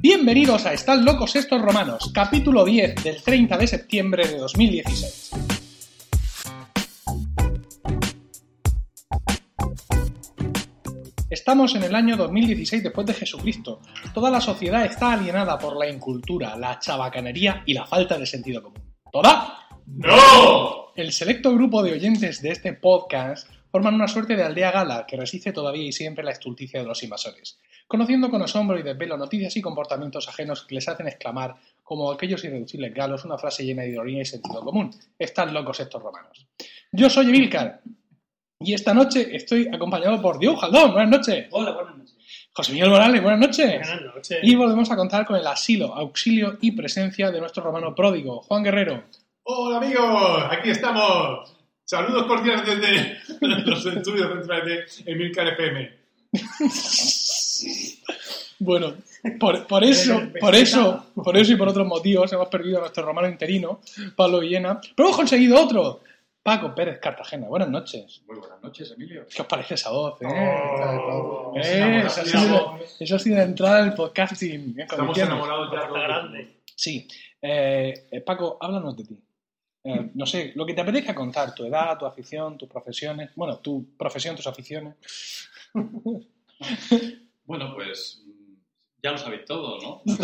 Bienvenidos a Están locos estos romanos, capítulo 10 del 30 de septiembre de 2016. Estamos en el año 2016 después de Jesucristo. Toda la sociedad está alienada por la incultura, la chabacanería y la falta de sentido común. ¿Toda? ¡No! El selecto grupo de oyentes de este podcast forman una suerte de aldea gala que resiste todavía y siempre la estulticia de los invasores, conociendo con asombro y desvelo noticias y comportamientos ajenos que les hacen exclamar, como aquellos irreducibles galos, una frase llena de ironía y sentido común. Están locos estos romanos. Yo soy Emilcar y esta noche estoy acompañado por Diego Jaldón. Buenas noches. Hola, buenas noches. José Miguel Morales, buenas noches. Buenas noches. Y volvemos a contar con el asilo, auxilio y presencia de nuestro romano pródigo, Juan Guerrero. Hola amigos, aquí estamos. Saludos cordiales desde los estudios centrales de Emilcar FM. Bueno, por, por eso, por eso, por eso y por otros motivos hemos perdido a nuestro romano interino, Pablo Villena, pero hemos conseguido otro, Paco Pérez Cartagena. Buenas noches. Muy buenas noches, Emilio. ¿Qué os parece esa voz? Eh? Oh, Eh, esa, ha sido, esa ha sido la entrada del podcasting. Bien, Estamos enamorados ya. Grande. Sí. Eh, eh, Paco, háblanos de ti. Eh, no sé, lo que te apetezca contar, tu edad, tu afición, tus profesiones, bueno, tu profesión, tus aficiones. Bueno, pues mm, ya lo sabéis todo, ¿no?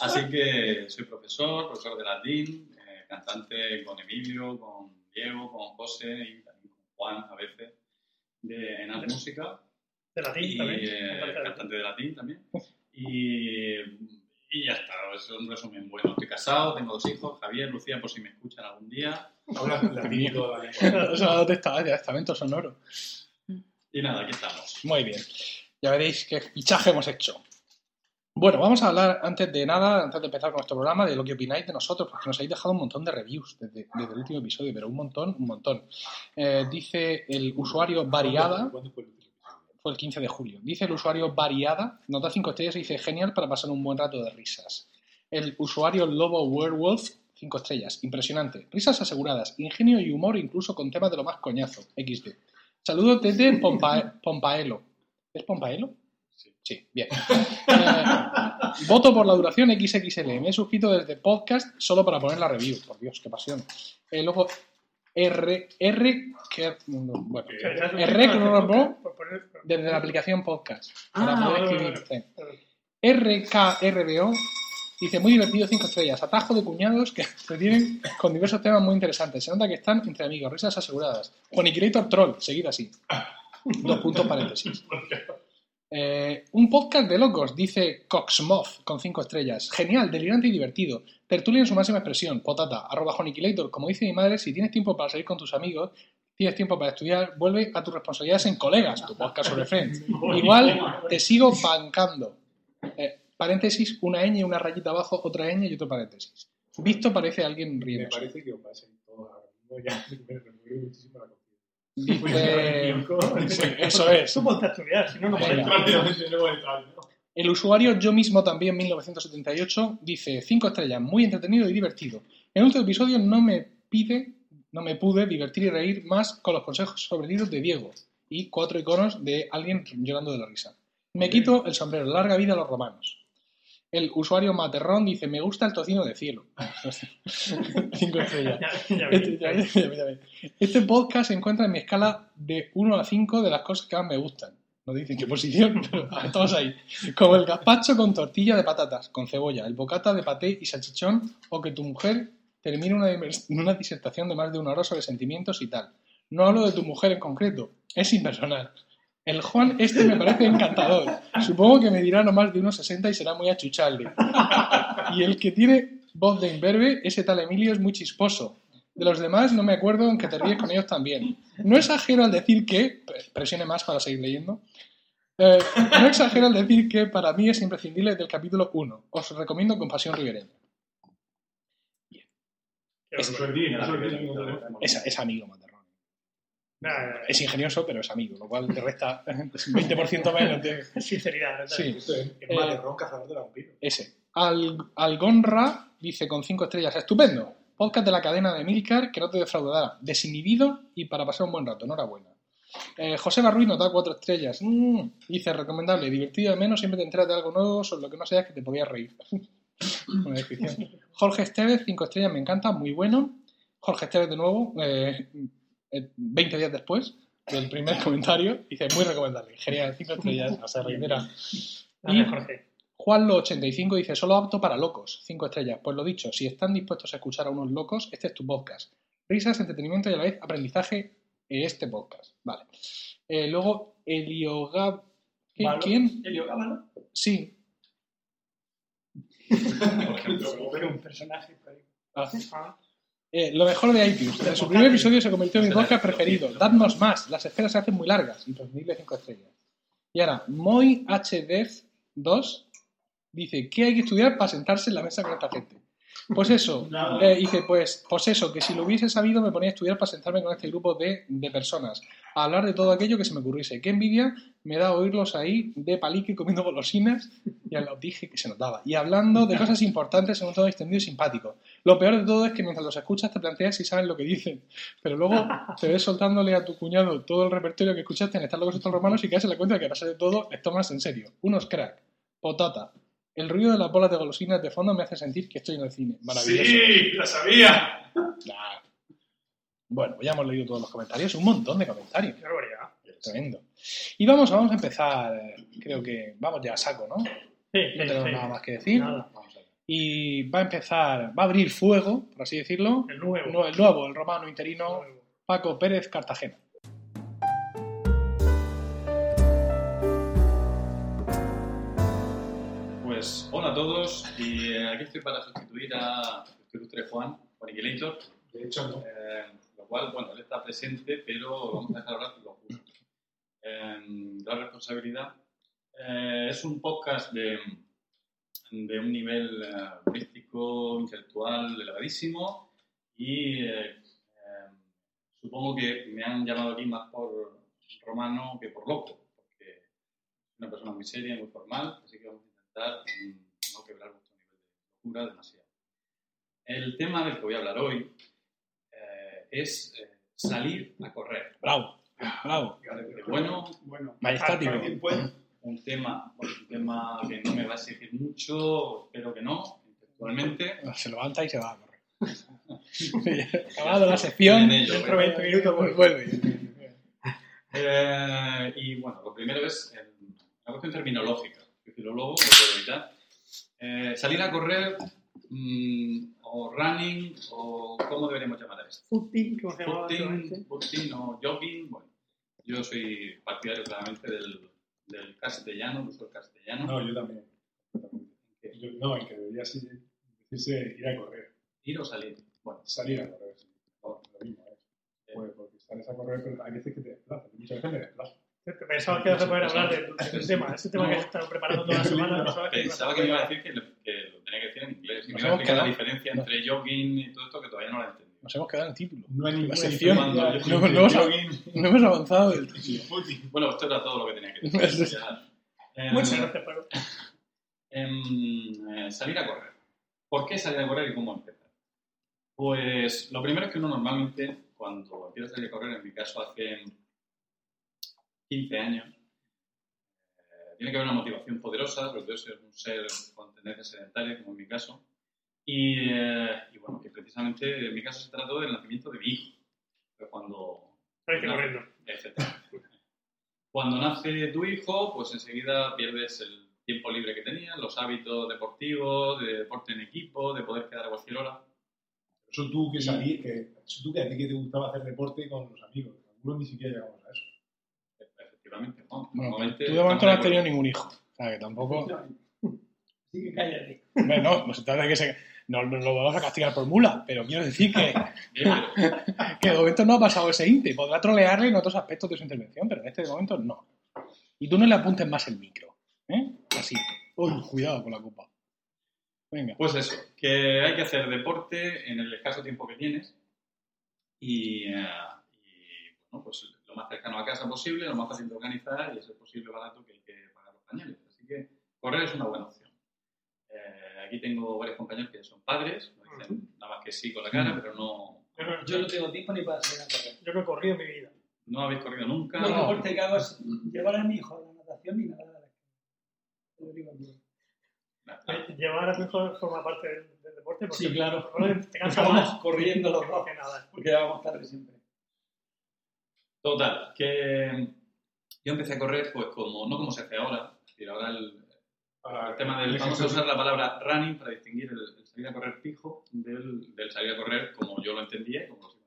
Así que soy profesor, profesor de latín, eh, cantante con Emilio, con Diego, con José y también con Juan a veces de, en arte música De latín y también. eh, Cantante de latín. cantante de latín también. Y, y ya está, es un resumen bueno. Estoy casado, tengo dos hijos, Javier, Lucía, por si me escuchan algún día. Toda la lengua. O sea, testamento, testamento sonoro. Y nada, aquí estamos. Muy bien. Ya veréis qué fichaje hemos hecho. Bueno, vamos a hablar antes de nada, antes de empezar con nuestro programa, de lo que opináis de nosotros, porque nos habéis dejado un montón de reviews desde, desde el último episodio, pero un montón, un montón. Eh, dice el usuario Variada, ¿Cuándo fue el último episodio? Fue el 15 de julio. Dice el usuario Variada, nota 5 estrellas y dice genial para pasar un buen rato de risas. El usuario Lobo Werewolf, 5 estrellas, impresionante. Risas aseguradas, ingenio y humor incluso con temas de lo más coñazo, XD. Saludos desde Pompa- Pompaelo. ¿Es Pompaelo? Sí. Sí, bien. Eh, voto por la duración XXL. Me he suscrito desde podcast solo para poner la review. Por Dios, qué pasión. Eh, luego R, R, que, bueno, te has R, poner- desde la aplicación podcast. Ah, Para poder vale, escribir. vale, sí. vale. RKRBO dice muy divertido, 5 estrellas. Atajo de cuñados que se tienen con diversos temas muy interesantes. Se nota que están entre amigos, risas aseguradas. Juaniquilator Troll, seguid así. Dos puntos paréntesis. Eh, un podcast de locos, dice Coxmoth, con 5 estrellas. Genial, delirante y divertido. Tertulia en su máxima expresión. Potata, arroba Joniquilator. Como dice mi madre, si tienes tiempo para salir con tus amigos, tienes tiempo para estudiar, vuelve a tus responsabilidades en colegas, tu podcast sobre Friends. Igual te sigo bancando. Eh, paréntesis, una ñ, una rayita abajo, otra ñ y otro paréntesis. Visto parece alguien Me riendo. parece que os pasen todo ahora mismo. Ya me muchísimo la. Dice... Sí, eso es. Tú ponte a estudiar, si no, no Venga. puedes. Rápidamente no voy a entrar, ¿no? El usuario yo mismo también 1978 dice 5 estrellas, muy entretenido y divertido. En el último episodio no me pide, no me pude divertir y reír más con los consejos sobre libros de Diego y cuatro iconos de alguien llorando de la risa. Me quito el sombrero, larga vida a los romanos. El usuario Materrón dice me gusta el tocino de cielo. 5 estrellas. Ya, ya. Este, ya. Este podcast se encuentra en mi escala de 1 a 5 de las cosas que más me gustan. No dicen qué posición, pero estamos ahí. Como el gazpacho con tortilla de patatas, con cebolla, el bocata de paté y salchichón, o que tu mujer termine una, una disertación de más de una hora sobre sentimientos y tal. No hablo de tu mujer en concreto, es impersonal. El Juan este me parece encantador. Supongo que me dirá no más de unos 60 y será muy achuchable. Y el que tiene voz de imberbe, ese tal Emilio, es muy chisposo. De los demás no me acuerdo, aunque te ríes con ellos también. No exagero al decir que... pre- Presione más para seguir leyendo. Eh, no exagero al decir que para mí es imprescindible del capítulo 1. Os recomiendo con pasión ribereña. Bien, es amigo, Es ingenioso, pero es amigo, lo cual te resta un 20% menos de... Sinceridad, ¿no? Sí. Es Eh, es Materrón, cazador de vampiros. Ese. Al, Algonra dice con 5 estrellas, estupendo. Podcast de la cadena de Milcar que no te defraudará. Desinhibido y para pasar un buen rato. Enhorabuena. Eh, José Barruiz nos da cuatro estrellas. Mm, dice, recomendable, divertido de menos, siempre te enteras de algo nuevo sobre lo que no sabías que te podías reír. Una descripción. Jorge Esteves, cinco estrellas, me encanta, muy bueno. Jorge Esteves de nuevo, eh, eh, 20 días después del primer comentario, dice, muy recomendable. Genial, cinco estrellas, a ser reitera. Y Gracias, Jorge. Juanlo85 dice, solo apto para locos, cinco estrellas. Pues lo dicho, si están dispuestos a escuchar a unos locos, este es tu podcast. Risas, entretenimiento y a la vez aprendizaje en este podcast. Vale. Eh, luego, Eliogab... ¿Qué- Vale. ¿Quién? Elio Gábalo. Sí. Por ejemplo. Un personaje. Ah. Eh, lo mejor de iTunes. En su primer episodio se convirtió en mi podcast preferido. Dadnos más. Las esferas se hacen muy largas. Y transmitirle 5 estrellas. Y ahora, Moy HDev2 dice, ¿qué hay que estudiar para sentarse en la mesa con esta gente? Pues eso, eh, dice, pues, pues eso, que si lo hubiese sabido me ponía a estudiar para sentarme con este grupo de, de personas, a hablar de todo aquello que se me ocurriese. Qué envidia me da oírlos ahí de palique comiendo golosinas, ya lo dije que se notaba, y hablando de cosas importantes en un tono extendido y simpático. Lo peor de todo es que mientras los escuchas te planteas si saben lo que dicen, pero luego te ves soltándole a tu cuñado todo el repertorio que escuchaste en Estar locos estos romanos y caes en la cuenta de que a pesar de todo les tomas en serio. Unos crack, potata. El ruido de las bolas de golosinas de fondo me hace sentir que estoy en el cine. Maravilloso. ¡Sí! ¡Lo sabía! Nah. Bueno, pues ya hemos leído todos los comentarios, un montón de comentarios. qué barbaridad. Tremendo. Y vamos, vamos a empezar, creo que vamos ya a saco, ¿no? Sí, No sí, tenemos sí. nada más que decir. Nada. Y va a empezar, va a abrir fuego, por así decirlo, El nuevo. el nuevo, el romano interino. Paco Pérez Cartagena. Pues hola a todos y eh, aquí estoy para sustituir a nuestro ilustre Juan, Juan Iguilator, De hecho, no. eh, lo cual, bueno, él está presente, pero vamos a dejar hablar lo justo. Eh, la responsabilidad. Eh, es un podcast de, de un nivel eh, místico, intelectual elevadísimo y eh, eh, supongo que me han llamado aquí más por romano que por loco, porque es una persona muy seria, muy formal, así que vamos a intentar no quebrar vuestro nivel de locura demasiado. El tema del que voy a hablar hoy eh, es eh, salir a correr. Bravo, bravo. Bueno, Bueno, Majestático. un tema, un tema que no me va a exigir mucho, espero que no, intelectualmente. Se levanta y se va a correr. Acabado la sección. Dentro de ¿eh? 20 minutos vuelve. Vuelve. Eh, y bueno, lo primero es una cuestión terminológica. Filólogo, no puedo evitar. Eh, salir a correr, mm, o running, o ¿cómo deberíamos llamar a esto? Footing, como se. Footing, footing o jogging. Bueno, yo soy partidario claramente del, del castellano, el uso del castellano. No, yo también. Yo- no, y que debería ser- decirse ir a correr. Ir o salir. Bueno, Salir a correr. sí. No, lo mismo es. eh, Pues porque sales a correr, pero hay veces que te desplazas. Muchas veces me desplazo. Pensaba que ibas a poder hablar del, del tema, ese tema que has estado preparando toda la semana. pensaba que Pensaba que me iba a decir que, lo- que lo tenía que decir en inglés. Y me iba a explicar la diferencia no. entre jogging y todo esto que todavía no la he entendido. Nos hemos quedado en el título. No hay ninguna sección, no, entre no, no, jogging No hemos avanzado del título. Bueno, esto era todo lo que tenía que decir. Eh, Muchas gracias, Pablo. em, eh, salir a correr. ¿Por qué salir a correr y cómo empezar? Pues lo primero es que uno normalmente, cuando empieza a salir a correr, en mi caso hace 15 años, eh, tiene que haber una motivación poderosa, sobre todo si es un ser con tendencia sedentaria, como en mi caso. Y, eh, y bueno, que precisamente en mi caso se trató del nacimiento de mi hijo. Pero cuando etcétera. Cuando nace tu hijo, pues enseguida pierdes el tiempo libre que tenías, los hábitos deportivos, de deporte en equipo, de poder quedar a cualquier hora. Eso tú que salí, que, eso tú que a ti que te gustaba hacer deporte con los amigos. Algunos ni siquiera llegamos a eso. Tú de momento no has tenido ningún hijo. O sea, que tampoco... Sí, que cállate. Hombre, no, no se trata de que se... No, no lo vamos a castigar por mula, pero quiero decir que, que de momento no ha pasado ese inte. Podrá trolearle en otros aspectos de su intervención, pero en este de momento no. Y tú no le apuntes más el micro. ¿Eh? Así. Uy, cuidado con la copa. Venga. Pues eso, que hay que hacer deporte en el escaso tiempo que tienes y, eh, y, bueno, pues más cercano a casa posible, lo más fácil de organizar y es posible barato que hay que pagar los pañales. Así que correr es una buena opción. Eh, aquí tengo varios compañeros que son padres, no dicen nada más que sí con la cara, pero no, Yo no, Yo no tengo tiempo ni para salir a correr. yo no he corrido en mi vida. no habéis corrido nunca. Lo deporte que hago es llevar a mi hijo a la natación y nadar a la Te lo digo. Nada. Eh, Llevar a tu hijo forma parte del, del deporte porque Sí, claro. te cansa Acabamos más corriendo los dos, que nada. porque vamos tarde siempre. Total, que yo empecé a correr, pues como, no como se hace ahora, es decir, ahora el, Para el tema del, el vamos a usar la palabra running para distinguir el, el salir a correr fijo del, del salir a correr como yo lo entendía y como lo sigo.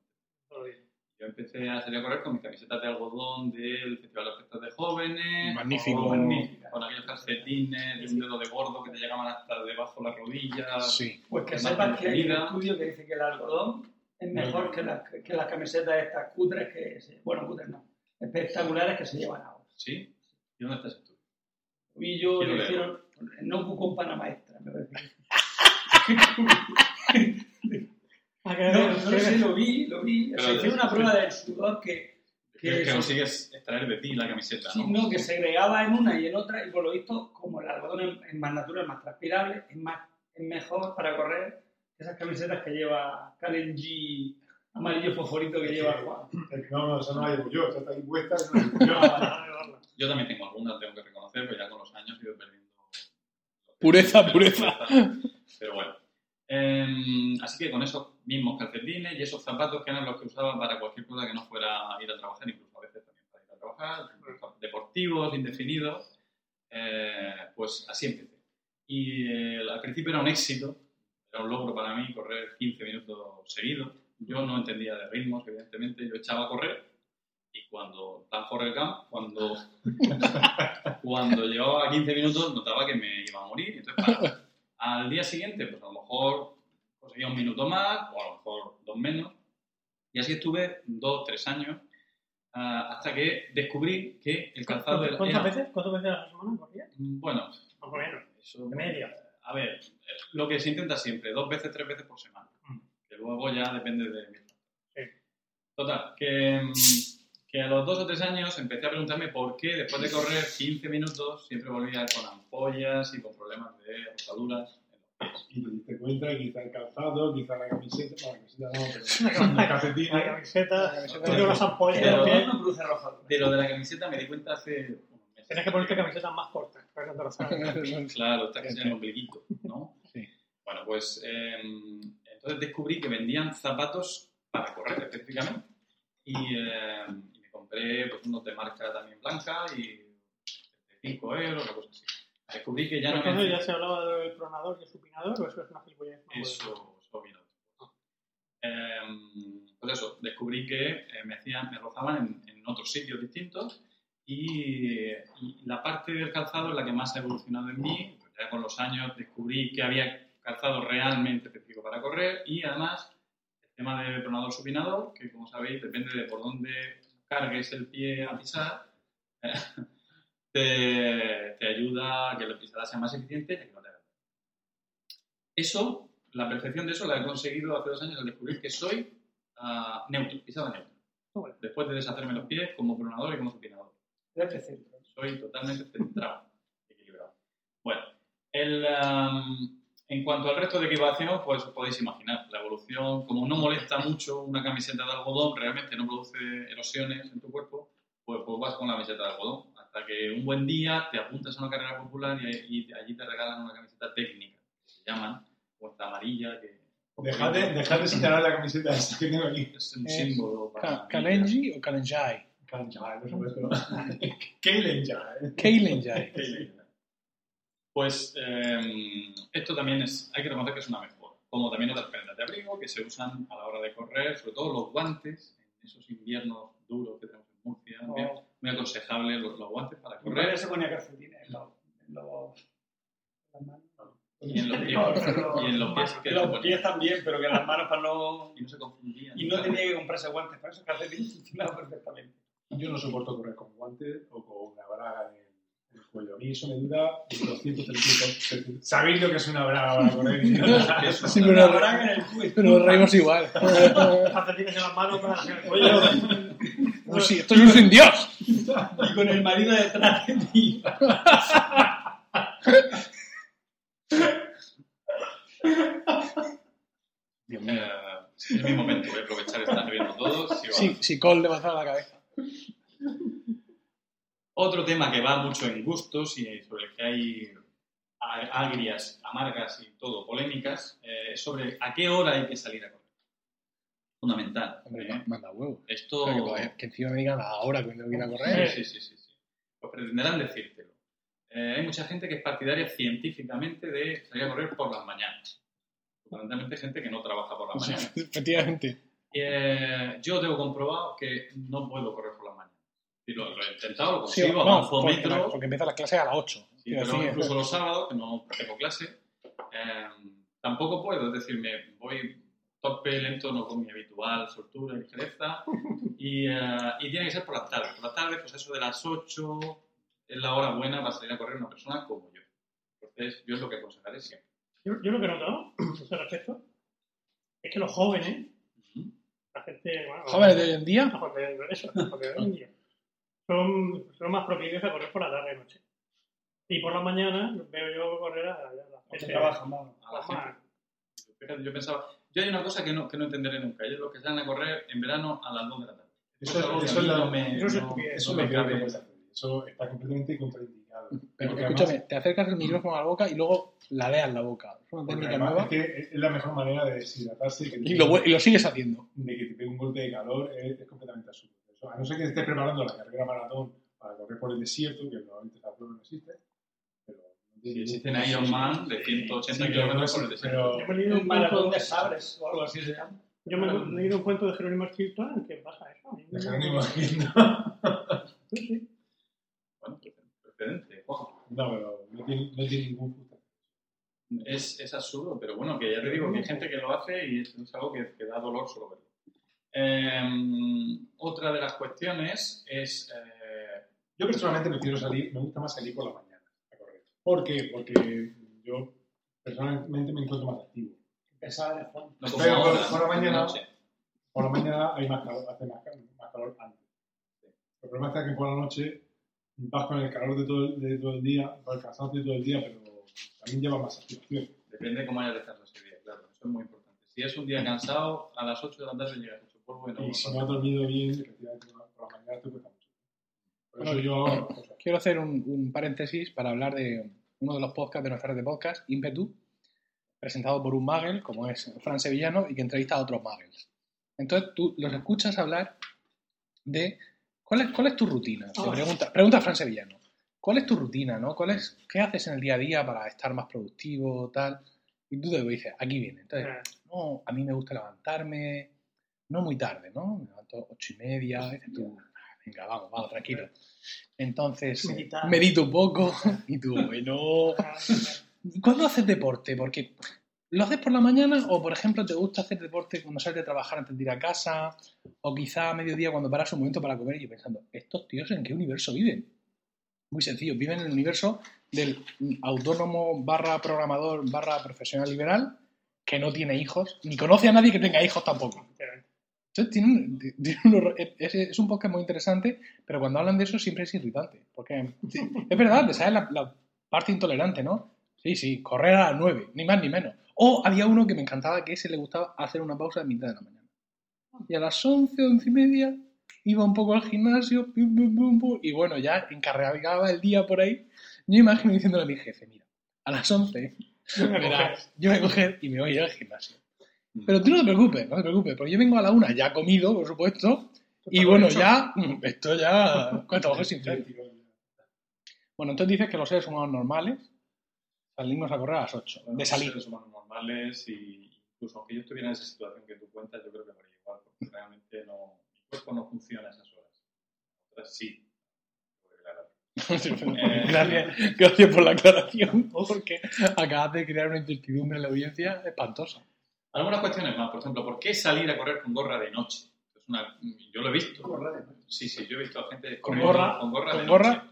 Yo empecé a salir a correr con mis camisetas de algodón del Festival de Fiestas de Jóvenes. Magnífico. Con, con aquellos calcetines de un dedo de gordo que te llegaban hasta debajo de las rodillas. Sí. Pues que sepas que hay un estudio que dice que el algodón es mejor que las, que las camisetas estas cutres que se, bueno, cutres no, espectaculares que se llevan ahora. ¿Sí? ¿Y dónde está ese estudio? Y yo leerlo. hicieron, no con pana maestra, me parece. Ah, No, no lo sé, lo vi, lo vi. Pero se hizo de- una prueba del sudor que, Que, Que consigues extraer de ti la camiseta, sí, ¿no? no, que segregaba en una y en otra, y por lo visto, como el algodón es, es más natural, más transpirable, es, más, es mejor para correr esas camisetas que lleva Kalen G amarillo fosforito que lleva Juan. No, no, eso no la llevo yo, está aquí puesta. no llevo yo. Yo también tengo algunas, tengo que reconocer, pero ya con los años he ido perdiendo. Pureza, pureza. Pero bueno. Em, así que con esos mismos calcetines y esos zapatos que eran los que usaba para cualquier cosa que no fuera ir a trabajar, incluso a veces también para ir a trabajar, deportivos, indefinidos, eh, pues así empecé. Y eh, al principio era un éxito, era un logro para mí correr 15 minutos seguidos. Yo no entendía de ritmos, evidentemente, yo echaba a correr y cuando tan el camp, cuando, cuando llevaba 15 minutos notaba que me iba a morir entonces paraba. Al día siguiente, pues a lo mejor conseguía un minuto más o a lo mejor dos menos. Y así estuve dos, tres años ah, hasta que descubrí que el calzado ¿Cuántas, era... veces? ¿Cuántas veces a la semana corrías? Bueno, Más o menos. eso... De media. A ver, lo que se intenta siempre, dos veces, tres veces por semana. Mm. Que luego ya depende de mi Sí. Total, que, mm, que a los dos o tres años empecé a preguntarme por qué después de correr 15 minutos siempre volvía con ampollas y con problemas de pies. Y te diste cuenta que quizá el calzado, quizá la camiseta, no, la camiseta no, pero La calcetín. la camiseta, La camiseta tengo las ampollas. De lo de la camiseta me di cuenta hace. Tienes que ponerte camisetas más cortas para. Claro, está que es el ombliguito, ¿no? Sí. Bueno, pues eh, entonces descubrí que vendían zapatos para correr específicamente. Y, eh, y me compré pues, unos de marca también blanca y de 5 euros, una cosa así. Descubrí que ya no Entonces me... ya se hablaba del pronador y el supinador, o eso es una gilipollez. Eso, eso vino después. Eh, pues eso, descubrí que eh, me, hacían, me rozaban en, en otros sitios distintos y, y la parte del calzado es la que más ha evolucionado en mí. Ya con los años descubrí que había calzado realmente específico para correr y además el tema de pronador supinador, que como sabéis depende de por dónde cargues el pie a pisar, te, te ayuda a que la pisada sea más eficiente y que no te haga. Eso, la perfección de eso la he conseguido hace dos años al descubrir que soy ah, neutro, pisada neutra. Después de deshacerme los pies como pronador y como supinador. Soy totalmente centrado, equilibrado. Bueno, el, am, en cuanto al resto de equipación, pues os podéis imaginar, la evolución, como no molesta mucho una camiseta de algodón, realmente no produce erosiones en tu cuerpo, pues, pues vas con la camiseta de algodón. Hasta que un buen día te apuntas a una carrera popular y, y allí te regalan una camiseta técnica, que se llaman, o esta amarilla, que Dejad de, dejad de señalar la camiseta esa que tengo aquí. es un símbolo para... Ka- Kalenji o Kalenjai. Kanjai, por supuesto. ¿eh? Keilenjai. Pues eh, esto también es, hay que reconocer que es una mejora, como también otras prendas de abrigo que se usan a la hora de correr, sobre todo los guantes, en esos inviernos duros que tenemos en Murcia, No. muy, muy aconsejables los, los guantes para correr se ponía calcetines en los, y en los pies, y en los pies que En los pies también, pero que las manos para no... y no se confundían. Y no tenía que comprarse guantes para eso, calcetines funcionaba perfectamente. Yo no soporto correr con guantes o con una braga en el, cuello. A mí eso me dura 200, Sabéis lo que es una braga para correr. Pero una braga en el cuello. Pero reímos igual. En las manos, bragas en el cuello. Pues sí, esto es un sin Dios. Y con el marido detrás de ti. Dios mío. Es mi momento, voy a aprovechar, están bebiendo todos. Sí, sí, Cole le va a la cabeza. Otro tema que va mucho en gustos y sobre el que hay agrias, amargas y todo, polémicas, eh, es sobre a qué hora hay que salir a correr. Fundamental. Hombre, ¿eh? manda huevo. Esto... Pero que, que encima me digan la hora que tengo que ir a correr. sí, sí, sí, sí. Pues pretenderán decírtelo. Eh, hay mucha gente que es partidaria científicamente de salir a correr por las mañanas. Fundamentalmente gente que no trabaja por las mañanas. efectivamente. Eh, yo tengo comprobado que no puedo correr por las mañanas. Y lo, lo he intentado, lo Sí, consigo, no, avanzo porque, metros. porque empieza las clases a las 8. Sí, pero decir, incluso los sábados, que no tengo clase, eh, tampoco puedo. Es decir, me voy torpe, lento, no con mi habitual soltura y ligereza. Y, eh, y tiene que ser por la tarde. Por la tarde, pues eso de las 8 es la hora buena para salir a correr una persona como yo. Entonces, yo es lo que aconsejaré siempre. Yo, yo lo que he notado, a ese respecto, es que los jóvenes. La gente. Bueno, Jóvenes de hoy en día, los jóvenes de eso, los jóvenes de hoy en día, son, son más propensos a correr por la tarde y noche. Y por la mañana veo yo correr a, a las trabajan, vamos. Yo pensaba, yo hay una cosa que no, que no entenderé nunca, y es los que salen a correr en verano a las 2 de la tarde. Eso, es la- no me, eso es no-. Eso no me lo cabe. Eso está completamente contraindicado. Pero escúchame, además- te acercas el micrófono a la boca y luego ladeas la boca. Es una técnica además nueva es que es la mejor manera de deshidratarse y, y lo, y lo sigues haciendo. de que te pegue un golpe de calor es, es completamente absurdo. A no ser que estés preparando la carrera maratón para correr por el desierto, que probablemente esta prueba no existe, pero Sí, existen sentido. Ironman de 180 Sí, kilómetros por el es- desierto. pero- Yo me he leído Un un maratón cuento, de sabres o algo así se llama. yo me he leído un cuento de Jerónimo Stilton que pasa eso. De Jerónimo Gil, Sí, sí. Bueno, precedente, Juan. No, pero no tiene, no tiene ningún gusto. Es, es absurdo, pero bueno, que ya te digo que hay gente que lo hace y es, algo que, que da dolor solo verlo. Eh, otra de las cuestiones es... eh, Yo personalmente prefiero salir, me gusta más salir por la mañana a correr. ¿Por qué? Porque yo personalmente me encuentro más activo. Pesada en el fondo. no como Pero por- la mañana-. Por la mañana hay más calor, hace más, más calor antes. El problema está que por la noche vas con el calor de todo, el- de todo el día, con el cansancio de todo el día, pero también lleva más activación. Depende de cómo hayas descansado ese día, claro, eso es muy importante. Si es un día cansado, a las 8 de la tarde llegas hecho polvo y no Y si no has dormido bien, efectivamente por la mañana te cuesta mucho. Por eso yo. Quiero hacer un, un paréntesis para hablar de uno de los podcasts de nuestra red de podcast, Impetu, presentado por un Magel, como es Fran Sevillano, y que entrevista a otros Magels. Entonces tú los escuchas hablar de cuál es, cuál es tu rutina. Pregunta, pregunta a Fran Sevillano, ¿cuál es tu rutina? ¿no? ¿Cuál es, ¿Qué haces en el día a día para estar más productivo? tal Y tú te dices, aquí viene. Entonces, no, a mí me gusta levantarme no muy tarde, ¿no? Me levanto ocho y media, dices tú, "Ah, venga, vamos, vamos, tranquilo. Entonces, medito un poco y tú, bueno, ¿cuándo haces deporte? Porque ¿lo haces por la mañana o, por ejemplo, te gusta hacer deporte cuando sales de trabajar antes de ir a casa? O quizá a mediodía cuando paras un momento para comer y pensando, ¿estos tíos en qué universo viven? Muy sencillo, viven en el universo del autónomo barra programador barra profesional liberal que no tiene hijos, ni conoce a nadie que tenga hijos tampoco. Entonces, tiene es, es un podcast muy interesante, pero cuando hablan de eso siempre es irritante. Porque es verdad, sale la, la parte intolerante, ¿no? Sí, sí, correr a las 9, ni más ni menos. O había uno que me encantaba que ese le gustaba hacer una pausa a mitad de la mañana. Y a las 11, 11 y media iba un poco al gimnasio, pum, pum, pum, y bueno, ya encargaba el día por ahí. Yo imagino diciéndole a mi jefe, mira, a las 11 verás, yo voy a coger y me voy a ir al gimnasio. Pero tú no te preocupes, no te preocupes, porque yo vengo a la una ya comido, por supuesto, y bueno, ya, mm, esto ya, cuánto sin. Bueno, entonces dices que los seres humanos normales salimos a correr a las 8, Bueno, de los salir. seres humanos normales y incluso aunque yo estuviera en esa situación que tú cuentas, yo creo que haría igual, porque realmente no, mi cuerpo no funciona a esas horas. Otras sí. aclarar. Eh, gracias, gracias por la aclaración, porque acabas de crear una incertidumbre en la audiencia espantosa. Algunas cuestiones más, por ejemplo, ¿por qué salir a correr con gorra de noche? Es una, yo lo he visto. Sí, sí, yo he visto a gente ¿Con gorra? con gorra ¿Con de gorra? noche.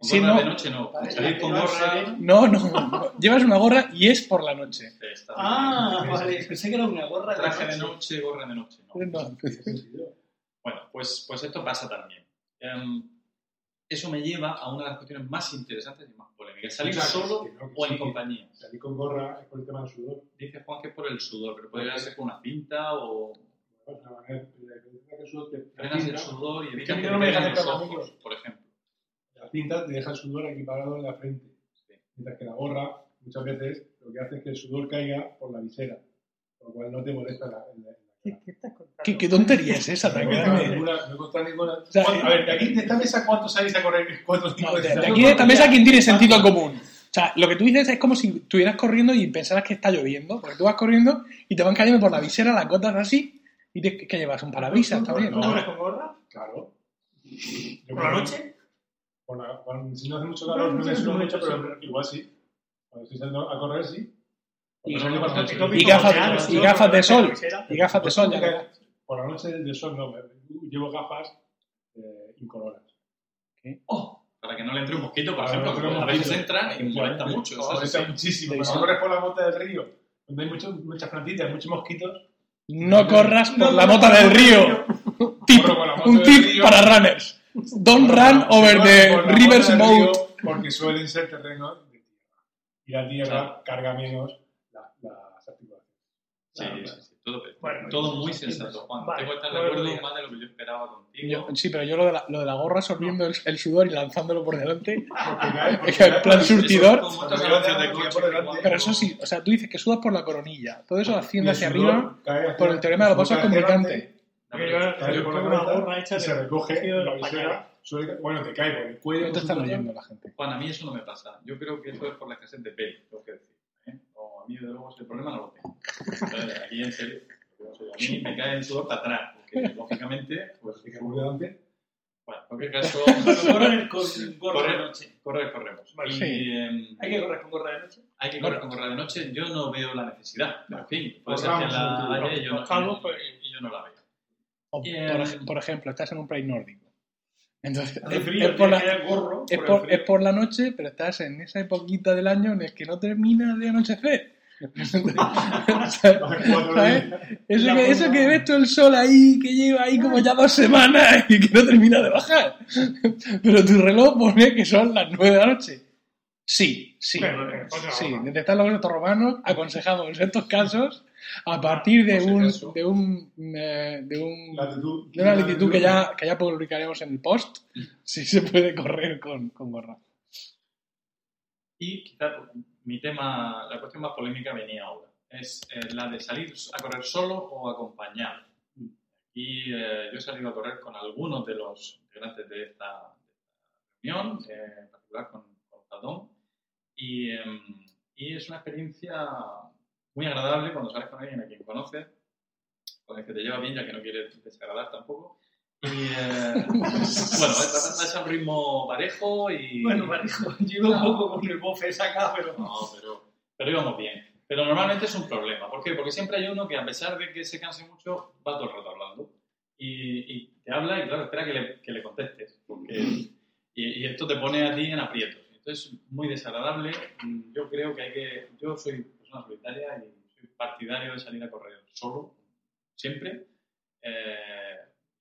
Con Sí, gorra no. de noche no. Vale, salir la con gorra. No, no, no, llevas una gorra y es por la noche. está Ah, bien. vale, pensé que era una gorra de Traje de noche. noche, gorra de noche. No. No, Bueno, pues, pues esto pasa también. Em, eso me lleva a una de las cuestiones más interesantes y más polémicas polémica. ¿Salir solo que no, que o en sí. compañía? Salir con gorra es por el tema del sudor. Dice Juan que es por el sudor, pero podría ser con una cinta o manera de que el sudor te frenas el sudor y evitas que no te me los ojos, por ejemplo. La cinta te deja el sudor equiparado en la frente. Sí. Mientras que la gorra, muchas veces, lo que hace es que el sudor caiga por la visera. Por lo cual no te molesta la, la- ¿Qué, qué estás contando? ¿Qué, qué tontería es esa? No encontrado ninguna. No ninguna. sea, a ver, de aquí de esta mesa, ¿cuántos sabéis a correr? ¿Cuántos No, tipos de, de de aquí de esta mesa, ¿quién tiene sentido común? O sea, lo que tú dices es como si estuvieras corriendo y pensaras que está lloviendo, porque tú vas corriendo y te van cayendo por la visera las gotas así y te, que llevas un parabrisas también. ¿No ¿no? corres con gorra? Claro. ¿Por la noche? Por la- cuando- si no hace mucho calor, no me sudo mucho, pero igual sí. Cuando estoy saliendo a correr, sí. Y- gafas- y gafas de sol. Y gafas de sol, ya. Por la noche de sol no, llevo gafas eh, incoloras. Para que no le entre un mosquito, por ejemplo, porque a veces entran y molesta mucho. Molesta así. muchísimo. Sí. corres por la mota del río, donde hay muchas plantitas, muchos mosquitos, No corras por la mota del río. Tip, Corro por la mota un del tip río. para runners. Don't run over the la river's boat. Porque suelen ser terrenos de tierra. Y la tierra Claro. carga menos la- las articulaciones. Sí, sí, sí, todo. Bueno, todo muy sensato, Juan. vale, Tengo que estar de acuerdo digas. más de lo que yo esperaba contigo. Yo- sí, pero yo lo de la, lo de la gorra absorbiendo el, el sudor y lanzándolo por delante. Porque cae- porque Es que en plan surtidor. Es. Pero eso sí, o sea, tú dices que sudas por la coronilla. Todo eso asciende hacia arriba por el teorema de los vasos cae hacia pero- tengo la una gorra hecha y se recoge la visera. suele- Bueno, te cae por el cuello. No te está oyendo la gente. Juan, a mí eso no me pasa. Yo creo que eso es por la escasez de pelo, tengo que decir. ¿eh? No, a mí, de luego, ese problema no lo tengo. Entonces, aquí, en serio, a mí me cae el sudor para atrás, porque, lógicamente, pues, por delante. bueno, en cualquier caso, Correr con gorra de noche. correr, corremos. Vale, y, sí. em, Hay que correr con gorra de noche. hay que correr con gorra de noche. Yo no veo la necesidad. En fin, puede ser que la haya pues- y yo no la veo. O, Bien. por, ej- por ejemplo, estás en un país nórdico. Entonces, es, frío, es por la, gorro. es, por es por la noche, pero estás en esa époquita del año en el que no termina de anochecer. ¿Sabes? Eso que, eso que ves todo el sol ahí, que lleva ahí como ya dos semanas y que no termina de bajar. Pero tu reloj pone que son las nueve de la noche. Sí, sí. Pero, eh, Sí, detectar los romanos, aconsejamos en estos casos a partir de un, acaso. de un, eh, de un Latitud. de una latitud que ya, que ya publicaremos en el post, si se puede correr con, con gorra. Y quizá mi tema, la cuestión más polémica venía ahora. Es eh, la de salir a correr solo o acompañado. Y eh, yo he salido a correr con algunos de los integrantes de esta, reunión, eh, en particular con, con Zadón. Y, em, y es una experiencia muy agradable cuando sales con alguien a quien conoces, con el que te lleva bien, ya que no quieres desagradar tampoco. Y eh, bueno, vas a un ritmo parejo y. Bueno, parejo. Yo iba un poco con el bofe sacado, pero. No, pero, pero íbamos bien. Pero normalmente es un problema. ¿Por qué? Porque siempre hay uno que, a pesar de que se canse mucho, va todo el rato hablando. Y, y te habla y, claro, espera que le, que le contestes. Porque, y, y esto te pone a ti en aprietos. Entonces, muy desagradable. Yo creo que hay que. Yo soy persona solitaria y soy partidario de salir a correr solo, siempre. Eh,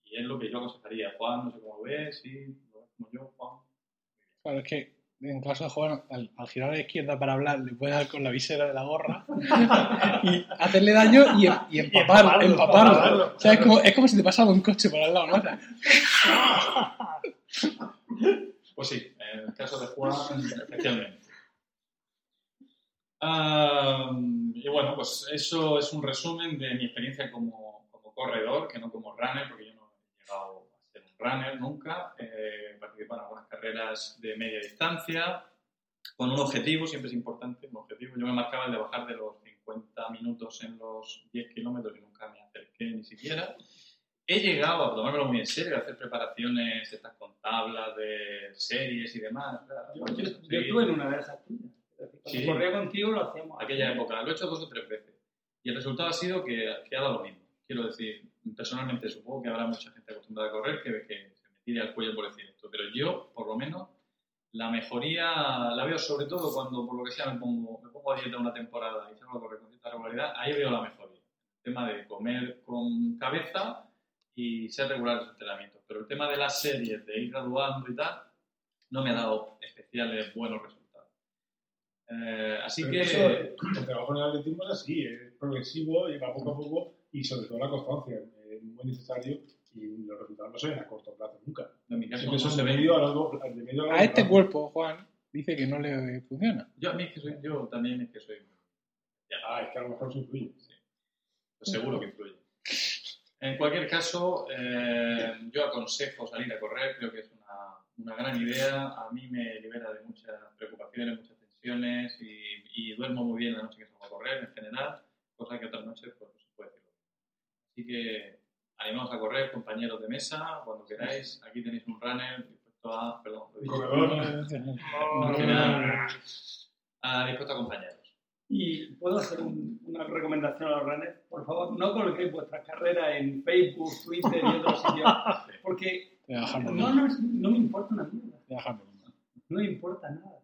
y es lo que yo aconsejaría. Juan, no sé cómo lo ves, sí, lo ves como yo, Juan. Claro, es que en caso de Juan, al, al girar a la izquierda para hablar, le puede dar con la visera de la gorra y hacerle daño y, em- y empapar, empaparlo, empaparlo. empaparlo, O sea, es, como, es como si te pasara un coche por al lado, ¿no? Pues sí, en el caso de Juan, especialmente. Ah, y bueno, pues eso es un resumen de mi experiencia como, como corredor, que no como runner, porque yo no he llegado a ser un runner nunca. Eh, he participado en algunas carreras de media distancia, con un objetivo, siempre es importante, un objetivo. Yo me marcaba el de bajar de los 50 minutos en los 10 kilómetros y nunca me acerqué ni siquiera. He llegado a tomármelo muy en serio, a hacer preparaciones estas con tablas de series y demás. Yo, yo- yo estuve en una de esas tuyas. Decir, Cuando Sí. corría contigo lo hacíamos. aquella época, lo he hecho dos o tres veces. Y el resultado ha sido que, que ha dado lo mismo. Quiero decir, personalmente supongo que habrá mucha gente acostumbrada a correr que, que se me tire al cuello por decir esto, pero yo, por lo menos, la mejoría la veo sobre todo cuando, por lo que sea, me pongo, me pongo a dieta una temporada y salgo a correr con cierta regularidad, ahí veo la mejoría. El tema de comer con cabeza y ser regular en los entrenamientos. Pero el tema de las series, de ir graduando y tal, no me ha dado especiales buenos resultados. Eh, así Pero que... eso, el trabajo en el atletismo es así, es progresivo, y va poco a poco y sobre todo la constancia es muy necesario y los resultados no se ven a corto plazo nunca. En mi caso son de medio a largo. De medio a largo A este plazo. cuerpo, Juan, dice que no le funciona. Yo, a mí es que soy, yo también es que soy... Ah, es que a lo mejor se influye. Pues seguro que influye. En cualquier caso, eh, yo aconsejo salir a correr, creo que es una, una gran idea. A mí me libera de muchas preocupaciones, muchas tensiones y, y duermo muy bien la noche que salgo a correr en general, cosa que otras noches pues, no se puede decir. Así que animaos a correr, compañeros de mesa, cuando queráis. Aquí tenéis un runner dispuesto a. Perdón, a- dispuesto a acompañaros. Y puedo hacer un- una recomendación a los runners. Por favor, no coloquéis vuestras carreras en Facebook, Twitter y otros sitios. Porque no, no, no me importa una mierda. No me importa nada.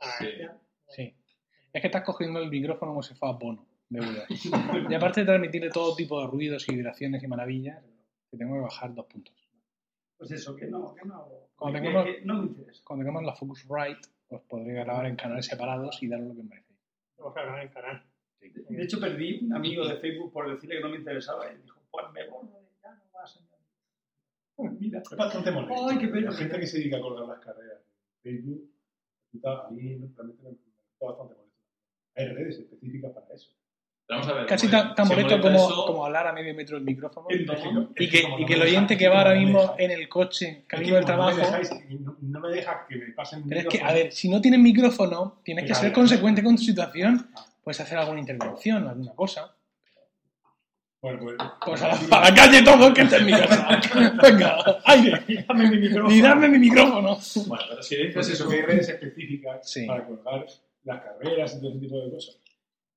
Ah, Sí. Es que estás cogiendo el micrófono como si fuera bono, de verdad. Y aparte de transmitirle todo tipo de ruidos y vibraciones y maravillas, te tengo que bajar dos puntos. Pues eso, que no, que no. Cuando que- tengamos- que no me interesa. Cuando tengamos la Focusrite, os podré grabar en canales separados y daros lo que merecéis. Vamos a ganar el canal. De hecho, perdí un amigo de Facebook por decirle que no me interesaba. Y dijo, pues me borro, ya no va, señor. Pues mira. Es bastante molesto. Ay, qué pena. La gente que se dedica a colgar las carreras en Facebook, a mí realmente me resulta bastante molesto. Hay redes específicas para eso. Pero vamos a ver. Casi tan, tan molesto como, eso, como hablar a medio metro del micrófono. Y que, y no que el oyente que va ahora mismo en el coche, camino del como no me trabajo. dejáis- no, no me deja que me pasen Pero es que, a ver, si no tienes micrófono, tienes que ser consecuente con tu situación. Puedes hacer alguna intervención, alguna cosa. Bueno, pues. Pues a la, a la calle todo, que esté en mi casa. Venga, aire. Dame mi micrófono. Y dame mi micrófono. Bueno, pero si dices Pues eso, que hay redes específicas Sí. para colgar las carreras y todo ese tipo de cosas.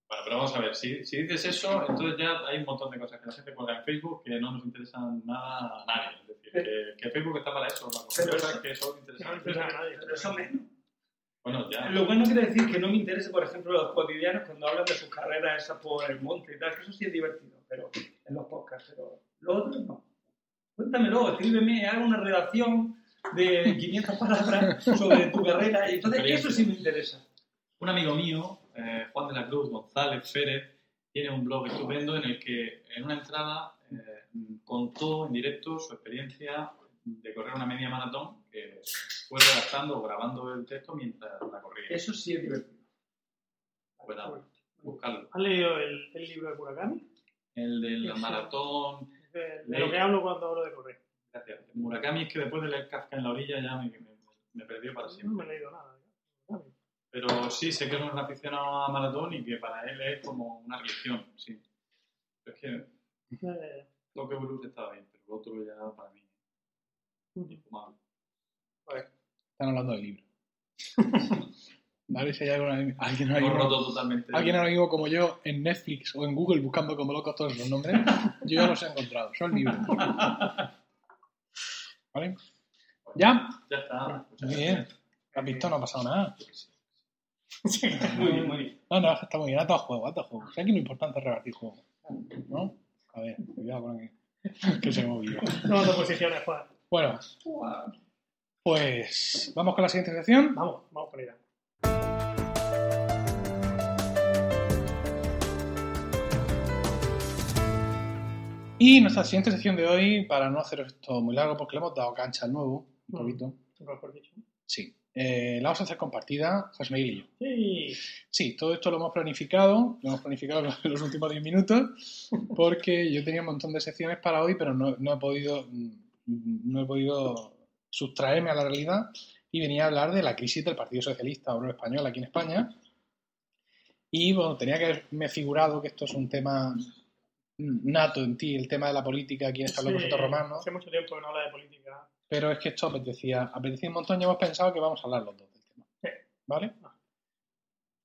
Bueno, pero vamos a ver, si, si dices eso, entonces ya hay un montón de cosas que la gente cuelga en Facebook que no nos interesan nada a nadie. Es decir, que, que Facebook está para eso, para Pero cosas eso- que son No interesa a nadie. Pero eso menos. Bueno, ya. Lo cual no quiere decir que no me interese, por ejemplo, los cotidianos cuando hablan de sus carreras esas por el monte y tal, que eso sí es divertido, pero en los podcasts, pero lo otro no. Cuéntamelo, escríbeme, haga una redacción de 500 palabras sobre tu carrera y entonces eso sí me interesa. Un amigo mío, eh, Juan de la Cruz González Férez, tiene un blog estupendo en el que en una entrada eh, contó en directo su experiencia de correr una media maratón que fue redactando o grabando el texto mientras la corría. Eso sí es divertido. Pues nada, buscarlo. ¿Has leído el, el libro de Murakami? El del Sí. maratón. De, de lo que hablo cuando hablo de correr. Gracias. Murakami es que después de leer Kafka en la orilla ya me, me- me perdió para No me siempre. he leído nada. Murakami. Pero sí, sé que es un aficionado a maratón y que para él es como una religión. Sí. Pero es que Eh, Tokyo Blues estaba bien, pero lo otro ya para mí. Están hablando del libro. Ver si hay alguna, alguien, ahora mismo, roto totalmente. alguien ahora mismo como yo en Netflix o en Google buscando como locos todos los nombres. Yo ya los he encontrado. Son libros. ¿Vale? ¿Ya? Ya está. Muy bien. ¿Has visto? No ha pasado nada. Muy bien, muy bien. No, no, está muy bien. Juegos, haz dos juegos. Aquí lo importante es rebatir juegos. ¿No? A ver, cuidado con que, que se me olvida. no te posiciones, Juan. Bueno, pues vamos con la siguiente sección. Vamos, vamos por ella. Y nuestra siguiente sección de hoy, para no hacer esto muy largo, porque le hemos dado cancha al nuevo, un Mm. poquito. Sí. Eh, la vamos a hacer compartida, José Miguel y yo. Sí. Sí, todo esto lo hemos planificado, lo hemos planificado en los últimos 10 minutos, porque yo tenía un montón de secciones para hoy, pero no, no he podido mm, no he podido sustraerme a la realidad y venía a hablar de la crisis del Partido Socialista Obrero Español aquí en España. Y bueno, tenía que haberme figurado que esto es un tema nato en ti, el tema de la política aquí en esta Sí, Locomotor Romano, Hace mucho tiempo que no habla de política. pero es que esto apetecía, apetecía un montón y hemos pensado que vamos a hablar los dos del tema. Sí. ¿Vale?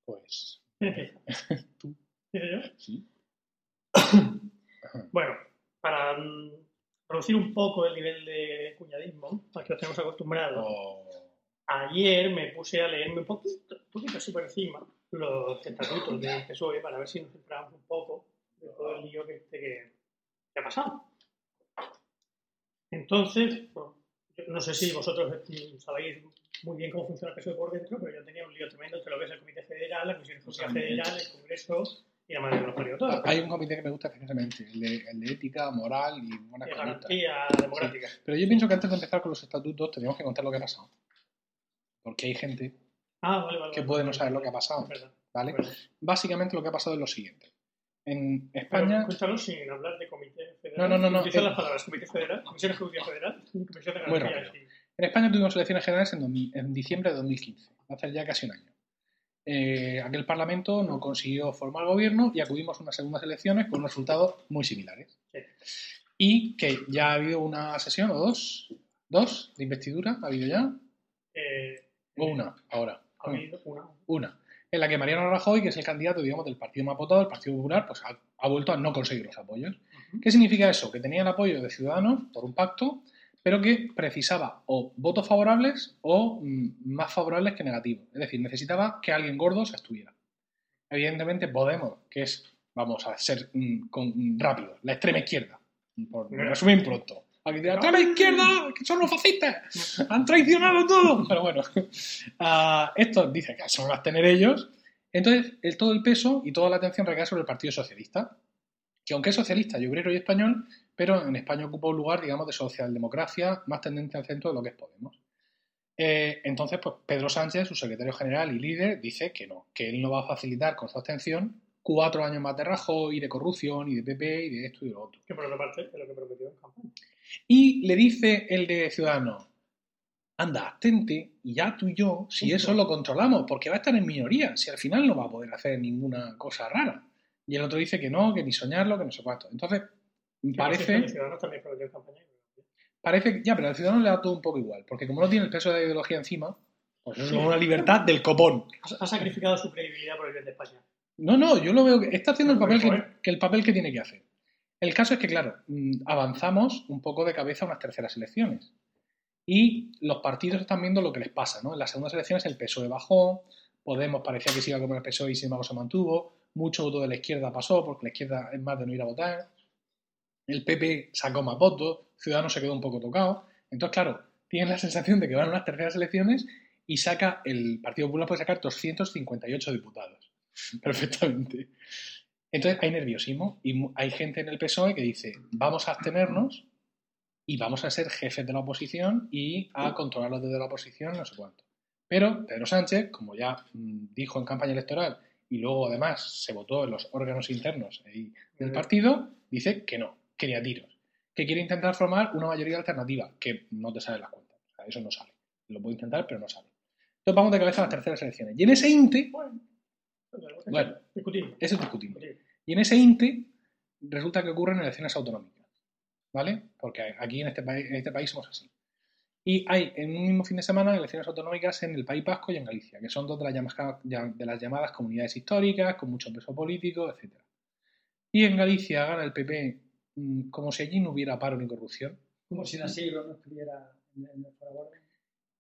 Pues Tú. ¿Dice yo? sí. Bueno, para mm, reducir un poco el nivel de cuñadismo al que nos tenemos acostumbrados, O- ayer me puse a leerme un poquito, un poquito así por encima los estatutos del PSOE para ver si nos centramos un poco de todo el lío que, este que, que ha pasado. Entonces, yo no sé si vosotros sabéis muy bien cómo funciona el PSOE por dentro, pero yo tenía un lío tremendo entre lo que es el Comité Federal, la Comisión Ejecutiva Pues Federal, el Congreso y la madre de los parió todo. Hay un comité que me gusta especialmente, el de, el de ética, moral y buena Y conducta. democrática. Pero yo pienso que antes de empezar con los estatutos tenemos que contar lo que ha pasado. Porque hay gente Ah, vale, vale. que vale. puede no saber lo que ha pasado. Verdad, ¿vale? verdad. Básicamente lo que ha pasado es lo siguiente. En España... cuéntanos sin hablar de Comité Federal. No, no, no, no, Utilizar eh, las palabras Comité Federal, Comisión Ejecutiva Federal, Comisión de Muy Garantías. rápido. y- En España tuvimos elecciones generales en, 2000 en diciembre de 2015, hace ya casi un año. Eh, aquel Parlamento no consiguió formar gobierno y acudimos a unas segundas elecciones con resultados muy similares. Sí. Y que ya ha habido una sesión o dos, dos de investidura, ha habido ya, eh, o una, ahora. Una. Una, en la que Mariano Rajoy, que es el candidato, digamos, del partido más votado, el Partido Popular, pues ha, ha vuelto a no conseguir los apoyos. ¿Qué significa eso? Que tenía el apoyo de Ciudadanos por un pacto, pero que precisaba o votos favorables o mm, más favorables que negativos. Es decir, necesitaba que alguien gordo se estuviera. Evidentemente Podemos, que es, vamos a ser mm, con- mm, rápido, la extrema izquierda, por resumir pronto. Aquí dirá, ¡extrema izquierda! ¡Que son los fascistas! ¡Han traicionado todo! Pero bueno, ah, esto dice que se van a abstener ellos. Entonces, el, todo el peso y toda la atención recae sobre el Partido Socialista, que aunque es socialista y obrero y español, pero en España ocupa un lugar, digamos, de socialdemocracia más tendente al centro de lo que es Podemos. Eh, entonces, pues Pedro Sánchez, su secretario general y líder, dice que no, que él no va a facilitar con su abstención cuatro años más de Rajoy, y de corrupción, y de PP, y de esto y de lo otro. Que por otra parte es lo que prometió en campaña. Y le dice el de Ciudadanos, anda, abstente, y ya tú y yo, si eso lo controlamos, porque va a estar en minoría, si al final no va a poder hacer ninguna cosa rara. Y el otro dice que no, que ni soñarlo, que no sé cuánto. Entonces, parece... Parece que, ya, pero al ciudadano le da todo un poco igual, porque como no tiene el peso de la ideología encima, pues es una libertad del copón. Ha, sacrificado su credibilidad por el bien de España. No, no, yo lo veo que está haciendo el papel que el papel que tiene que hacer. El caso es que, claro, mm, avanzamos un poco de cabeza a unas terceras elecciones. Y los partidos están viendo lo que les pasa, ¿no? En las segundas elecciones el PSOE bajó, Podemos parecía que se iba a comer el PSOE y sin embargo se mantuvo, mucho voto de la izquierda pasó, porque la izquierda es más de no ir a votar, el PP sacó más votos, Ciudadanos se quedó un poco tocado, entonces claro, tienen la sensación de que van a unas terceras elecciones y saca, el Partido Popular puede sacar 258 diputados, perfectamente. Entonces hay nerviosismo y hay gente en el PSOE E que dice, vamos a abstenernos y vamos a ser jefes de la oposición y a controlarlos desde la oposición, no sé cuánto. Pero Pedro Sánchez, como ya mm, dijo en campaña electoral y luego además se votó en los órganos internos ahí del partido, dice que no, que ni a tiros, que quiere intentar formar una mayoría alternativa, que no te sale las cuentas, o sea, eso no sale. Lo puede intentar, pero no sale. Entonces vamos de cabeza a las terceras elecciones. Y en ese inte, Bueno, Bueno. discutible. eso es discutible. discutible. Y en ese INTE resulta que ocurren elecciones autonómicas, ¿vale? Porque aquí en este, país, en este país somos así. Y hay en un mismo fin de semana elecciones autonómicas en el País Vasco y en Galicia, que son dos de las llamadas, de las llamadas comunidades históricas, con mucho peso político, etc. Y en Galicia gana el PP mm, como si allí no hubiera paro ni corrupción. Como si Nasigro no estuviera en el, en el.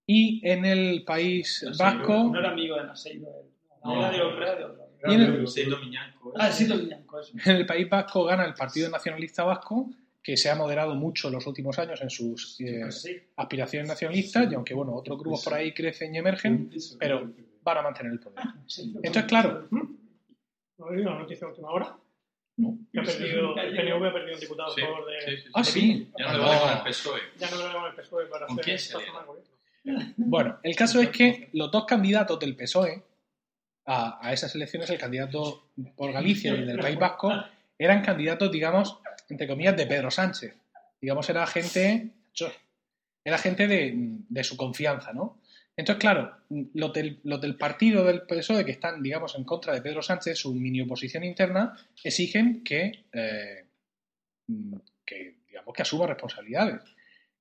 Y en el País Naseiro, Vasco, No era amigo de Nasigro. él. No, No. era de otro, era de otro. Y en el- Seito Miñanco. Ah, sí, Domiñanco, eso. en el País Vasco gana el Partido Nacionalista Vasco, que se ha moderado mucho en los últimos años en sus eh, Pues sí. aspiraciones nacionalistas, y aunque bueno, otros grupos por ahí crecen y emergen, pero van a mantener el poder. sí. Entonces, claro, ¿No habéis la noticia de última hora? No. Que ha perdido, el PNV ha perdido un diputado Sí, a favor de... sí, sí, Ah, sí. Ya no Ah, le vale con el PSOE. Ya no lo con el PSOE para ¿Con hacer quién se le bueno, el caso es que los dos candidatos del PSOE a, esas elecciones, el candidato por Galicia y el del País Vasco, eran candidatos, digamos, entre comillas, de Pedro Sánchez. Digamos, era gente, era gente de, de su confianza, ¿no? Entonces, claro, los del, partido del PSOE que están, digamos, en contra de Pedro Sánchez, su mini oposición interna, exigen que, eh, que, digamos, que asuma responsabilidades.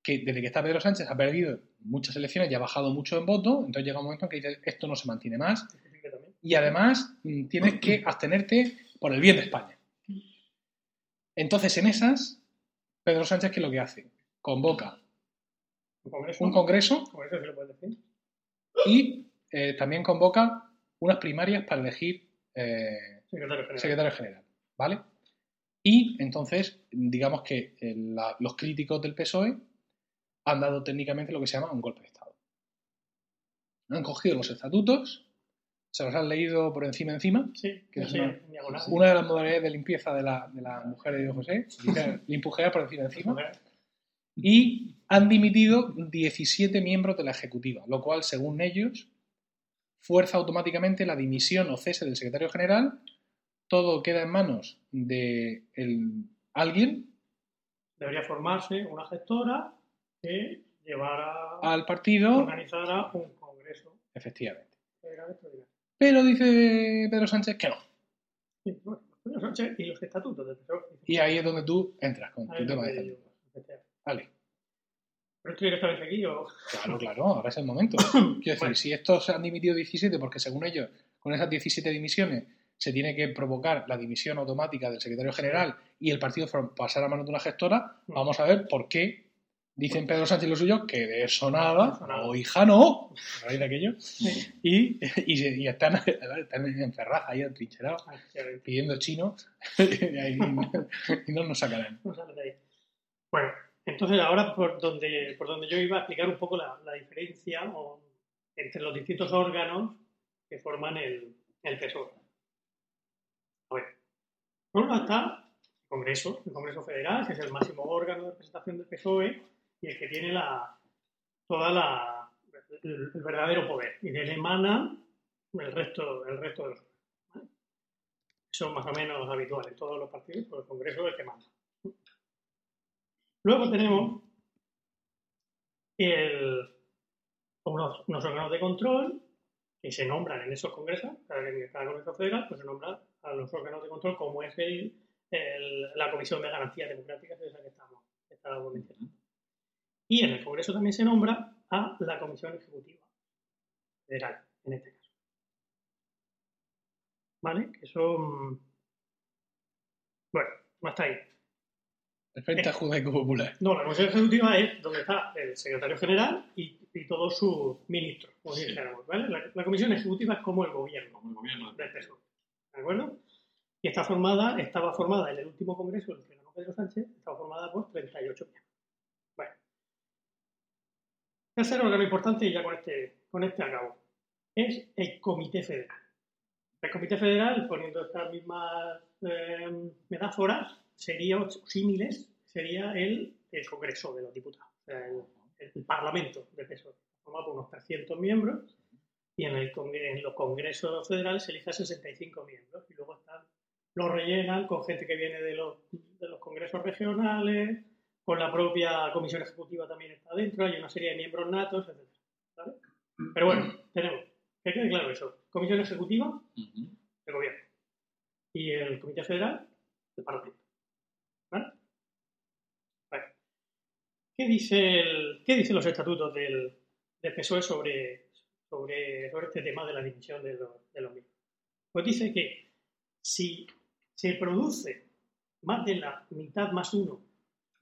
Que desde que está Pedro Sánchez ha perdido muchas elecciones y ha bajado mucho en voto, entonces llega un momento en que dice, esto no se mantiene más. Y además mm, tienes que abstenerte por el bien de España. Entonces, en esas, Pedro Sánchez, ¿qué es lo que hace? Convoca Un congreso. un congreso congreso, si lo puedes decir. y eh, también convoca unas primarias para elegir eh, Secretario general. secretario general, ¿vale? Y entonces, digamos que eh, la- los críticos del PSOE han dado técnicamente lo que se llama un golpe de Estado. Han cogido los estatutos, se los han leído por encima encima. Sí, Que es sí, una- en diagonal. Una de las modalidades de limpieza de la, de la mujer de Dios José, limpujear por encima encima. Y han dimitido 17 miembros de la ejecutiva, lo cual, según ellos, fuerza automáticamente la dimisión o cese del secretario general. Todo queda en manos de el- alguien Debería formarse una gestora que llevara, al partido, organizara un congreso efectivamente. federal. Pero dice Pedro Sánchez que no. Sí, bueno, Pedro Sánchez y los estatutos del. Y ahí es donde tú entras con tu tema de estatutos. Vale. Pero estoy directamente aquí o... Claro, claro, ahora es el momento. Quiero decir, Bueno. si estos se han dimitido 17, porque según ellos, con esas 17 dimisiones, se tiene que provocar la dimisión automática del secretario general y el partido pasar a manos de una gestora, Mm. vamos a ver por qué dicen Pedro Sánchez y los suyos que de eso nada, o hija no, a raíz de aquello, y, y, están, están en Ferraz ahí atrincherados, Ah, pidiendo chino, y, no- nos sacarán. Bueno, entonces ahora por donde, por donde yo iba a explicar un poco la, la diferencia o, entre los distintos órganos que forman el, el PSOE. A ver, por un lado está el Congreso, el Congreso Federal, que es el máximo órgano de representación del PSOE y el que tiene la, toda la, el, verdadero poder. Y de él emana el resto, el resto de los. ¿vale? Eso es más o menos habitual en todos los partidos, pero el Congreso es el que manda. Luego tenemos el, unos, unos órganos de control que se nombran en esos congresos, cada, congreso federal, pues se nombra a los órganos de control como es el, el- la Comisión de Garantías Democráticas, esa que estamos, que estábamos mencionando. Y en el Congreso también se nombra a la Comisión Ejecutiva Federal, en este caso. ¿Vale? Que son... Bueno, hasta ahí. Perfecta judaico popular. No, la comisión ejecutiva es donde está el secretario general y, y todos sus ministros, como si dijéramos, ¿vale? La, la comisión ejecutiva es como el gobierno Como el gobierno del PSOE, ¿de acuerdo? Y está formada, estaba formada en el último congreso, el que ganó Pedro Sánchez, estaba formada por 38 miembros. Tercer órgano importante, y ya con este, con este acabo, es el Comité Federal. El Comité Federal, poniendo estas mismas eh, metáforas, sería, símiles, sería el, Congreso de los Diputados, el, Parlamento del PSOE, formado por unos 300 miembros, y en, el en los congresos federales se eligen 65 miembros, y luego están, los rellenan con gente que viene de los, de los congresos regionales, con la propia comisión ejecutiva también está dentro, hay una serie de miembros natos, etc. ¿vale? Pero bueno, tenemos, que quede claro eso, comisión ejecutiva, el gobierno. Y el Comité Federal, el Parlamento. ¿Vale? Vale. ¿Qué, dice el- ¿Qué dicen los estatutos del, del PSOE sobre, sobre, sobre este tema de la división de los, de los miembros? Pues dice que si se produce más de la mitad más uno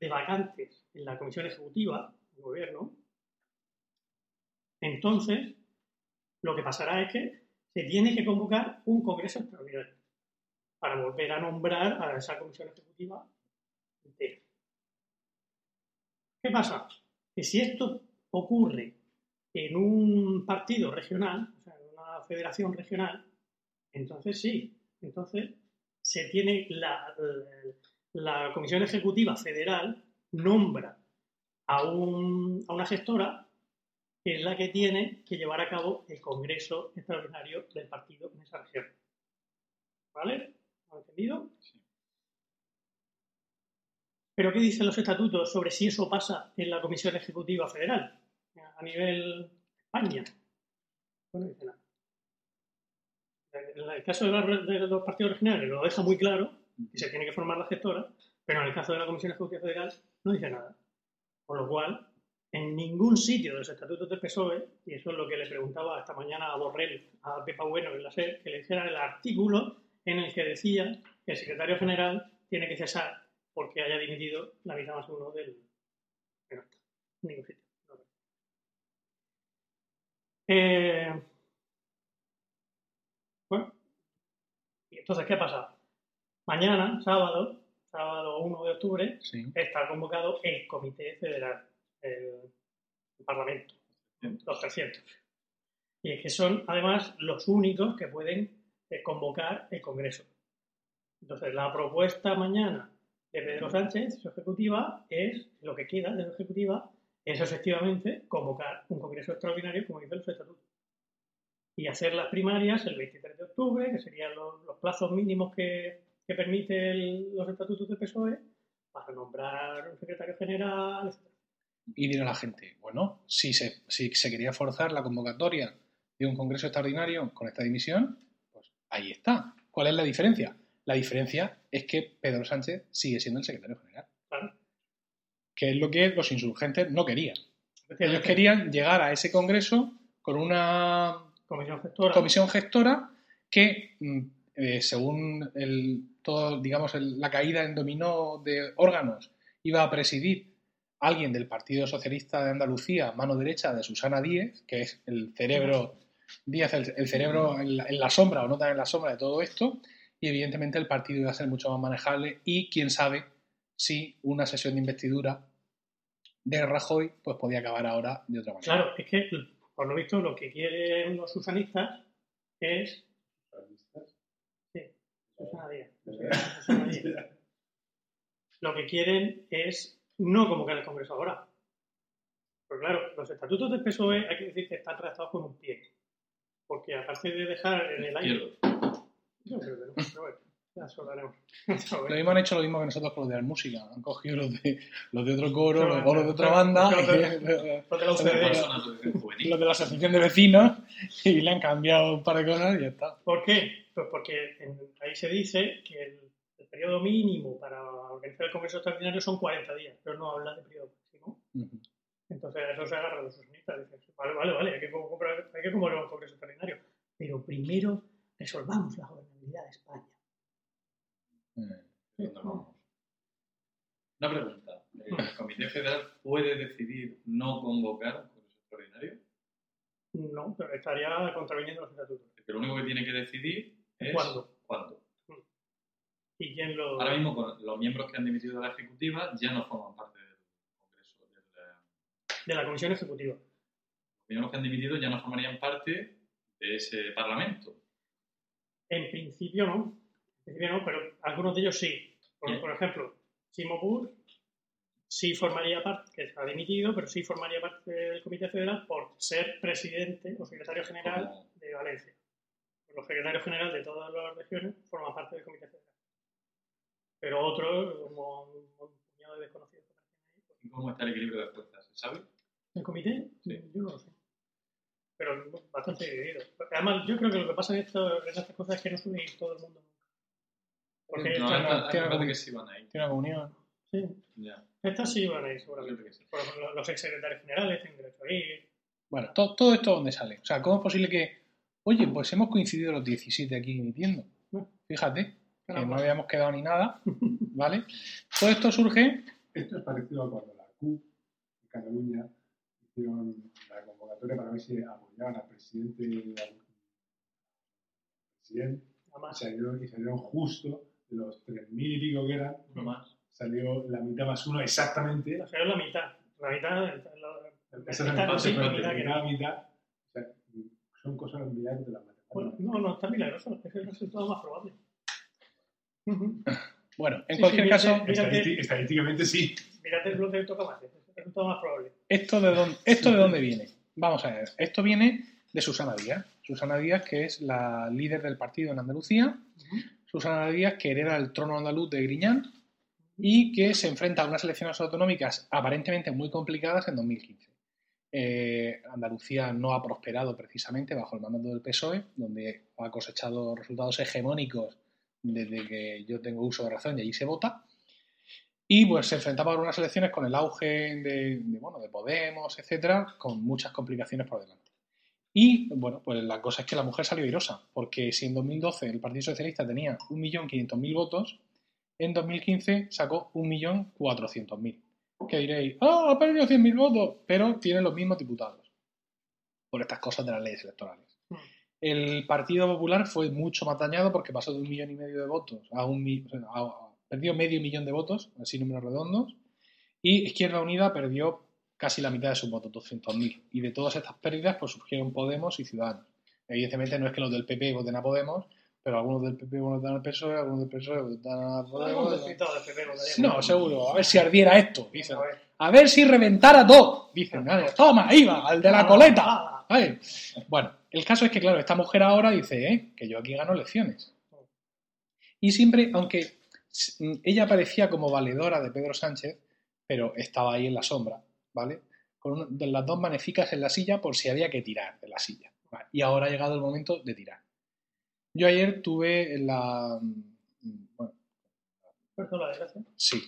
de vacantes en la Comisión Ejecutiva del Gobierno, entonces lo que pasará es que se tiene que convocar un Congreso extraordinario para volver a nombrar a esa comisión ejecutiva entera. ¿Qué pasa? Que si esto ocurre en un partido regional, o sea, en una federación regional, entonces sí, entonces se tiene la, la, la comisión ejecutiva federal nombra a, un, a una gestora que es la que tiene que llevar a cabo el Congreso Extraordinario del partido en esa región. ¿Vale? ¿Lo entendido? ¿Pero qué dicen los estatutos sobre si eso pasa en la Comisión Ejecutiva Federal? A nivel España. Pues no dice nada. En el caso de, los partidos regionales lo deja muy claro, que se tiene que formar la gestora, pero en el caso de la Comisión Ejecutiva Federal no dice nada. Por lo cual, en ningún sitio de los estatutos del PSOE, y eso es lo que le preguntaba esta mañana a Borrell, a Pepa Bueno en la SER, que le dijera el artículo en el que decía que el secretario general tiene que cesar porque haya dimitido la mitad más uno del. que no está en ningún sitio. No Eh, bueno, y entonces, ¿qué pasa? Mañana, sábado, sábado 1 de octubre, Sí. está convocado el Comité Federal, el, el Parlamento, los 300. Y es que son, además, los únicos que pueden eh, convocar el Congreso. Entonces, la propuesta mañana de Pedro Sánchez, su ejecutiva, es, lo que queda de su ejecutiva, es efectivamente convocar un Congreso extraordinario, como dice los estatutos. Y hacer las primarias el 23 de octubre, que serían los, los plazos mínimos que, que permiten los estatutos del PSOE, para nombrar un secretario general, etc. Y dirá la gente, bueno, si se, si se quería forzar la convocatoria de un Congreso extraordinario con esta dimisión, pues ahí está. ¿Cuál es la diferencia? La diferencia es que Pedro Sánchez sigue siendo el secretario general, Claro. que es lo que los insurgentes no querían. Ellos querían llegar a ese Congreso con una Comisión gestora. comisión gestora que, mm, eh, según el, todo, digamos, el- la caída en dominó de órganos, iba a presidir alguien del Partido Socialista de Andalucía, mano derecha de Susana Díez, que es el cerebro, Díaz, el, el cerebro en la, sombra o no tan en la sombra de todo esto, y evidentemente el partido iba a ser mucho más manejable y quién sabe si una sesión de investidura de Rajoy pues podía acabar ahora de otra manera. Claro, es que, por lo visto, lo que quieren los susanistas es. Lo que quieren es no convocar el Congreso ahora. Pero claro, los estatutos del PSOE hay que decir que están redactados con un pie. Porque aparte de dejar en el aire. Yo creo que no, pero bueno, lo mismo han hecho lo mismo que nosotros con los de la música. Han cogido los de, los de otro coro, los, los de otra banda, Los de la de- asociación de de vecinos y le han cambiado un par de cosas y ya está. ¿Por qué? Pues porque en- ahí se dice que el, el periodo mínimo para organizar el Congreso Extraordinario son 40 días, pero no habla de periodo máximo. Entonces eso se agarran los susanistas. Dicen, vale, vale, vale, hay que, comprar- hay que convocar un Congreso Extraordinario. Pero primero resolvamos la gobernabilidad de España. ¿Dónde vamos? Una pregunta. ¿El Comité Federal puede decidir no convocar un Congreso Extraordinario? No, pero estaría contraviniendo los estatutos. Lo único que tiene que decidir es ¿Cuándo? cuándo. ¿Y quién lo...? Ahora mismo con los miembros que han dimitido de la Ejecutiva ya no forman parte del Congreso. del, De la Comisión Ejecutiva. los miembros que han dimitido ya no formarían parte de ese Parlamento. En principio no. En principio no, pero algunos de ellos sí. Por, ejemplo, Simo Puig sí formaría parte, que está dimitido, pero sí formaría parte del Comité Federal por ser presidente o secretario general de Valencia. Los secretarios generales de todas las regiones forman parte del Comité Federal. Pero otros, como un, un puñado de desconocidos que aparecen ahí, pues, ¿Y ¿Cómo está el equilibrio de fuerzas? ¿Se sabe? ¿El comité? Sí. Yo no lo sé. Pero bastante dividido. Además, yo creo que lo que pasa en, esto, en estas cosas es que no suele ir todo el mundo. Porque no, estas, esta- tiene algún- que sí van ahí. Tiene una comunión. sí, estas sí van a ir yo seguramente. sí. Por ejemplo, los exsecretarios generales tienen derecho a ir. Bueno, to- todo esto dónde sale. O sea, ¿cómo es posible que, oye, pues hemos coincidido los 17 aquí emitiendo? Fíjate, que no habíamos quedado ni nada, ¿vale? Todo esto surge, Esto es parecido a cuando la CUP en Cataluña hicieron la convocatoria para ver si apoyaban al presidente, presidente y salieron, y salieron justo los 3.000 y pico que eran, Uno más. salió la mitad más uno exactamente. o es la mitad. La mitad. Esa es la mitad, no. O sea, son cosas milagros de la matemática. Bueno, no, no, está milagroso. Es el resultado más probable. Bueno, en Sí, cualquier sí, caso, mírate- estadísticamente sí. Mírate el bloque de tocamas. Es el resultado más probable. ¿Esto de, dónde, ¿Esto de dónde viene? Vamos a ver. Esto viene de Susana Díaz. Susana Díaz, que es la líder del partido en Andalucía. Susana Díaz, que hereda el trono andaluz de Griñán y que se enfrenta a unas elecciones autonómicas aparentemente muy complicadas en 2015. Eh, Andalucía no ha prosperado precisamente bajo el mandato del PSOE, donde ha cosechado resultados hegemónicos desde que yo tengo uso de razón y allí se vota. Y pues se enfrentaba a unas elecciones con el auge de, de, bueno, de Podemos, etcétera, con muchas complicaciones por delante. Y bueno, pues la cosa es que la mujer salió airosa, porque si en 2012 el Partido Socialista tenía 1.500.000 votos, en 2015 sacó 1.400.000. Que diréis, ¡ah, ha perdido 100.000 votos! Pero tiene los mismos diputados. Por estas cosas de las leyes electorales. Mm. El Partido Popular fue mucho más dañado porque pasó de un millón y medio de votos a un mi- o sea, a- a- perdió medio millón de votos, así números redondos, y Izquierda Unida perdió casi la mitad de sus votos, 200.000. Y de todas estas pérdidas, pues surgieron Podemos y Ciudadanos. Evidentemente no es que los del PP voten a Podemos, pero algunos del PP votan al PSOE, algunos del PSOE votan a Podemos No, seguro. A ver si ardiera esto, dicen. A ver. Si reventara todo. Dicen, "Vale, toma, va, al de la coleta. Ay. Bueno, el caso es que, claro, esta mujer ahora dice, ¿eh? Que yo aquí gano elecciones. Y siempre, aunque s- ella parecía como valedora de Pedro Sánchez, pero estaba ahí en la sombra, ¿vale? Con de las dos magníficas en la silla por si había que tirar de la silla. Vale, Y ahora ha llegado el momento de tirar. Yo ayer tuve la... mm, Bueno, Perdón, la desgracia. Sí,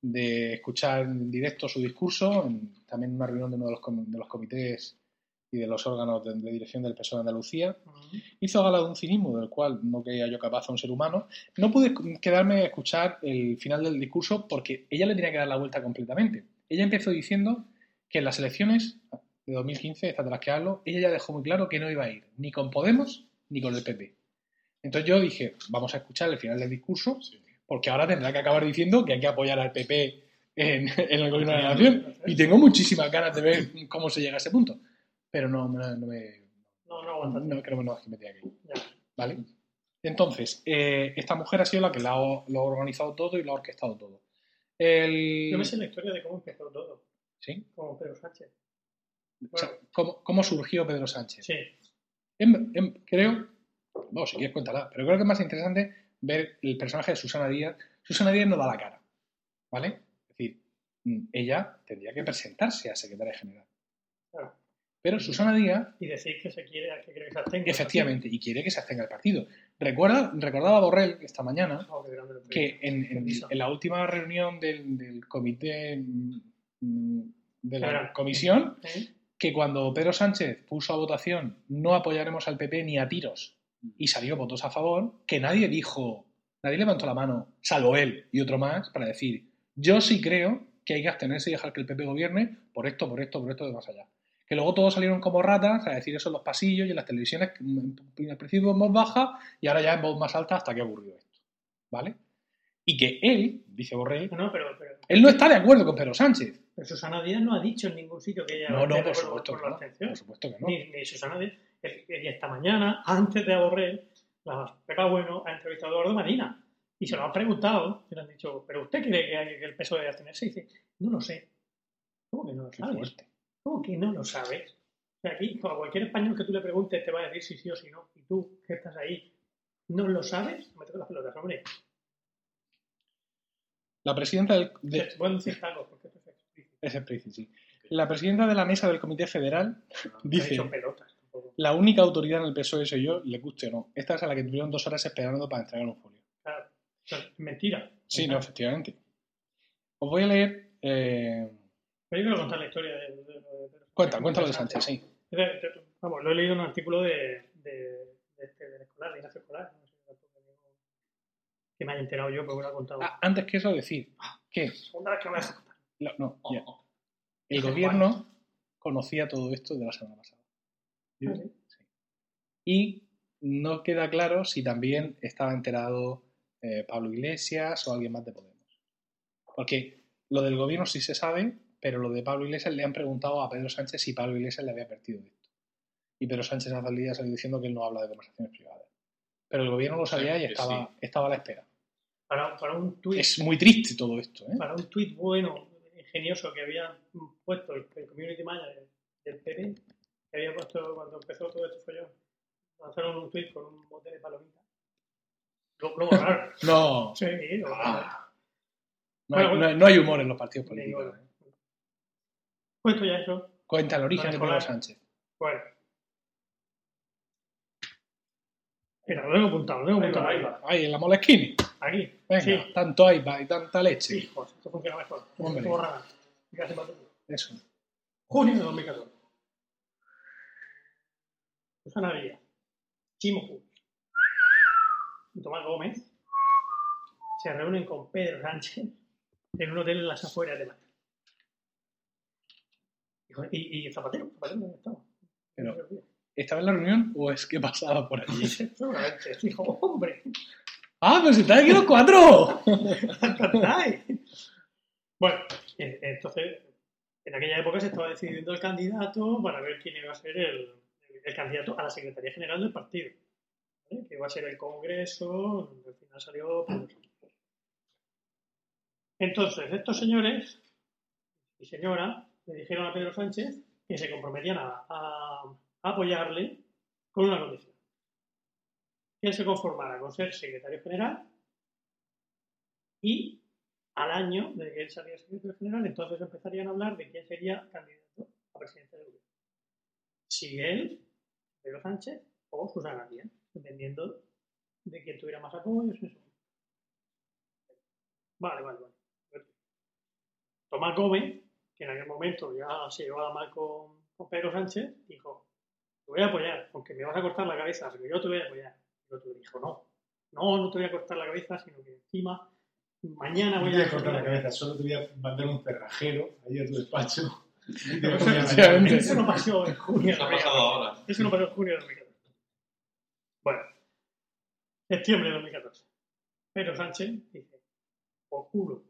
de escuchar en directo su discurso, en- también en una reunión de uno de los, com- de los comités y de los órganos de, de dirección del PSOE de Andalucía. Ujú. Hizo gala de un cinismo del cual no creía yo capaz a un ser humano. No pude quedarme a escuchar el final del discurso porque ella le tenía que dar la vuelta completamente. Ella empezó diciendo que en las elecciones de 2015, estas de las que hablo, ella ya dejó muy claro que no iba a ir ni con Podemos ni con el PP. Entonces yo dije, vamos a escuchar el final del discurso porque ahora tendrá que acabar diciendo que hay que apoyar al PP en, en el gobierno de la nación. Y tengo muchísimas ganas de ver cómo se llega a ese punto. Pero no, no, no me... No, no aguantas. No, creo que no, que me. Ya. ¿Vale? Entonces, eh, esta mujer ha sido la que la ha, lo ha organizado todo y lo ha orquestado todo. El... Yo me sé la historia de cómo empezó todo, ¿Sí? con Pedro Sánchez. O sea, ¿cómo, cómo surgió Pedro Sánchez? Sí, Em- em- creo, bueno, si quieres cuéntala, pero creo que es más interesante ver el personaje de Susana Díaz. Susana Díaz no da la cara, ¿vale? Es decir, mm, ella tendría que presentarse a secretaria general. Claro. Pero Susana Díaz, y decir que se quiere, que quiere que se abstenga. efectivamente, y quiere que se abstenga el partido. Recuerda, recordaba Borrell esta mañana Oh, que en, en- Permiso. en la última reunión del, del comité mm, de la comisión, ¿Eh? que cuando Pedro Sánchez puso a votación no apoyaremos al PP ni a tiros y salió votos a favor, que nadie dijo, nadie levantó la mano, salvo él y otro más, para decir, yo sí creo que hay que abstenerse y dejar que el PP gobierne por esto, por esto, por esto de más allá. Que luego todos salieron como ratas a decir eso en los pasillos y en las televisiones, al principio en voz baja y ahora ya en voz más alta hasta que ocurrió esto. ¿Vale? Y que él, dice Borrell, No, no, pero, pero, él no está de acuerdo con Pedro Sánchez. pero Susana Díaz no ha dicho en ningún sitio que ella No, no, por supuesto que la no. abstención. Por supuesto que no. Ni, ni Susana Díaz. Ella esta mañana, antes de Borrell, la Pepa Bueno ha entrevistado a Eduardo Marina y se lo han preguntado y le han dicho, ¿pero usted cree que, que el peso debe abstenerse? Y dice, no lo sé. ¿Cómo que no lo Qué sabes? fuerte. ¿Cómo que no lo sabes? O sea, aquí, a cualquier español que tú le preguntes te va a decir si sí o si no. Y tú, que estás ahí, ¿no lo sabes? Me toco las pelotas, hombre. La presidenta del, de- a decir algo, porque esto es explícito. es explícito, sí. La presidenta de la mesa del Comité Federal He dice: dicho pelotas. La única autoridad en el PSOE soy yo, le guste o no. Esta es a la que tuvieron dos horas esperando para entregar un folio. Claro. Mentira. Sí, no, efectivamente. Os voy a leer. eh, Pero yo quiero contar la historia de... Cuenta, cuéntalo de Sánchez, sí. De- de- Vamos, lo he leído en un artículo de, de, de este, escolar, de Ignacio Escolar. No sé que me haya enterado yo, pero me lo ha contado. Ah, antes que eso, decir que Segunda vez que me deja contar. no, no, Oh, ya. oh. el Qué gobierno conocía todo esto de la semana pasada. Ah, sí. Sí. Y no queda claro si también estaba enterado eh, Pablo Iglesias o alguien más de Podemos. Porque lo del gobierno sí se sabe, pero lo de Pablo Iglesias le han preguntado a Pedro Sánchez si Pablo Iglesias le había advertido de esto. Y Pedro Sánchez hace el día salido diciendo que él no habla de conversaciones privadas. Pero el gobierno lo sabía y estaba, sí. estaba a la espera. Para, para un tuit Es muy triste todo esto. ¿eh? para un tuit bueno, ingenioso que había puesto el, el community manager del PP, que había puesto cuando empezó todo este follón, lanzaron un tuit con un bote de palomitas. Lo, lo borraron. No, sí, lo borraron. Ah. no, hay, Bueno, no hay- no hay humor en los partidos políticos. Digo, Puesto ya eso, Cuenta el origen de Pedro. Sánchez. bueno. Mira, lo tengo apuntado, lo tengo Ahí va, apuntado. ahí va. Ahí, en la Moleskine. Aquí. Venga, Sí. tanto iPad y tanta leche. Hijos, esto funciona mejor. Hombre. Patricio. Eso. Junio de 2014. Susana Díaz, Chimo Puig y Tomás Gómez se reúnen con Pedro Sánchez en un hotel en las afueras de Madrid. Y, Zapatero, Zapatero ¿dónde estaba? Pero- ¿Estaba en la reunión o es que pasaba por allí? Seguramente, dijo, hombre, ¡Ah, pues están aquí los cuatro! Bueno, eh, entonces En aquella época se estaba decidiendo el candidato para ver quién iba a ser el, el candidato a la Secretaría General del partido. Que iba a ser el Congreso, al final salió. Entonces, estos señores y señora le dijeron a Pedro Sánchez que se comprometían a, a- apoyarle con una condición. Que él se conformara con ser secretario general y al año de que él saliera secretario general, entonces empezarían a hablar de quién sería candidato a presidente del gobierno. Si él, Pedro Sánchez o Susana Díaz, dependiendo de quién tuviera más apoyos. Eso. Vale, vale, vale. Tomás Gómez, que en aquel momento ya se llevaba mal con, con Pedro Sánchez, dijo, te voy a apoyar, aunque me vas a cortar la cabeza, pero yo te voy a apoyar. Y el otro dijo, no, no, no te voy a cortar la cabeza, sino que encima mañana No voy te voy a cortar la cabeza, solo te voy a mandar un cerrajero ahí a tu despacho. Eso, no pasó en junio. Eso ahora. Eso no pasó en junio de 2014. Bueno, septiembre de 2014. Pedro Sánchez dice, por culo.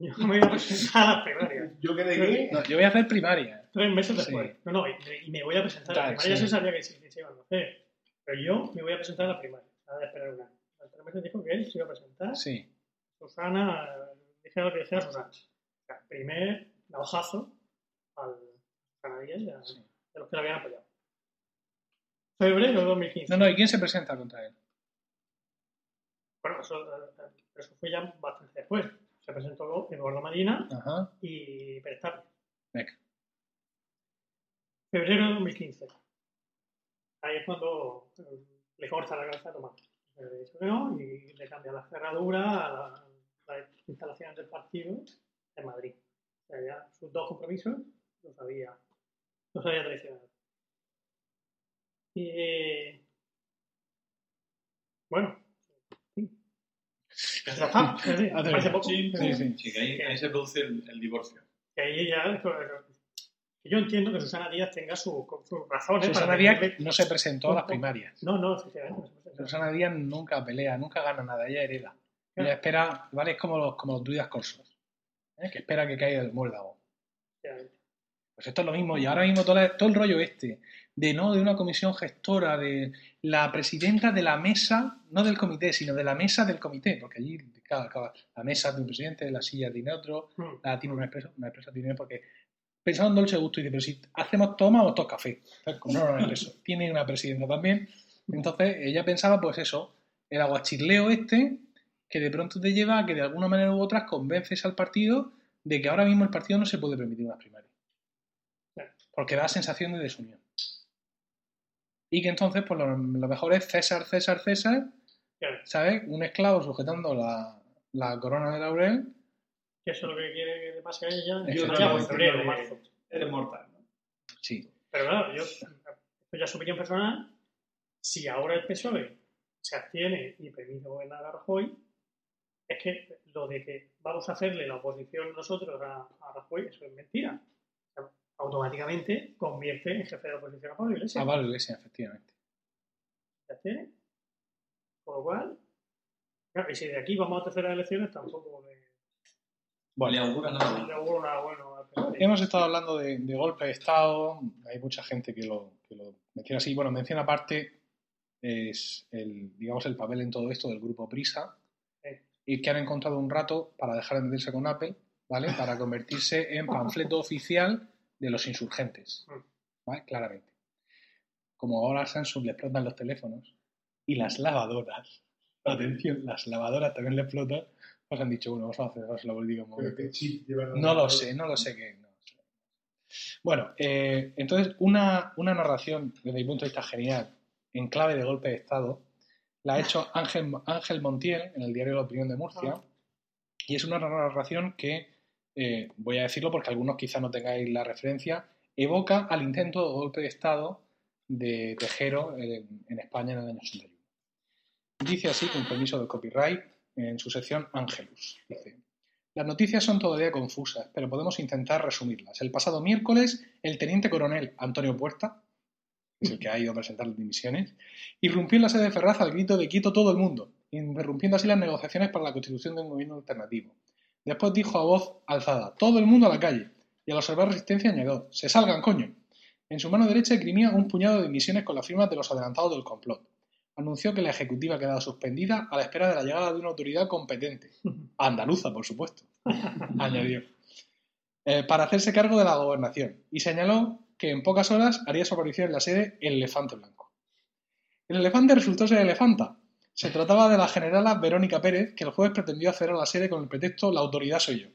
Yo me voy a presentar a las primarias. Yo quedé que. No, yo voy a hacer primaria. Tres meses Sí. después. No, no, y, y me voy a presentar a las primarias. sí. Se sabía que se, que se iban a hacer. Pero yo me voy a presentar a las primarias. De esperar un año. A los tres meses dijo que él se iba a presentar. Sí. Susana, eh, dije lo que decía Susana. O sea, primer navajazo al y a, Sí. a los que la habían apoyado. Febrero de 2015. No, no, ¿y quién se presenta contra él? Bueno, eso, eh, eso fue ya bastante después. Se presentó Eduardo Marina Ajá. y Pérez Tapia. Venga. Febrero de 2015. Ahí es cuando eh, le corta la cabeza a Tomás. Le dice que no y le cambia la cerradura a la- las instalaciones del partido en Madrid. O sea, ya sus dos compromisos los había, los había traicionado. Y bueno, sí. Es decir, Hace- hace poco. Sí, Sí, sí. Sí, que ahí, ahí se produce el, el divorcio. Que ahí ya. que Yo entiendo que Susana Díaz tenga su- sus razones. Susana para Díaz no se presentó a las primarias. No, no, efectivamente. Susana Díaz nunca pelea, nunca gana nada, ella hereda. Ella Claro. espera, ¿vale? Es como los, como los druidas corsos, ¿eh? que espera que caiga el muérdago. Pues esto es lo mismo, y ahora mismo todo, la- todo el rollo este, de no de una comisión gestora, de la presidenta de la mesa, no del comité, sino de la mesa del comité, porque allí, claro, claro, la mesa tiene un presidente, la silla tiene otro, Mm. la tiene una empresa, una empresa tiene porque pensaba en Dolce Gusto y dice, pero si hacemos tomamos todos café, ¿sabes? Como no, no, no eso. Tiene una presidenta también. Entonces ella pensaba, pues eso, el aguachirleo este, que de pronto te lleva a que de alguna manera u otra convences al partido de que ahora mismo el partido no se puede permitir unas primarias. Porque da sensación de desunión. Y que entonces, pues lo, lo mejor es César, César, César, Claro. ¿sabes? Un esclavo sujetando la, la corona de laurel. Que eso es lo que quiere que le pase a ella. Efectivamente. Santiago, en febrero, marzo. Eres mortal. ¿no? Sí. Pero claro, yo, ya su opinión personal. Si ahora el PSOE se abstiene y permite gobernar a Rajoy, es que lo de que vamos a hacerle la oposición nosotros a, a Rajoy, eso es mentira. Automáticamente convierte en jefe de la oposición a Pablo Iglesias. A Pablo Iglesias, efectivamente. ¿Se abstiene? Con lo cual, claro, y si de aquí vamos a terceras elecciones, tampoco le, Le augura nada. le auguro nada bueno. Hemos estado hablando de, de golpe de Estado, hay mucha gente que lo, que lo menciona así. Bueno, menciona aparte es el, digamos, el papel en todo esto del grupo Prisa y que han encontrado un rato para dejar de meterse con Apple, ¿vale? Para convertirse en panfleto oficial de los insurgentes, ¿vale? Claramente. Como ahora a Samsung le explotan los teléfonos y las lavadoras, atención, las lavadoras también le explotan, pues han dicho, bueno, vamos a hacer la política un momento. No lo sé, no lo sé qué. no. Bueno, eh, entonces una, una narración, desde mi punto de vista genial, en clave de golpe de Estado, la ha hecho Ángel, Ángel Montiel en el diario La Opinión de Murcia, Ah. y es una narración que, eh, voy a decirlo porque algunos quizá no tengáis la referencia, evoca al intento de golpe de Estado de Tejero en, España en el año 81. Dice así, con permiso del copyright, en su sección Ángelus. Dice, las noticias son todavía confusas, pero podemos intentar resumirlas. El pasado miércoles, el teniente coronel Antonio Puerta, que es el que ha ido a presentar las dimisiones, irrumpió en la sede de Ferraz al grito de quito todo el mundo, interrumpiendo así las negociaciones para la constitución de un gobierno alternativo. Después dijo a voz alzada, todo el mundo a la calle, y al observar resistencia añadió, ¡se salgan, coño! En su mano derecha imprimía un puñado de misiones con las firmas de los adelantados del complot. Anunció que la ejecutiva quedaba suspendida a la espera de la llegada de una autoridad competente. Andaluza, por supuesto. Añadió. Eh, para hacerse cargo de la gobernación. Y señaló que en pocas horas haría su aparición en la sede el elefante blanco. El elefante resultó ser elefanta. Se trataba de la generala Verónica Pérez, que el jueves pretendió hacer a la sede con el pretexto la autoridad soy yo.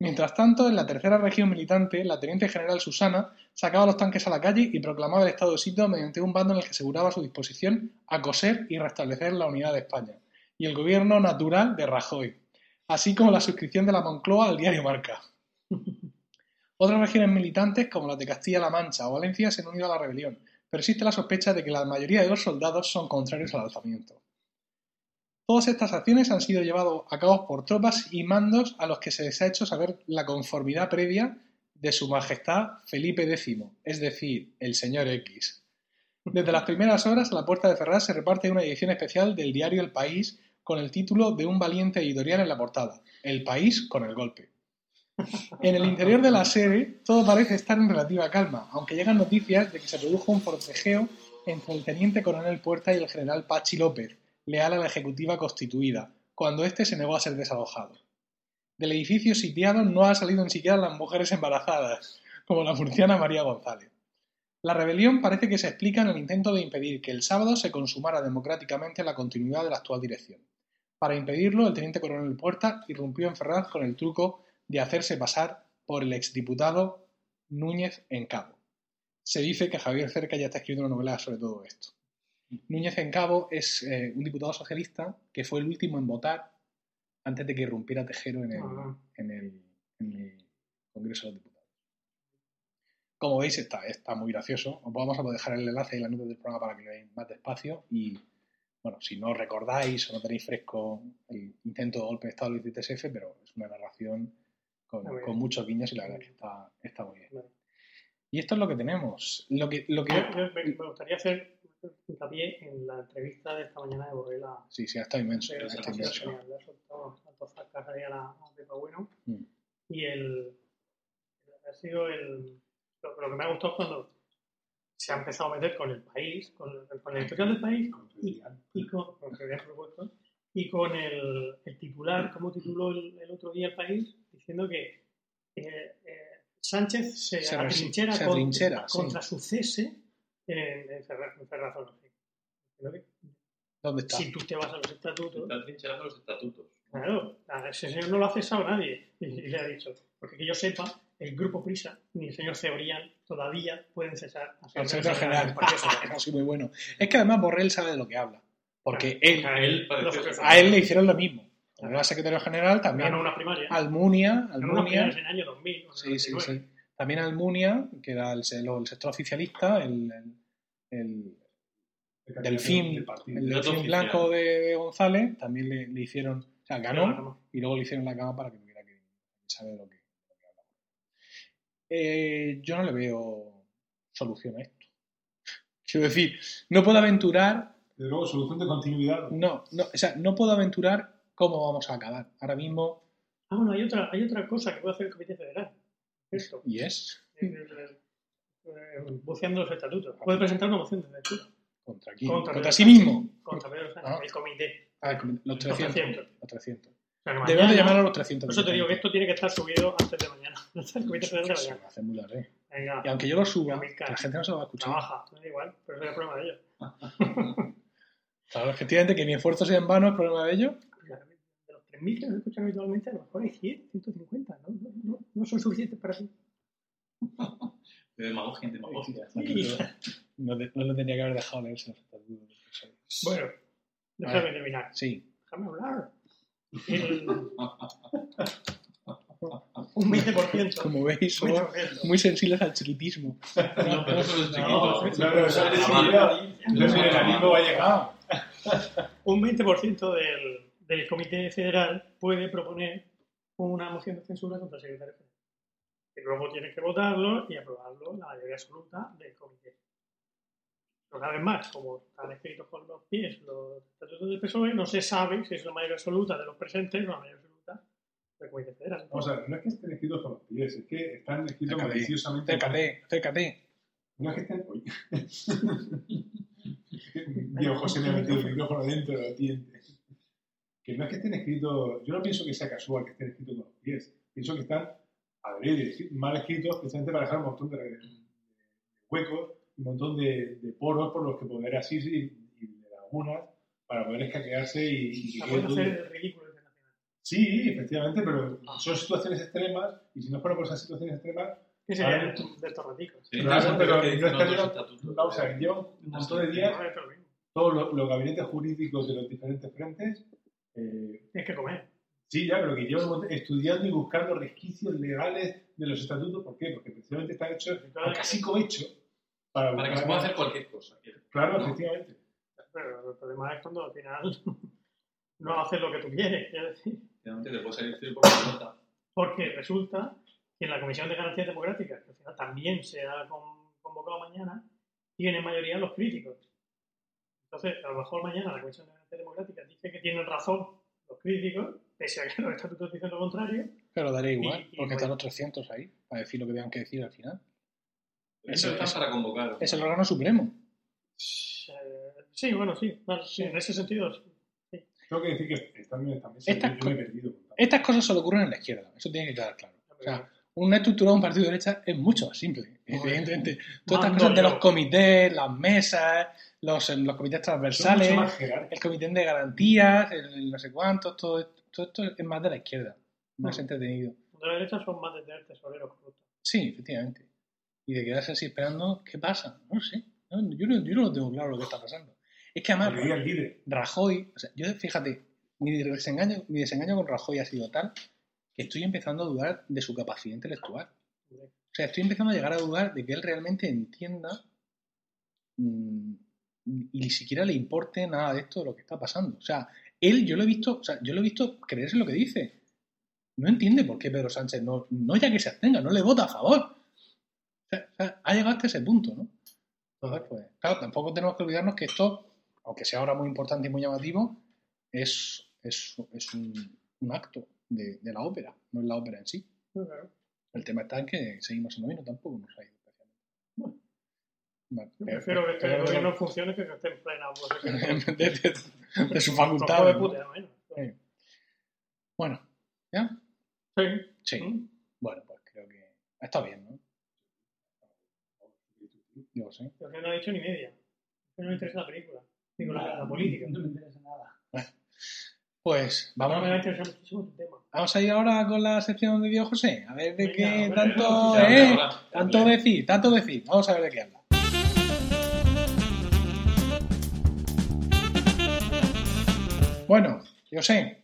Mientras tanto, en la tercera región militante, la teniente general Susana sacaba los tanques a la calle y proclamaba el estado de sitio mediante un bando en el que aseguraba su disposición a coser y restablecer la unidad de España y el gobierno natural de Rajoy, así como la suscripción de la Moncloa al diario Marca. Otras regiones militantes, como las de Castilla-La Mancha o Valencia, se han unido a la rebelión, pero existe la sospecha de que la mayoría de los soldados son contrarios al alzamiento. Todas estas acciones han sido llevadas a cabo por tropas y mandos a los que se les ha hecho saber la conformidad previa de Su Majestad Felipe X, es decir, el señor X. Desde las primeras horas, a la puerta de Ferraz se reparte una edición especial del diario El País con el título de un valiente editorial en la portada, El País con el golpe. En el interior de la sede todo parece estar en relativa calma, aunque llegan noticias de que se produjo un forcejeo entre el teniente coronel Puerta y el general Pachi López, leal a la ejecutiva constituida, cuando éste se negó a ser desalojado. Del edificio sitiado no ha salido ni siquiera las mujeres embarazadas, como la murciana María González. La rebelión parece que se explica en el intento de impedir que el sábado se consumara democráticamente la continuidad de la actual dirección. Para impedirlo, el teniente coronel Puerta irrumpió en Ferraz con el truco de hacerse pasar por el exdiputado Núñez en Cabo. Se dice que Javier Cerca ya está escribiendo una novela sobre todo esto. Núñez en Cabo es eh, un diputado socialista que fue el último en votar antes de que irrumpiera Tejero en el, Ah. en el- en el Congreso de los Diputados. Como veis, está, está muy gracioso. Os vamos a dejar el enlace y la nota del programa para que lo veáis más despacio. Y bueno, si no recordáis o no tenéis fresco el intento de golpe de Estado del ITSF, pero es una narración con, muchos guiños y la verdad que está, está muy bien. Vale. Y esto es lo que tenemos. Lo que, lo que... Me gustaría hacer hincapié en la entrevista de esta mañana de Borrella. Sí, sí, ha estado inmenso. Inmenso. genial, le ha soltado ahí a la a Pepa Bueno. Mm. Y el, ha sido el, lo, lo que me ha gustado es cuando se ha empezado a meter con el país, con, con la editorial del país y, y con, con supuesto, y con el, el titular, como tituló el, el otro día el país, diciendo que eh, eh, Sánchez se, Se atrinchera, se atrinchera, sí. contra su cese en, en Ferraz, en que ¿Dónde está? Si tú te vas a los estatutos, Está trincherando los estatutos. Claro, ese señor no lo ha cesado nadie. Y, y le ha dicho, porque que yo sepa, el grupo Prisa ni el señor Cebrián todavía pueden cesar a El ser secretario general. Porque eso- ha sido muy bueno. Es que además Borrell sabe de lo que habla. Porque él, a él a él le hicieron lo mismo. Cuando era secretario general, también ganó una primaria. Almunia, ganó una primaria Almunia, en el año 2000. o sí, sí, 99. sí. También Almunia, que era el, sector oficialista, el, el, el delfín, del el delfín blanco de, de González, también le, le hicieron, o sea, ganó y luego le hicieron la cama para que tuviera que saber de lo que hablaba. Eh, yo no le veo solución a esto. Quiero decir, no puedo aventurar Desde luego, solución de continuidad. No, no, o sea, no puedo aventurar cómo vamos a acabar. Ahora mismo, Ah, bueno, hay otra, hay otra cosa que puede hacer el Comité Federal. Esto, y es buceando los estatutos. Puede presentar una moción de censura contra quién? Contra sí mismo. contra Pedro Sánchez, Ah. el comité. Ah, el los 300. 300. Los 300. O sea, que Debemos de llamar a los 300. Por eso te digo que esto tiene que estar subido antes de mañana. el Comité Federal de Se mañana. va a hacer muy largo. Venga, Y aunque yo lo suba, la gente no se lo va a escuchar. trabaja, me da igual, pero es el problema de ellos. Claro, efectivamente, que mi esfuerzo sea en vano es problema de ellos. De los 3.000 que nos escuchan habitualmente, a lo mejor hay 100, 150, ¿no? No, no, no son suficientes para ti. De demagogia en demagogia. No, te- no le tendría que haber dejado leerse los estatutos. Bueno, déjame terminar. Sí. Déjame hablar. El- un 20%. Como veis, somos 20%. muy sensibles al chiquitismo. No, pero eso es No, chiquito. sensibilidad, el va a llegar. Un 20% del, del Comité Federal puede proponer una moción de censura contra el secretario general. Y luego tiene que votarlo y aprobarlo la mayoría absoluta del comité. Pero una vez más, como están escritos con los pies los estatutos del PSOE, no se sabe si es la mayoría absoluta de los presentes o la mayoría absoluta del Comité Federal. Vamos a ver, no es que estén escritos con los pies, es que están escritos maliciosamente. Acércate, acércate. No es que estén. Diego José me ha metido el micrófono dentro de los dientes. Que no es que estén escritos. Yo no pienso que sea casual que estén escritos con los pies. Pienso que están adrede, mal escritos, precisamente para dejar un montón de, de huecos, un montón de, de poros por los que poder así y, y de lagunas para poder escaquearse y, y que hacer el ridículo. Sí, efectivamente, pero son situaciones extremas y si no fuera por esas situaciones extremas, ¿Qué sería Ahora- de, estos raticos? Sí, Claro, pero no está vamos a ver, lleva un montón de días todos los, los gabinetes jurídicos de los diferentes frentes, eh, Tienes que comer. sí, ya, pero que montón- estudiando y buscando resquicios legales de los estatutos. ¿Por qué? Porque precisamente están hechos Claro. o casi cohecho para, Para que se pueda hacer cualquier cosa. Claro, ¿no? efectivamente. Pero el problema es cuando al final no haces lo que tú quieres. quiero decir. Finalmente te puede salir por la nota. Porque resulta que en la Comisión de Garantías Democráticas, que al final también se ha con- convocado mañana, tienen mayoría los críticos. Entonces, a lo mejor mañana la Comisión de Garantías Democráticas dice que tienen razón los críticos, pese a que los estatutos dicen lo contrario. Pero daré igual, Y- y porque bueno. están los 300 ahí, para decir lo que tengan que decir al final. Eso Eso- está para convocar. Es el órgano supremo. Eh, sí, bueno, sí, en ese sentido. sí. Tengo que decir que yo, yo me he perdido. Estas cosas solo ocurren en la izquierda, eso tiene que quedar claro. O sea, una estructura de un partido de derecha es mucho más simple, evidentemente. Todas estas cosas de los comités, las mesas, los, los comités transversales, el comité de garantías, el, el no sé cuántos, todo, esto- todo esto es más de la izquierda, más Mm. entretenido. De la derecha son más de tener tesoreros corruptos. Sí, efectivamente. Y de quedarse así esperando, ¿qué pasa? No sé. No, yo, no, yo no lo tengo claro lo que está pasando. Es que además. Rajoy, o sea, yo fíjate, mi desengaño, mi desengaño con Rajoy ha sido tal que estoy empezando a dudar de su capacidad intelectual. O sea, estoy empezando a llegar a dudar de que él realmente entienda mm, y ni siquiera le importe nada de esto de lo que está pasando. O sea, él, yo lo he visto, o sea, yo lo he visto creerse lo que dice. No entiende por qué Pedro Sánchez no, no ya que se abstenga, no le vota a favor. Ha llegado hasta ese punto, ¿no? Entonces, pues, claro, tampoco tenemos que olvidarnos que esto, aunque sea ahora muy importante y muy llamativo, es, es, es un, acto de, la ópera, no es la ópera en sí. El tema está en que seguimos en lo mismo, tampoco nos ha ido especialmente. Vale, Yo pero- prefiero que este gobierno funcione que que esté en plena posesión. de, de- de su facultad. ¿no? bueno. Sí. Bueno, ¿ya? Sí. Sí. Mm. Bueno, pues creo que está bien, ¿no? Yo sé. Pero que no ha dicho ni media. Que no me interesa la película. Digo, la, la política. No me interesa nada. Pues vamos, me va a interesar muchísimo. Vamos a ir ahora con la sección de Dios José. A ver de Venga, qué tanto, ¿eh? Tanto decir, tanto decir. Vamos a ver de qué habla. Bueno, yo sé.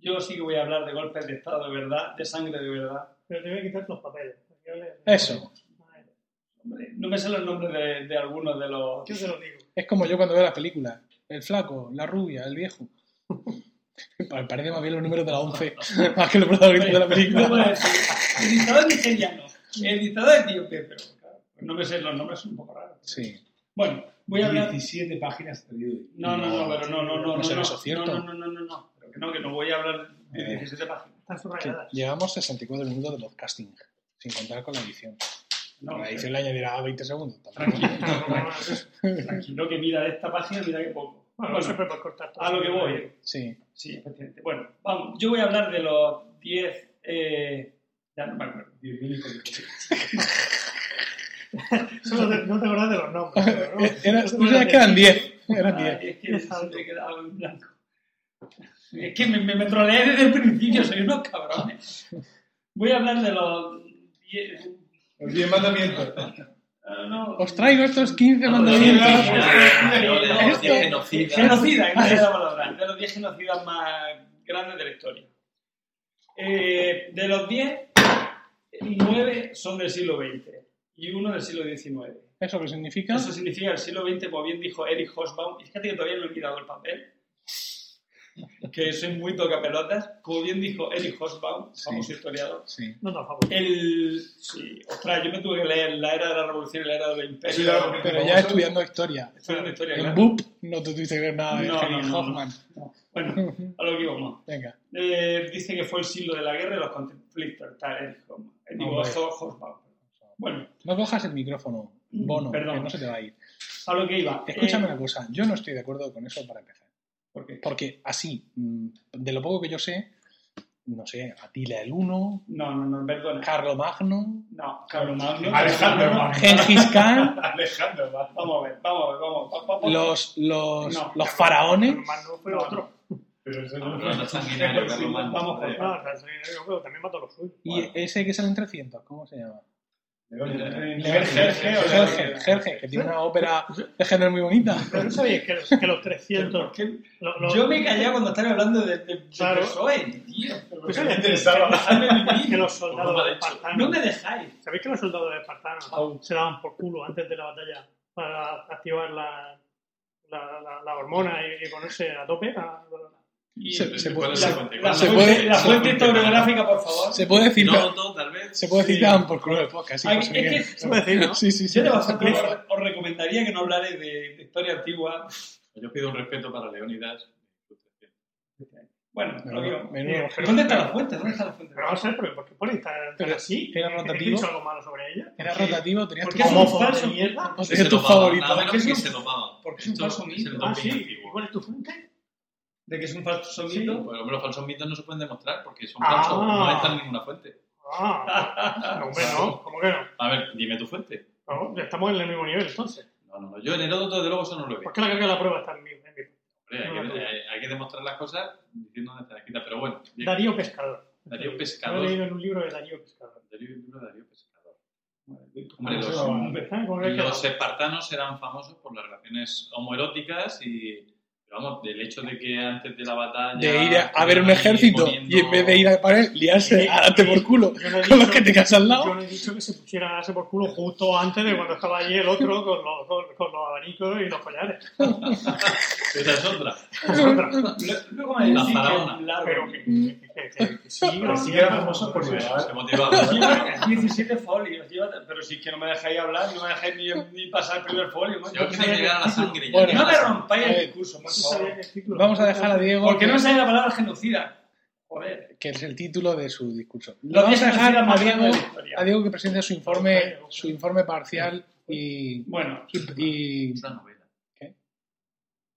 Yo sí que voy a hablar de golpes de Estado de verdad, de sangre de verdad. Pero te voy a quitar los papeles. Le- Eso. Hombre, no me sé los nombres de, de algunos de los... Yo te lo digo. Es como yo cuando veo las películas. El flaco, la rubia, el viejo. Pa- Parece más bien los números de la 11 más que los protagonistas de la película. decir, El dictador nigeriano, el dictador etíope, pero claro, pues no me sé los nombres, son un poco raros. Sí. Bueno, voy a hablar... 17 páginas traído de No, no, no, pero no, no, no, No no, será eso no, cierto. no, no, no, no, no, pero que no, que no voy a hablar de Eh. 17 páginas. Están subrayadas. llevamos 64 minutos de podcasting, sin contar con la edición. No, la edición le añadirá 20 segundos. Tranquilo, Bueno, tranquilo, que mira esta página, mira que poco. No siempre puedes cortar todo. a lo que voy. Sí. Sí, efectivamente. Bueno, vamos, yo voy a hablar de los 10... Eh, ya no me acuerdo. 10.000 hijos de puta. Solo te- no te acordás de los nombres. pero, ¿no? Era, Tú tú sabes que eran 10. Eran Ay, 10. es que he quedado en blanco. Es que me, me, me troleé desde el principio, soy unos cabrones. Voy a hablar de los 10... Los 10 mandamientos. Os traigo estos 15 No, mandamientos. no, de los Esto- 10 genocidas. Genocida, esa es la palabra. De los 10 genocidas más grandes de la historia. Eh, de los 10, 9 son del siglo XX y uno del siglo XIX. ¿Eso qué significa? Eso significa el siglo XX, como bien dijo Erich Hobsbawm, fíjate que todavía no he mirado el papel, que soy muy tocapelotas, como bien dijo Erich Hobsbawm, Sí. famoso historiador, Sí. No te favor. el... Sí, ostras, yo me tuve que leer la era de la revolución y la era del imperio. Sí, claro, Pero ya famoso. estudiando historia. Estudiando historia, En claro. BUP no te tuviste que ver nada de No, Henry no, no, Hoffman. no. Bueno, a lo que íbamos. Venga. Eh, dice que fue el siglo de la guerra y los conflictos. Tal, eh, como- eh, digo, Hombre. Ho- Horsbauer. Bueno, No cojas el micrófono, Bono, Perdón. que no se te va a ir. a lo que iba. Escúchame Eh, una cosa, yo no estoy de acuerdo con eso para empezar. ¿Por qué? Porque así, mm, de lo poco que yo sé, no sé, Atila el Uno, No, no, no, perdona. Carlo Magno, No, Carlos Magno. Alejandro no, no, Magno. Gengis Khan, Alejandro, va. Vamos a ver, vamos a ver, vamos. va- va- va- los, los, No, los faraones. Fue No, otro. Pero eso No, no pero no es sanguinario, Carlos Magno. Vamos con- Joder. No, tan sanguinario, pero también mató a los suyos. Y ese que sale en 300, ¿cómo se llama? Jerje, que tiene una ópera de género muy bonita. Pero no sabéis que, los- que los 300. ¿Por qué? lo- lo- Yo me callé cuando están hablando de, de, de Claro. PSOE, tío. ¿Tú sabes me interesaba. que los soldados Por derecho. espartanos. No me dejáis. ¿Sabéis que los soldados espartanos Au. se daban por culo antes de la batalla para activar la, la, la, la hormona y, y ponerse a tope? A- Se- se ¿Cuál puede- la fuente? la, ¿Cuál es se la fuente, puede- la se fuente puede- historiográfica, por favor. Se puede decir, No, no, tal vez. se puede decir Sí. por culo del podcast. Sí, Ay, es que- Se puede decir, ¿no? Sí, sí, sí. Yo de vosotros os, os recomendaría que no hablarais de, de historia antigua. Yo pido un respeto para Leónidas. Bueno, lo digo. Menudo Eh, ojero. ¿Dónde está la fuente? ¿Dónde está la fuente? Pero vamos a ver, ¿por por qué tan, tan Pero así? era ¿He- he rotativo. dicho algo malo sobre ella? Era ¿Por qué? rotativo, tenías ¿Por qué es falso? de mierda. tu favorito. Porque que es un- porque falso Ah, doping sí. ¿Y antiguo. cuál es tu fuente? De que es un falso Sí. mito. Pues, hombre, los falsos mitos no se pueden demostrar porque son Ah. falsos. No están en ninguna fuente. Ah, no, hombre, no. ¿Cómo que no? A ver, dime tu fuente. No, estamos en el mismo nivel entonces. No, no, no. Yo en Heródoto, de luego, eso no lo veo. ¿Por qué la carga de la prueba está en mi? en mi- Hombre, hay, No, que, no. hay- hay que demostrar las cosas diciendo dónde están escritas. Pero bueno, bien. Darío Pescador. Darío Lo Pescador. he leído en un libro de Darío Pescador. Darío, el libro de Darío Pescador. Hombre, ¿Cómo se los, que los espartanos eran famosos por las relaciones homoeróticas y, pero vamos, del hecho de que antes de la batalla... De ir a, a ver un ejército poniendo- y en vez de ir a pared, liarse Sí, a darte por culo Yo no con los que te casas al Yo lado. no he dicho que se pusiera a darse por culo justo antes de cuando estaba allí el otro con los, con, con los abanicos y los collares. Esa es otra. Luego me La faraona. Pero que, que, que- que- que sí, era famoso por motivaba. Lleva 17 folios, pero si es que no me dejáis hablar, no me dejáis ni, ni pasar el primer folio. ¿no? Yo que llegara la sangre. No me rompáis el ver, discurso, Vamos a dejar a Diego, ¿Por qué no sale la palabra genocida? Joder. que es el título de su discurso. Los Vamos a dejar a más Diego, a que presente su informe, su informe parcial y, Bueno, y-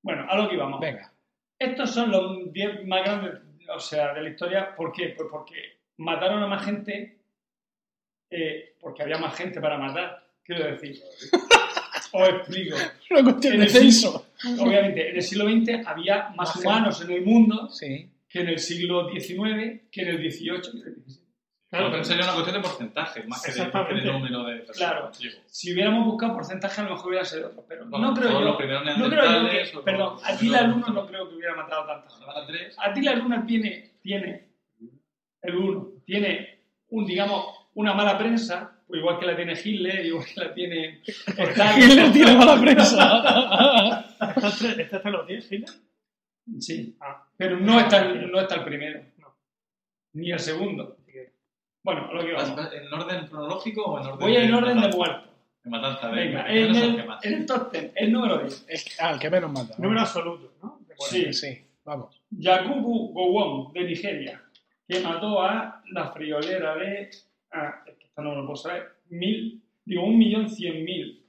bueno, a lo que íbamos. venga. Estos son los 10 más grandes, o sea, de la historia. ¿Por qué? Pues porque mataron a más gente, eh, porque había más gente para matar. Quiero decir, os explico. Una cuestión En de el censo. Obviamente, en el siglo XX había más Más humanos en el mundo Sí. que en el siglo XIX, que en el XVIII, que en el XVII. Claro, pero sería una cuestión de porcentaje, más que de, número de personas. Claro. Digo, Si hubiéramos buscado porcentaje, a lo mejor hubiera sido otro, pero bueno, no creo yo. los primeros No creo yo que, o perdón, Atila el primeros- 1 no creo que hubiera matado a tanta gente. Ahora tres. Atila el 1 tiene, tiene, el 1, tiene un, digamos, una mala prensa, igual que la tiene Hitler, igual que la tiene. Hitler tiene mala prensa. ¿Estás tres- ¿Estás entre los 10, Hitler? Sí, Ah, pero no está, el, no está el primero, No. ni el segundo. Bueno, a lo que ¿Vas- vamos. ¿En orden cronológico o en orden Voy en orden de matanza? muertos. De matanza, de Venga, de en el, en el top 10, el número 10. El que- ah, el que menos mata. número absoluto, ¿no? De Sí. Sí, vamos. Yakubu Gowon, de Nigeria, que mató a la friolera de. Ah, esto no lo puedo saber. Mil, digo, un millón cien mil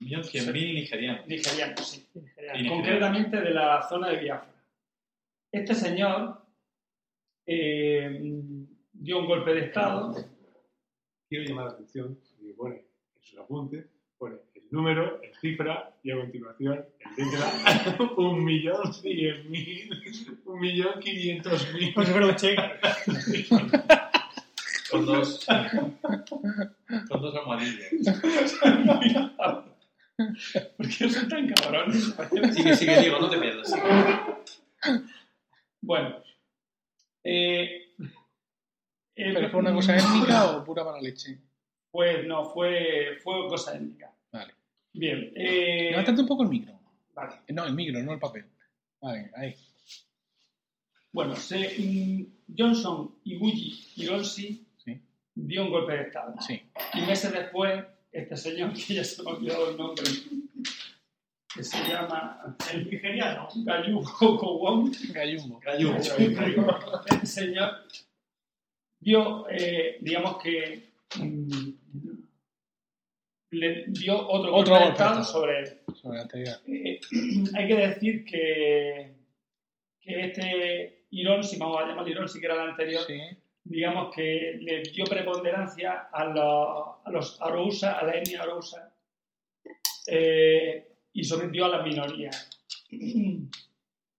Millón cien mil nigerianos. nigerianos, sí. Nigeriano. Y Nigeria. concretamente de la zona de Biafra. Este señor eh, dio un golpe de Estado. Quiero llamar la atención y pone en sus apuntes, pone el número, el cifra y a continuación el letra un millón cien mil, un millón quinientos mil. Un cheque. Con dos. con dos almohadillas. ¿Por qué son tan cabrones? Sigue, sigue, digo, no te pierdas. sigue. Bueno. Eh, eh, ¿Pero fue una cosa étnica o pura mala leche? Pues no, fue, fue cosa étnica. Vale. Bien. Eh, Levántate un poco el micro. vale. No, el micro, no el papel. Vale, ahí. Bueno, se, mm, Johnson Iguchi Hiroshi Sí, dio un golpe de Estado. sí. Y meses después, este señor, que ya se me ha olvidado el nombre, que se llama El nigeriano. Gayugo Kowon. Gallumbo. Gallo. Este señor dio, eh, digamos que, mm, le dio otro, Otro golpe de estado sobre él. Sobre la. Eh, hay que decir que, que este Irón, si vamos a llamarlo Irón, si que era el anterior, Sí. Digamos que le dio preponderancia a, los- a los Arousa, a la etnia Arousa, eh, y sometió a las minorías.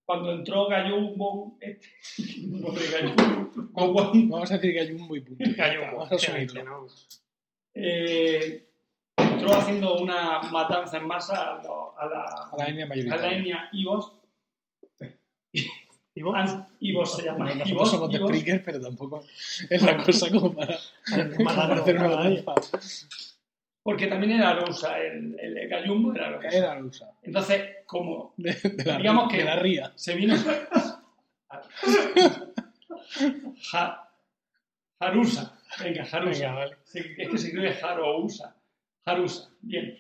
Cuando entró Gayumbo, este, Gowon, Vamos a decir Gallumbo y punto. Gallumbo, eh, entró haciendo una matanza en masa a, la, A la etnia a la mayoritaria. etnia Ibos. ¿Y vos? Se llama. Bueno, Ibos, nosotros somos de. Spreaker, pero tampoco es la cosa como para, para hacer una. Porque también era Arousa, el, el, Gayumbo era Arousa. Era la USA. Entonces, como De, de la, Digamos que- de la ría. se vino. Ja- Harusa. Venga, Harusa. Venga, vale. Se- Es que se escribe Harousa. Harusa. Bien.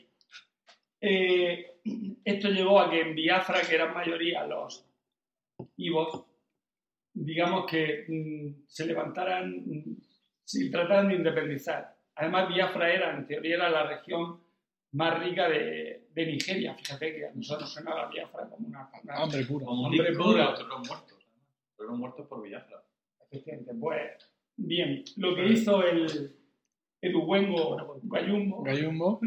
Eh, esto llevó a que en Biafra, que eran mayoría los Ibos, digamos que mm, se levantaran, mm, se trataran de independizar. Además, Biafra era, en teoría, era la región más rica de, de Nigeria. Fíjate que a nosotros sonaba Biafra como una, una- Hambre puro. Como un Hombre disco puro. de otros muertos. Fueron muertos por Villafra. Efectivamente, pues bien, lo que hizo el, el Uwengo Gayumbo, Gallumbo.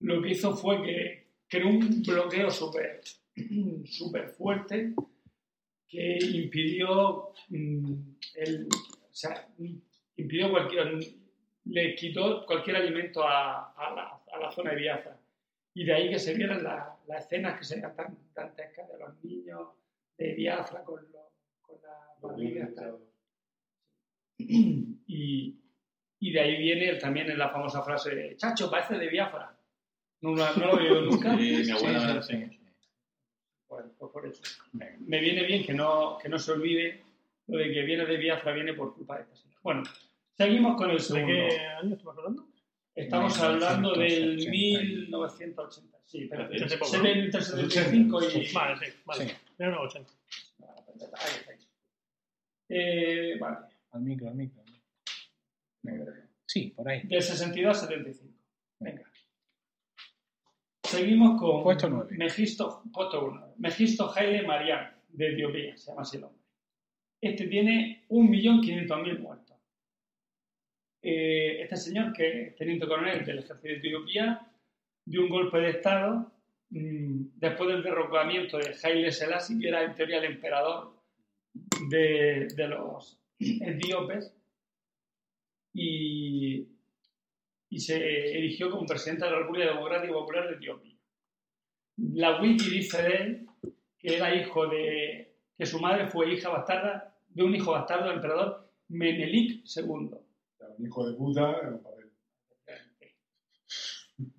lo que hizo fue que creó un bloqueo súper súper fuerte que impidió mm, el, o sea, impidió cualquier le quitó cualquier alimento a, a la, a la zona de Biafra y de ahí que se vieran la- las escenas que serían tan dantescas de los niños de Biafra con, los- con la barriga tal. y, y de ahí viene también la famosa frase de Chacho, parece de Biafra. No, lo- no lo he oído nunca. Sí, mi abuela, Sí, sí, sí. Bueno, por eso. Me, me viene bien que no, que no se olvide lo de que viene de Biafra, viene por culpa de esta señora. Bueno, seguimos con el ¿De segundo. qué año estamos hablando? Estamos hablando del 1980. 1980. Sí, pero Hace poco, se ¿no? ve entre 75 y... Vale, sí, vale. Sí. 1980. Ahí está. Eh, vale. Al micro, al micro. Sí, por ahí. Del 62 al 75. Venga. Seguimos con Puesto. Megisto, puesto uno. Megisto Haile Mariam, de Etiopía, se llama así el hombre. Este tiene 1.500.000 muertos. Eh, este señor, que es teniente coronel del ejército de Etiopía, dio un golpe de Estado mm, después del derrocamiento de Haile Selassie, que era en teoría el emperador de, de los etíopes, y, y se erigió como presidente de la República Democrática Popular de Etiopía. La wiki dice de él que era hijo de, que su madre fue hija bastarda de un hijo bastardo del emperador Menelik II. Era un hijo de puta en un papel.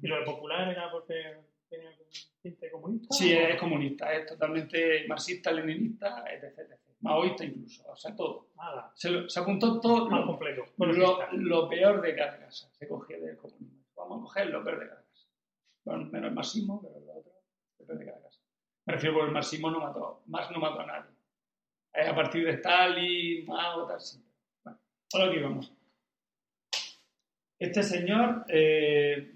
¿Y lo de popular era porque tenía un tinte comunista? Sí, es comunista, es totalmente marxista, leninista, etc, etc. Maoísta incluso, o sea, todo. Nada, Se, lo- se apuntó todo más lo, completo. lo, lo peor de cada casa. Se cogía del comunismo. Vamos a coger lo peor de cada casa. Bueno, menos el marxismo, pero lo otro depende de cada casa. Me refiero porque el marxismo no mató, Marx no mató a nadie. Eh, a partir de Stalin, Mao, tal, sí. Bueno, ahora aquí vamos. Este señor, eh,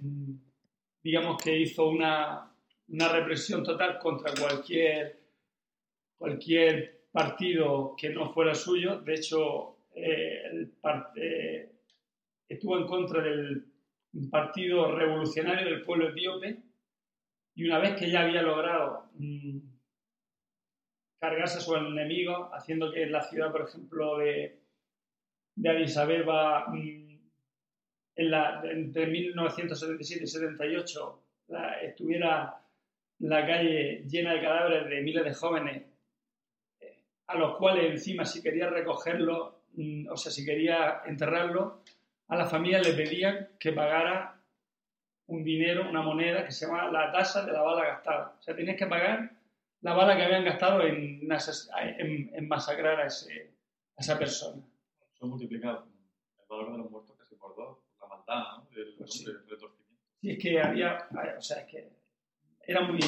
digamos que hizo una, una represión total contra cualquier, cualquier partido que no fuera suyo. De hecho, eh, eh, estuvo en contra del Partido Revolucionario del Pueblo Etíope y una vez que ya había logrado mm, cargarse a sus enemigos, haciendo que la ciudad, por ejemplo, de, de Addis Abeba, mm, en la, entre 1977 y 78, la- estuviera la calle llena de cadáveres de miles de jóvenes, eh, a los cuales encima si quería recogerlo, mm, o sea, si quería enterrarlo, a la familia le pedían que pagara un dinero, una moneda que se llama la tasa de la bala gastada. O sea, tenías que pagar la bala que habían gastado en, en- en masacrar a, ese- a esa persona. Se ha multiplicado el valor de los muertos casi por dos, Del Pues sí. retorcimiento. Es que había, o sea, es que era muy,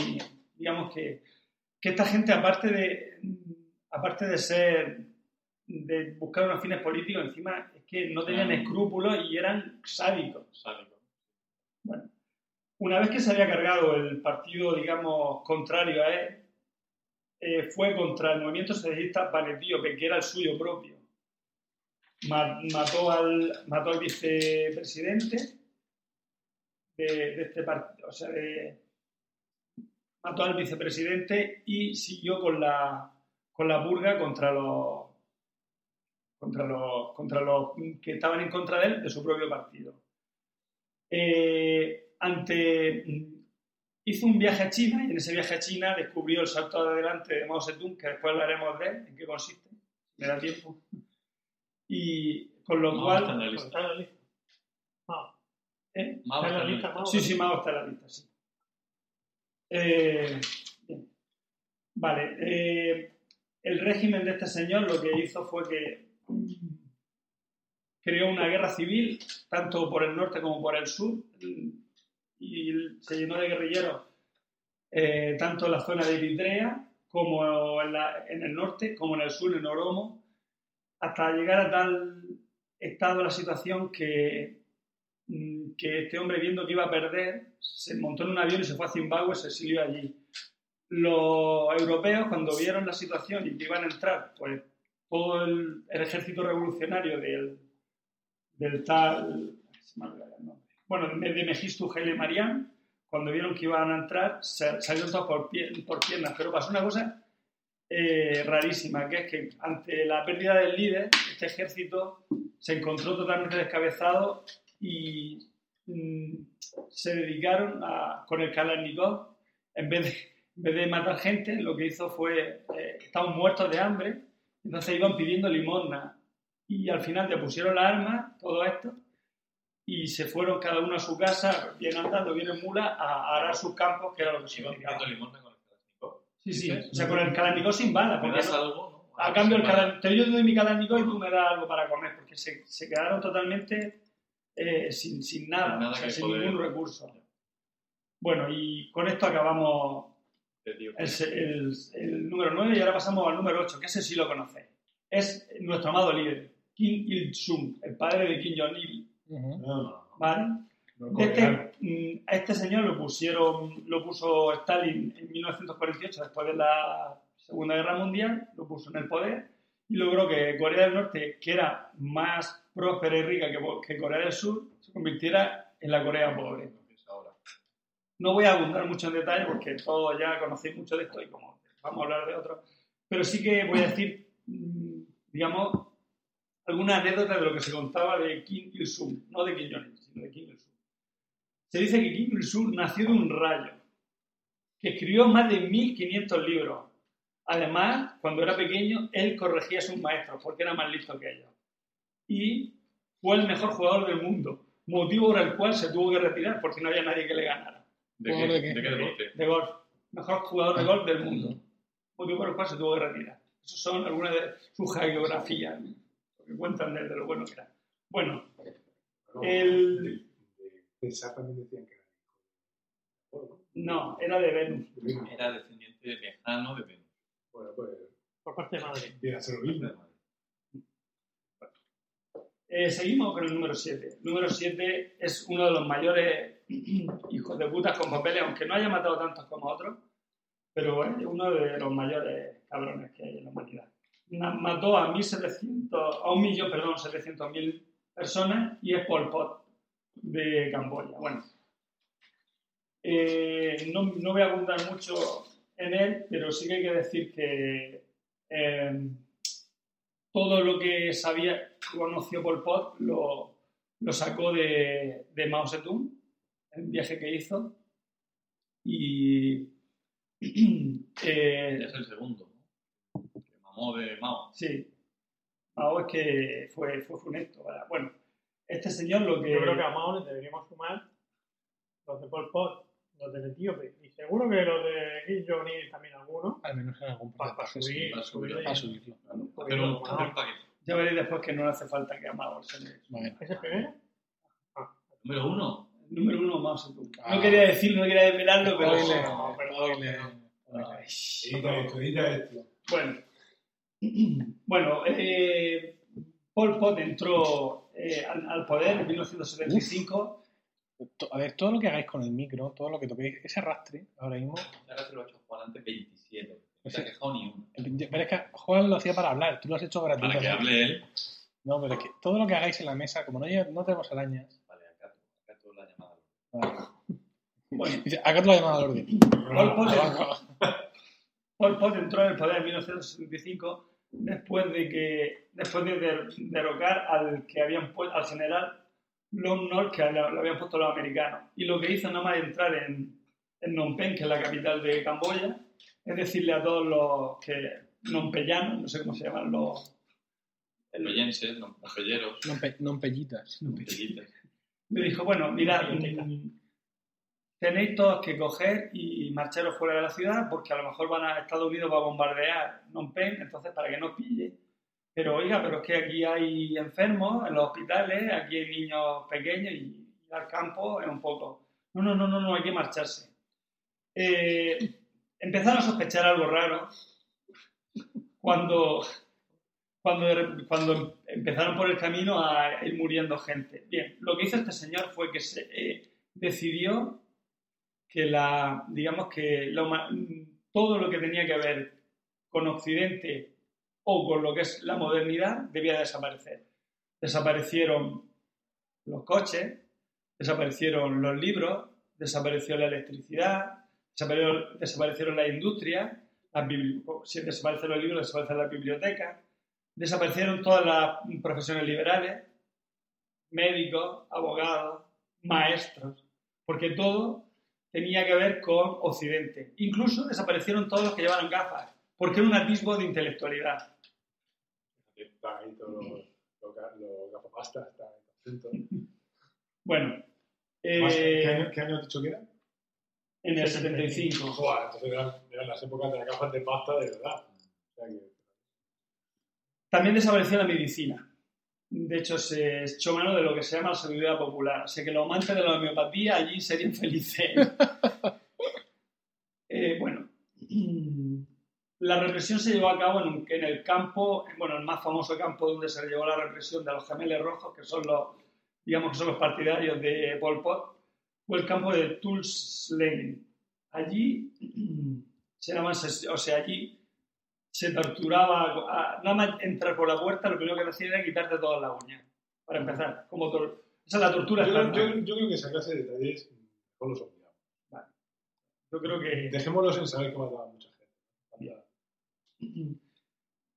digamos que, que esta gente, aparte de, aparte de ser, de buscar unos fines políticos, encima es que no tenían escrúpulos y eran sádicos. Sádico. Bueno, una vez que se había cargado el partido, digamos, contrario a él, eh, fue contra el movimiento socialista Vanetíope, que era el suyo propio. Ma- Mató al, mató al vicepresidente de, este partido, o sea, de- mató al vicepresidente y siguió con la, con la purga contra los, contra, los, contra los que estaban en contra de él, de su propio partido. Eh, ante, hizo un viaje a China y en ese viaje a China descubrió el salto adelante de Mao Zedong, que después hablaremos de él, en qué consiste, si me da tiempo. Y con lo cual... está en la lista. está en la lista. ¿eh? Mao está en está la en la lista. Sí, sí, Mao está en la lista, sí. Eh, bien. Vale. eh, el régimen de este señor lo que hizo fue que mm, creó una guerra civil, tanto por el norte como por el sur, y se llenó de guerrilleros, eh, tanto en la zona de Eritrea como en, la- en el norte, como en el sur, en Oromo, hasta llegar a tal estado la situación que mm, que este hombre viendo que iba a perder, se montó en un avión y se fue a Zimbabue, se exilió allí. Los europeos, cuando vieron la situación y que iban a entrar, pues todo el, el ejército revolucionario del, del tal, bueno, de, Mengistu Haile Mariam, cuando vieron que iban a entrar, salieron todos por, pie- por piernas, pero pasó una cosa eh, rarísima, que es que ante la pérdida del líder, este ejército se encontró totalmente descabezado y mm, se dedicaron a, con el Kalashnikov, en vez, de, en vez de matar gente, lo que hizo fue, eh, estaban muertos de hambre, entonces iban pidiendo limosna y al final le pusieron las armas, todo esto, y se fueron cada uno a su casa, bien andando, bien en mula, a, arar sus campos, que era lo que se Iban pidiendo limosna con. Sí, sí, o sea, con el Kalashnikov sin balas, ¿Me porque das no- algo? no? a cambio, el. Kalashnikov, te yo te doy mi Kalashnikov y tú me das algo para comer, porque se, se quedaron totalmente eh, sin, sin nada, Sin nada o sea, sin poder- ningún recurso. Bueno, y con esto acabamos el, se- el- el número 9 y ahora pasamos al número 8, que ese sí lo conocéis. Es nuestro amado líder, Kim Il-sung, el padre de Kim Jong-il. ¿vale? Este, mm, a este señor lo pusieron, lo puso Stalin en 1948, después de la Segunda Guerra Mundial, lo puso en el poder y logró que Corea del Norte, que era más próspera y rica que, que Corea del Sur, se convirtiera en la Corea pobre. No voy a abundar mucho en detalle porque todos ya conocéis mucho de esto y como vamos a hablar de otro, pero sí que voy a decir, mm, digamos, alguna anécdota de lo que se contaba de Kim Il-sung, no de Kim Jong-il, sino de Kim Il-sung. Se dice que Kim Il-sung nació de un rayo, que escribió más de 1500 libros. Además, cuando era pequeño, él corregía a sus maestros porque era más listo que ellos. Y fue el mejor jugador del mundo, motivo por el cual se tuvo que retirar porque no había nadie que le ganara ¿De qué, ¿Jugador de de qué? deporte? de golf, mejor jugador de golf del mundo, motivo por el cual se tuvo que retirar. Esas son algunas de sus geografías, lo que cuentan de, de lo bueno que era. Bueno, no, el- César también decían que era hijo de- no, era de Venus. Era descendiente lejano de Venus. Bueno, pues por parte de madre. viene a ser lo mismo. Eh, seguimos con el número 7. El número 7 es uno de los mayores hijos de putas con papeles, aunque no haya matado tantos como otros, pero es uno de los mayores cabrones que hay en la humanidad. Mató a 1.700, a un millón, perdón, 700.000 personas y es Pol Pot de Camboya. Bueno, eh, no, no voy a abundar mucho en él, pero sí que hay que decir que eh, todo lo que sabía, conoció Pol Pot, lo, lo sacó de, de Mao Zedong, el viaje que hizo. Y eh, Es el segundo, ¿no? Que mamó de Mao. sí, Mao es que fue, fue funesto. ¿verdad? Bueno, este señor lo que... Yo creo que a Mao le deberíamos sumar los de Pol Pot, los del Etíope, y seguro que los de Kim Jong-il también algunos, Al menos en algún para subir, para subir, subir para subirlo. Hacer un paquete. Ya veréis después que no le hace falta que a Mao se le... Bueno, ¿Ese es primero? Número uno. Número uno, Mao Zedong. Ah. No quería decirlo, no quería desvelarlo, pero... Spoiler, no, perdón, esto. Bueno, bueno eh, Pol Pot entró eh, al, al poder en 1975. To- A ver, todo lo que hagáis con el micro, todo lo que toquéis, ese arrastre ahora mismo. Ahora se lo ha hecho Juan antes 27. No Sí. se ha quejado ni uno. Pero es que Juan lo hacía para hablar, tú lo has hecho Para que hable él. No, pero es que todo lo que hagáis en la mesa, como no, no tenemos arañas. Vale, acá, acá toda la llamada. vale. Bueno, acá te lo ha llamado al orden. Pol Pot, Abajo. Pol Pot entró en el poder en 1965 después de que después de der- derrocar al que habían pu- al general Lon Nol que lo, habían puesto los americanos. Y lo que hizo nada más entrar en, en Phnom Penh, que es la capital de Camboya, es decirle a todos los que nompeyanos, no sé cómo se llaman los el- Pellenses, los pelleros, No, pe- no pellitas. pellitas. le dijo, bueno, mirad, tenéis todos que coger y marcharos fuera de la ciudad porque a lo mejor van a Estados Unidos va a bombardear Penh, entonces para que no os pille. Pero oiga, pero es que aquí hay enfermos en los hospitales, aquí hay niños pequeños y ir al campo es un poco... No, no, no, no, no hay que marcharse. Eh, empezaron a sospechar algo raro cuando, cuando, cuando empezaron por el camino a ir muriendo gente. Bien, lo que hizo este señor fue que se, eh, decidió que la, digamos que todo lo que tenía que ver con Occidente o con lo que es la modernidad debía desaparecer. Desaparecieron los coches, desaparecieron los libros, desapareció la electricidad, desaparecieron, desaparecieron las industrias, si desaparecen los libros, desaparecen las bibliotecas, desaparecieron todas las profesiones liberales, médicos, abogados, maestros, porque todo tenía que ver con Occidente. Incluso desaparecieron todos los que llevaban gafas, porque era un atisbo de intelectualidad. Bueno, eh, ¿Qué, año, ¿Qué año has dicho que era? en el 75. Joder, entonces eran, eran las épocas de las gafas de pasta de verdad. También desapareció la medicina. De hecho, se echó mano de lo que se llama la sabiduría popular. Así que los amantes de la homeopatía allí serían felices. Eh, bueno, la represión se llevó a cabo en, un- en el campo, bueno, el más famoso campo donde se llevó la represión de los gemelos rojos, que son los, digamos que son los partidarios de Pol Pot, fue el campo de Tulslen. Allí, se llama, o sea, allí se torturaba, a- nada más entrar por la puerta, lo primero que te hacían era quitarte todas las uñas, para empezar. Como tor- esa es la tortura Yo, yo, yo creo que esa clase de detalles mejor los olvidamos. Yo creo que Dejémoslos en saber que mataban mucha gente.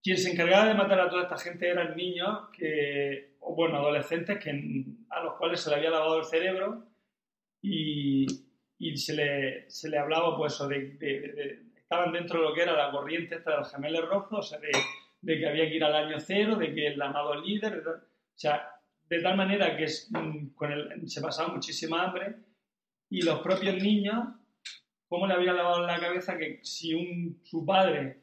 quien se encargaba de matar a toda esta gente eran niños que, o bueno, adolescentes que, a los cuales se le había lavado el cerebro y, y se, le, se le hablaba pues de- de- de- estaban dentro de lo que era la corriente esta de los gemelos rojos, o sea, de, de que había que ir al año cero, de que el amado líder, de o sea, de tal manera que es, mm, con el- se pasaba muchísima hambre y los propios niños, cómo le había lavado en la cabeza que si un, su padre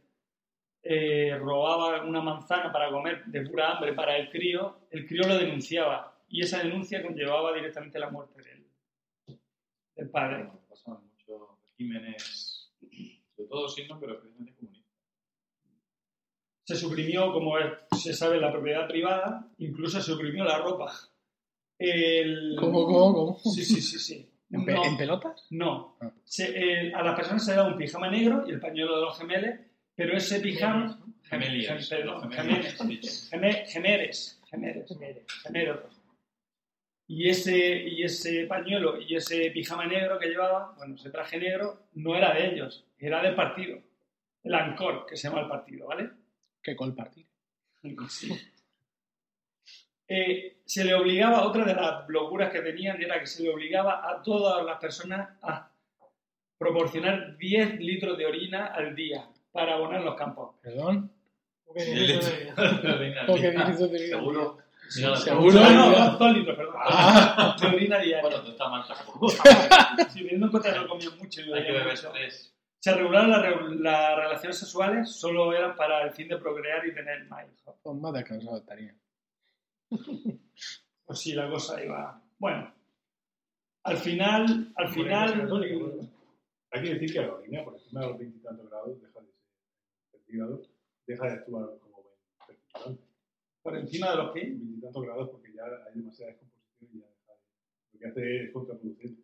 eh, robaba una manzana para comer de pura hambre para el crío, el crío lo denunciaba y esa denuncia conllevaba directamente la muerte del, del padre. Pasaban muchos regímenes, sobre todo signos, pero especialmente comunistas. Se suprimió, como se sabe, la propiedad privada, incluso se suprimió la ropa. El... ¿Cómo, cómo, cómo? Sí, sí, sí, sí. ¿En, pe- No. en pelotas? No. Ah. Se- eh, a las personas se le da un pijama negro y el pañuelo de los gemeles, pero ese pijama... Gemelias, Gem- los perdón, gemelos, gemeles. gemeres, gemeres. Y ese, y ese pañuelo y ese pijama negro que llevaba, bueno, ese traje negro, no era de ellos, era del partido. El ANCOR, que se llama el partido, ¿vale? ¿Qué col partido? Sí. Eh, se le obligaba, otra de las locuras que tenían era que se le obligaba a todas las personas a proporcionar 10 litros de orina al día para abonar los campos. ¿Perdón? Porque Sí, el eso hecho- de- la orina ¿Cómo que al día. dices de orina? Seguro. Mira Seguro. seguro. No, no, dos litros, perdón. Ah. De orina diaria. Bueno, tú estás mal tampoco. Sí, teniendo en cuenta que no comían mucho y Hay que beber tres. Se regularon las re- las relaciones sexuales, solo eran para el fin de procrear y tener más hijos. Pues más descansado estaría. Pues sí, la cosa iba. Bueno, al final, al final, Católica. Hay que decir que la orina, por encima de los veintitantos grados, deja de ser centígrados, deja de actuar como fertilizante. por encima de los que Veintitantos grados porque ya hay demasiada descomposición y ya deja de... Lo que hace es contraproducente.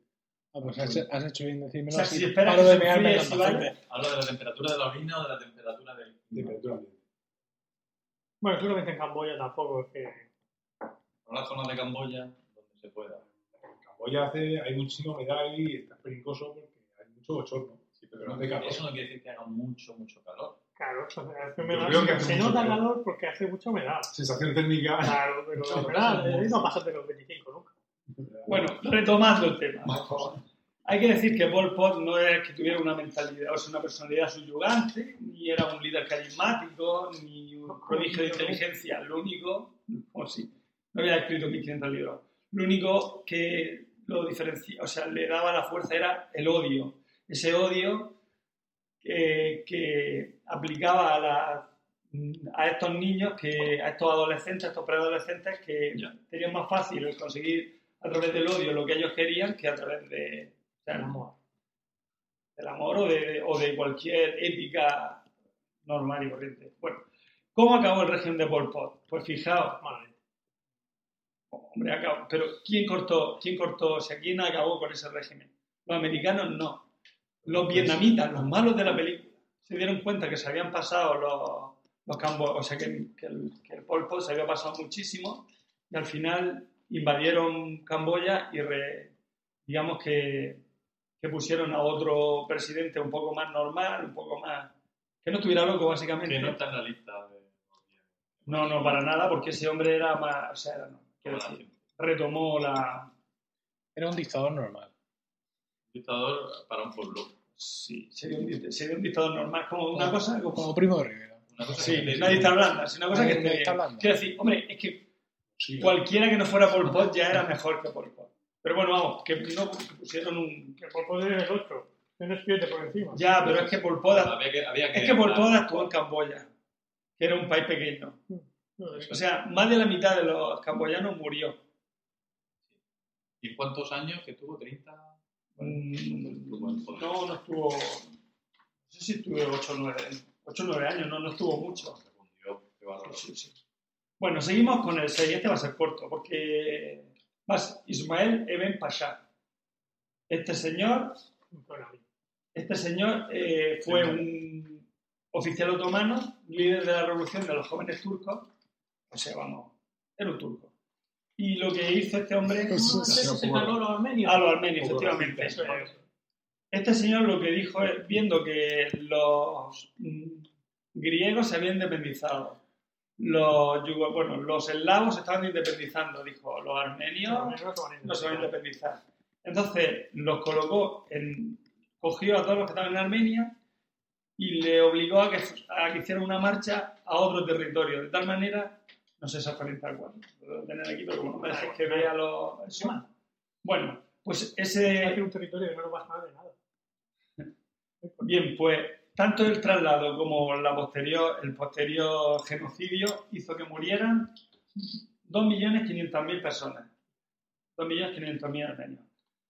Ah, pues has, has hecho bien decírmelo O sea, así. si esperas Paro que de mearme en enfríe, la si maceta. vale. ¿Habla de la temperatura de la orina o de la temperatura del... Temperatura. Bueno, seguramente en Camboya tampoco es que. Por la zona de Camboya, donde se pueda. En Camboya hace, hay muchísima humedad y está peligroso porque hay mucho bochorno. Sí, pero Pero no de calor. eso no quiere decir que haga mucho, mucho calor. Claro, Yo humedad. creo que hace se mucho nota calor. calor porque hace mucha humedad. Sensación térmica. Claro, pero la humedad eh, no pasa de los 25 nunca. Bueno, retomando el tema. Hay que decir que Pol Pot no es que tuviera una mentalidad, o sea, una personalidad subyugante, ni era un líder carismático, ni un prodigio de inteligencia. Lo único, o sí, no había escrito 1500 libros. Lo único que lo diferencia, o sea, le daba la fuerza era el odio. Ese odio que, que aplicaba a, la- a estos niños, que, a estos adolescentes, a estos preadolescentes, que Ya. tenían más fácil el conseguir a través del odio lo que ellos querían que a través de, del amor. Del amor o de, o de cualquier ética normal y corriente. Bueno, ¿cómo acabó el régimen de Pol Pot? Pues fijaos, Malamente. Hombre, acabó. Pero ¿quién cortó? ¿Quién cortó? O sea, ¿quién acabó con ese régimen? Los americanos no. Los vietnamitas, los malos de la película, se dieron cuenta que se habían pasado los, los campos, o sea, que, que el, que el Pol Pot se había pasado muchísimo y al final invadieron Camboya y re- digamos que, que pusieron a otro presidente un poco más normal, un poco más... que no estuviera loco, básicamente. Que no está en la lista de... No, no, para nada, porque ese hombre era más... O sea, era, no, quiero Como decir, retomó la... Era un dictador normal. dictador para un pueblo. Sí, sería un, sería un dictador normal, como una cosa... Como, Como primo de Rivera. Una cosa sí, que una dictadura blanda, es una cosa que Una blanda. Quiero decir, hombre, es que Sí, cualquiera que no fuera Pol Pot ya era mejor que Pol Pot. Pero bueno, vamos, que no pusieron un... Que por poder es el 8. Tienes 7 por encima. Ya, pero es que Pol Pot... había que, había que Es que Pol Pot actuó en Camboya, que era un país pequeño. Es- O sea, más de la mitad de los camboyanos murió. ¿Y cuántos años que tuvo? ¿30? Mm. No, no estuvo... No sé si estuvo 8 o 9, 8 o 9 años, no, no estuvo mucho. Se fundió, qué bárbaro. Sí, sí. Bueno, seguimos con el 6. Este va a ser corto, porque más Ismael Eben Pasha. Este señor, este señor eh, fue un oficial otomano, líder de la revolución de los jóvenes turcos. O sea, vamos, era un turco. Y lo que hizo este hombre se cargó a los armenios. a los armenios, Poco efectivamente. Eso es. Este señor lo que dijo es, viendo que los mm, griegos se habían independizado, los, bueno, los eslavos estaban independizando, dijo, los armenios no se van a independizar. Entonces los colocó, en, cogió a todos los que estaban en Armenia y le obligó a que, a que hicieran una marcha a otro territorio, de tal manera, no sé exactamente cuál, lo debo tener aquí, pero bueno, dejes que vea los... Bueno, pues ese... Hay un territorio que no de nada. Bien, pues tanto el traslado como la posterior, el posterior genocidio hizo que murieran 2.500.000 personas. 2.500.000 armenios.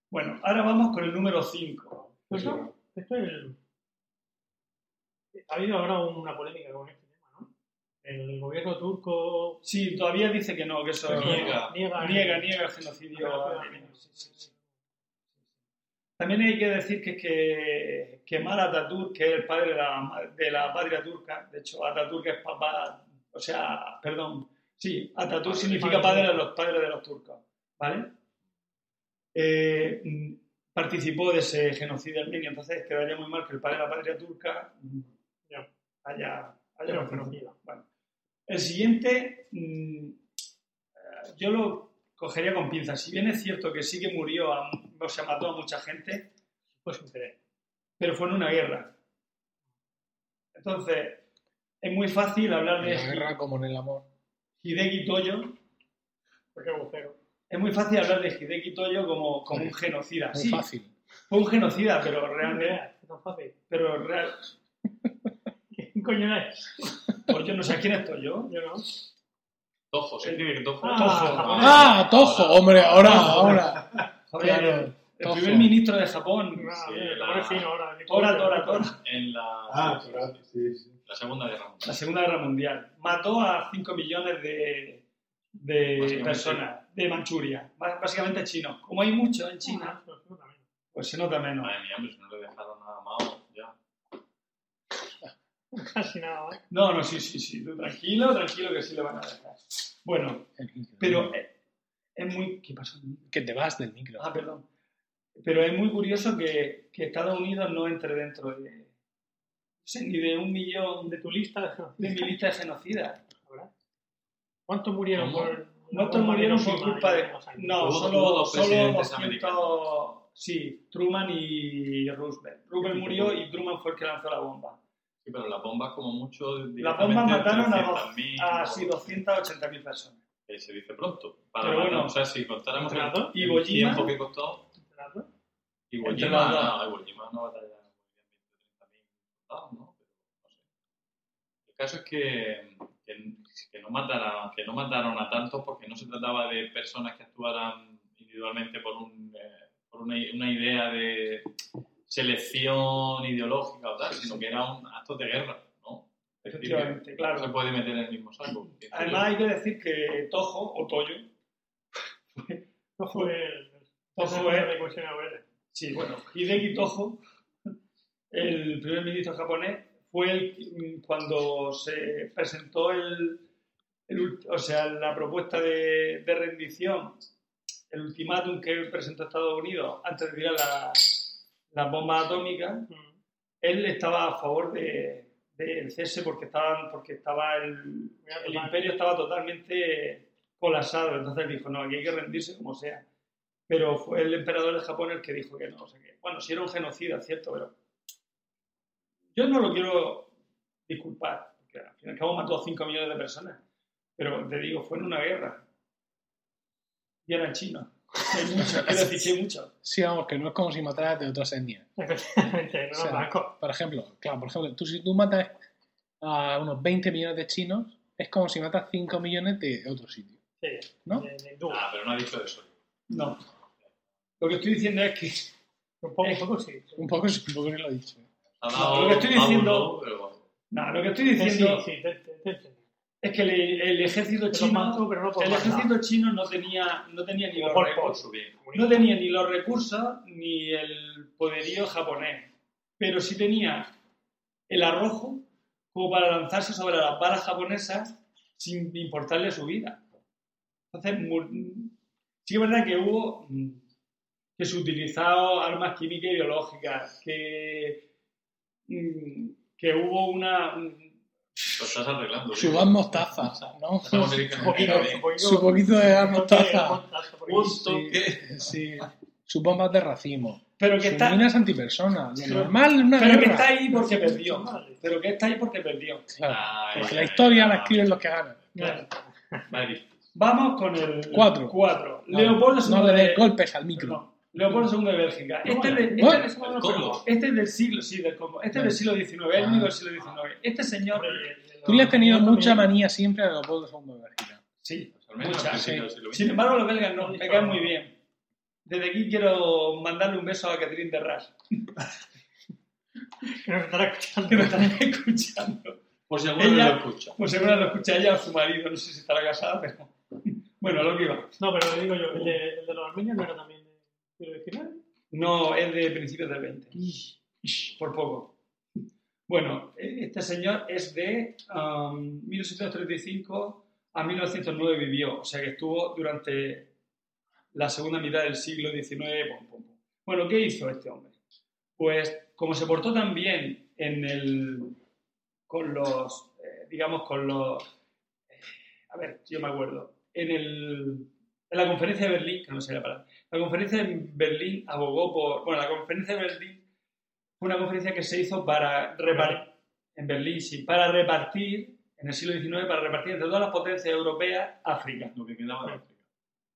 Bueno, ahora vamos con el número 5. Eso, esto es el... Ha habido ahora una polémica con este tema, ¿no? El gobierno turco Sí, todavía dice que no, que eso Niega. niega, niega, niega el genocidio. Sí, sí, sí. También hay que decir que, que Kemal Atatürk, que es el padre de la, de la patria turca, de hecho Atatürk es papá, o sea, perdón, sí, Atatürk significa padre de los padres de los turcos, ¿vale? Eh, participó de ese genocidio armenio, entonces quedaría muy mal que el padre de la patria turca Ya. haya, Haya. Bueno, el siguiente, mm, eh, yo lo cogería con pinzas. Si bien es cierto que sí que murió, a- o sea, mató a mucha gente, Pues interés. pero fue en una guerra. Entonces, es muy fácil hablar En de la guerra como en el amor. Hideki Toyo. Porque agujero. Es muy fácil hablar de Hideki Toyo como, como un genocida. Muy Sí, fácil. fue un genocida, pero realmente. Es tan fácil. Pero real, ¿Quién coño es? pues yo no sé quién estoy yo. Yo no. Tojo, se escribe que Tojo. Ah, Tojo. ¡Ah, Tojo! Hombre, ahora, ahora. Claro, el, primer ministro de Japón. Ah, Sí, la- fino ahora. Tora, tora, tora. En la, Ah, sí, sí. la Segunda Guerra Mundial. La Segunda Guerra Mundial. Mató a 5 millones de, de personas de Manchuria. Bás- Básicamente chinos. Como hay muchos en China, Ah, también. pues se nota menos. Madre mía, hombre, si no le dejaron nada más, ya. Casi nada. ¿eh? No, no, sí, sí, sí. Tranquilo, tranquilo que sí le van a dejar. Bueno, pero eh, es muy... ¿Qué pasó? Que te vas del micro. Ah, perdón. Pero es muy curioso que, que Estados Unidos no entre dentro de... no sé, ni de un millón De tu lista de de mi lista de genocidas. ¿Cuántos murieron ¿Cómo? por.? ¿Cuántos murieron por culpa de.? No, solo, dos solo presidentes 200. Sí, Truman y Roosevelt. Roosevelt murió y Truman fue el que lanzó la bomba. Sí, pero las bombas, como mucho. Las bombas mataron a, dos- 300.000, a o- sí, 280.000 personas. que se dice pronto. Para Pero bueno, o sea, si contáramos el, el tiempo que costó. Iwo Jima, no, Iwo Jima no batalla muy bien, 20 30.000 soldados, ¿no? El caso es que, que, que no mataron, que no mataron a tantos porque no se trataba de personas que actuaran individualmente por, un, eh, por una, una idea de selección ideológica o tal, sino que era un acto de guerra, ¿no? Es que Efectivamente, no se claro. puede meter en el mismo saco. Además, hay que decir que Toho, o Toyo, el es- de cohesión ABL. Sí, bueno, Hideki Toho, el primer ministro japonés, fue el cuando se presentó el, o sea, la propuesta de, de rendición, el ultimátum que presentó Estados Unidos antes de tirar la- las bombas atómicas, él estaba a favor de, del cese porque estaban porque estaba el, el imperio estaba totalmente colapsado, entonces dijo, no, aquí hay que rendirse como sea. Pero fue el emperador de Japón el que dijo que no, o sea que, bueno, sí era un genocida, cierto, pero yo no lo quiero disculpar, porque al fin y al cabo mató a 5 millones de personas, pero te digo, fue en una guerra. Y eran chinos. Hay muchos, quiero decir que hay muchos. Sí, vamos, que no es como si mataras de otras etnias. Efectivamente, no O sea, blanco. Por ejemplo, claro, por ejemplo, tú si tú matas a unos 20 millones de chinos, es como si matas 5 millones de otro sitio, Sí, ¿no? de, de. Ah, pero no ha dicho eso. No. Lo que estoy diciendo es que Un poco, un poco sí. sí. Un poco, sí, un poco ni lo he dicho. Ha No, lo que estoy diciendo- No, lo que estoy Sí, diciendo sí, te, te entendí. Es que el, el ejército Pero chino, mató, pero no el ejército chino no tenía, no tenía ni los recursos, no tenía ni los recursos ni el poderío japonés, pero sí tenía el arrojo como para lanzarse sobre las balas japonesas sin importarle su vida. Entonces, sí que es verdad que hubo mm, que se utilizaron armas químicas y biológicas, que, mm, que hubo una... Lo estás arreglando. Su gas mostaza, ¿no? Un poquito. Su poquito de mostaza. Un Sí, toque. sí. Sus bombas de racimo. Pero que está, minas antipersonas. Lo Pero- normal una pero que guerra. está ahí porque perdió. Pero que está ahí porque perdió. Claro. Ay, Porque ay, la ay, historia la ay. escriben los que ganan. Claro. Vale. Vamos con el Cuatro. 4. No, Leopoldo no le des de... golpes al micro. No, Leopoldo II de Bélgica. Este, es de- este- no lo Congo. recuerdo. este es del siglo, sí, del Congo. Este es del siglo XIX, el Ah. único del siglo XIX. Este señor, Tú le has tenido mucha manía siempre a Leopoldo II de Bélgica. sí, Al menos mucha, sí. Sin embargo, los belgas no, me caen muy bien. Desde aquí quiero mandarle un beso a Catherine de Ras, Que nos estará escuchando. que me están escuchando. Por si alguno Ella- lo escucha. Pues seguro lo escucha ella o su marido, no sé si estará casada, pero... Bueno, lo que iba. No, pero le digo yo, el de, el de los armenios no era también de siglo XIX. No, es de principios del 20. Por poco. Bueno, e- este señor es de um, 1735 a 1909 vivió, o sea que estuvo durante la segunda mitad del siglo XIX. Bueno, ¿qué hizo este hombre? Pues como se portó tan bien en el, con los, eh, digamos, con los, eh, a ver, yo me acuerdo, en, el, en la conferencia de Berlín, que no sé la palabra, la conferencia de Berlín abogó por, bueno, la conferencia de Berlín fue una conferencia que se hizo para repartir, en Berlín, sí, para repartir, en el siglo XIX, para repartir entre todas las potencias europeas África. Lo que quedaba de África.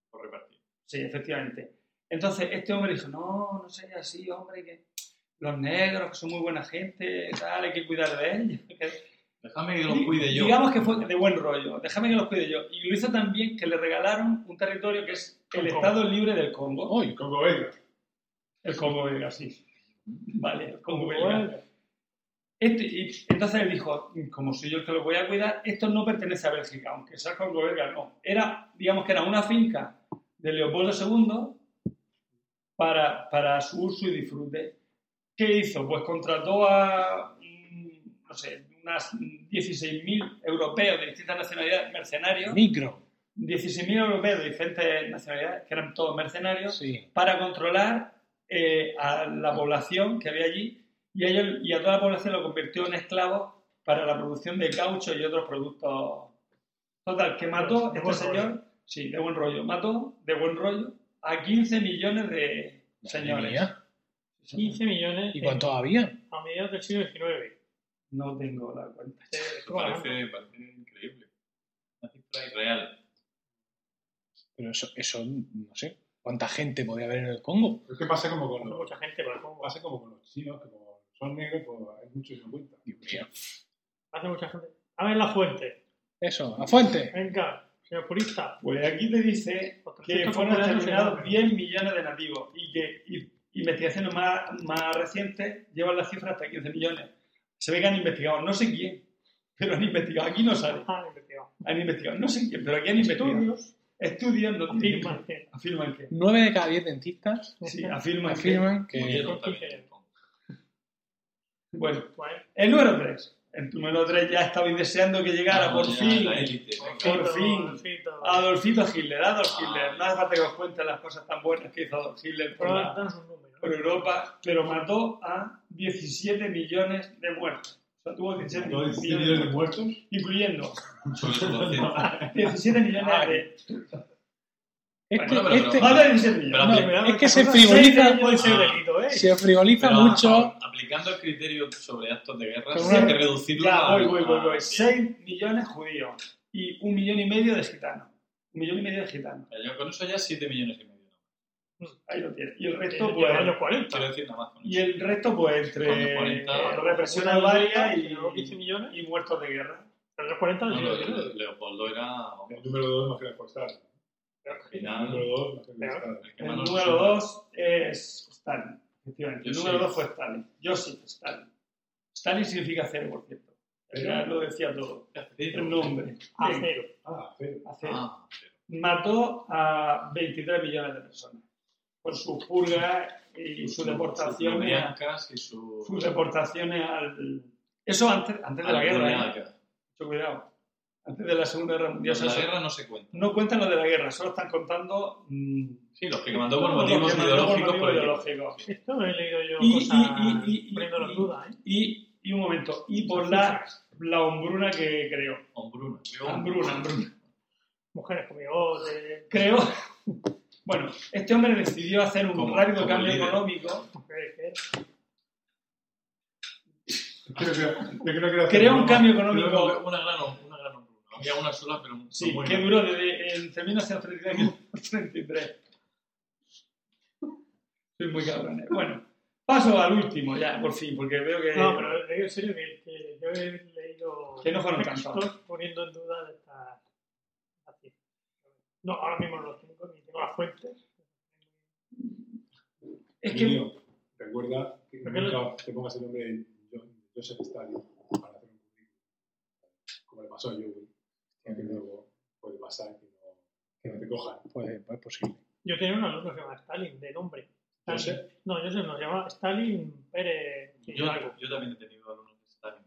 Por repartir. Sí, efectivamente. Entonces, este hombre dijo, no, no sé, así, hombre, que los negros, que son muy buena gente, tal, hay que cuidar de ellos. Déjame que los cuide yo. Digamos que fue de buen rollo, déjame que los cuide yo. Y lo hizo también que le regalaron un territorio que es el Congo. Estado Libre del Congo. Hoy. Congo belga. El Congo belga, sí. Vale, el Congo belga. Este- y entonces él dijo, como soy yo el que lo voy a cuidar, esto no pertenece a Bélgica, aunque sea Congo belga, no. Era, digamos que era una finca de Leopoldo II para, para su uso y disfrute. ¿Qué hizo? Pues contrató a, mm, no sé, unas 16.000 europeos de distintas nacionalidades, mercenarios, Micro. 16.000 europeos de diferentes nacionalidades, que eran todos mercenarios, Sí. para controlar eh, a la población que había allí y a, ellos- y a toda la población lo convirtió en esclavos para la producción de caucho y otros productos. Total, que mató De este buen señor, sí, de buen rollo, mató de buen rollo a 15 millones de señores. mía. 15 millones ¿Y en- cuánto había? a mediados del siglo XIX. No tengo la cuenta. Parece, parece increíble. Una cifra irreal. Pero eso, eso, no sé. ¿Cuánta gente podía haber en el Congo? Es que pasa como con los, mucha gente para el Congo. pasa como con los chinos, que como son negros, pues hay muchos que no cuentan. Dios mío. Hace mucha gente. A ver la fuente. Eso, la fuente. Venga, señor purista. Pues aquí te dice que fueron enormes. 10 millones de nativos y que y- investigaciones más, más recientes llevan la cifra hasta 15 millones. Se ve que han investigado, no sé quién, pero han investigado. Aquí no sale. Ah, investigado. Han investigado, no sé quién, pero aquí han investigado. Estudios Estudios afirman que. afirman que. Nueve de cada diez dentistas Sí, afirman, afirman que... 15. que. Bueno, Bueno, el número 3. El número 3 ya estabais deseando que llegara, Vamos por ya, fin. Por fin. Adolfito. Hitler, Adolf Ah. Hitler. No hace falta que os cuente las cosas tan buenas que hizo Adolf Hitler por, la- por Europa, pero mató a 17 millones de muertos. O sea, tuvo 17 ¿No hay millones, 100 millones de muertos? incluyendo Sobre su conciencia. 17 millones de... Este, Bueno, pero- este- Más de 17 Pero millones. no, es que se frivoliza- seis puede ser delito, ¿eh? se frivoliza Pero, mucho. Aplicando el criterio sobre actos de guerra, sí una- hay que reducirlo Ya, a- voy, voy, voy, voy. 6 millones judíos y un millón y medio de gitanos. Un millón y medio de gitanos. Yo con eso ya 7 millones y medio. Ahí lo tienes. Y el En resto, los pues... años 40. Quiero decir nada más con Y el resto, pues, entre Con los 40, eh, represión albaria, y, luego 15 millones. y muertos de guerra. En los 40 del No, siglo no, XIX. Leopoldo era El número 2 más que el Stalin. al El final, número 2 más que el número resulta. 2 es Stalin, efectivamente. El número 2 fue Stalin. Joseph Stalin. Stalin significa cero, por cierto. Ya lo decía todo. El nombre. Acero. Ah, cero. acero. Ah, Mató a 23 millones de personas por sus purgas y sus deportaciones, Briancas y su... sus deportaciones al... Eso antes, antes de la guerra, ¿eh? Mucho cuidado. Antes de la Segunda Guerra Mundial. Los de la guerra no se cuenta. No cuentan lo de la guerra, solo están contando... mm, Sí, los que mandó por motivos por ideológicos. motivos políticos. ideológicos. Esto lo he leído yo Y- cosas y- y- y- poniéndolo en y- duda, ¿eh? Y, y un momento, y por la, la hombruna que creó. Hombruna. Creo- Hambruna, hambruna. Mujeres con bigote, Creó. Bueno, este hombre decidió hacer un Como- rápido como cambio líder. económico. mujeres que Creo que, yo creo que era Creó un cambio económico. Una gran, una gran. Había una sola, pero Sí, que duró desde entre 1933 y 1933. Soy muy cabrón. ¿eh? Bueno, paso al último ya, por fin, porque veo que. No, pero digo en serio que, que yo he leído Que no fueron tantos. poniendo en duda cifras. No, ahora mismo no los tengo, tengo las fuentes. es que. Niño, recuerda que ¿Por qué nunca te pongas el nombre de John- Joseph Stalin para hacer un currículum. Como le pasó a Joey. Que luego puede pasar que no, que no te cojan. Pues, pues es posible. Yo tenía un alumno que se llama Stalin, de nombre. Stalin. ¿Joseph? No, yo sé, no, se llama Stalin Pérez. Yo, algo. yo también he tenido alumnos de Stalin.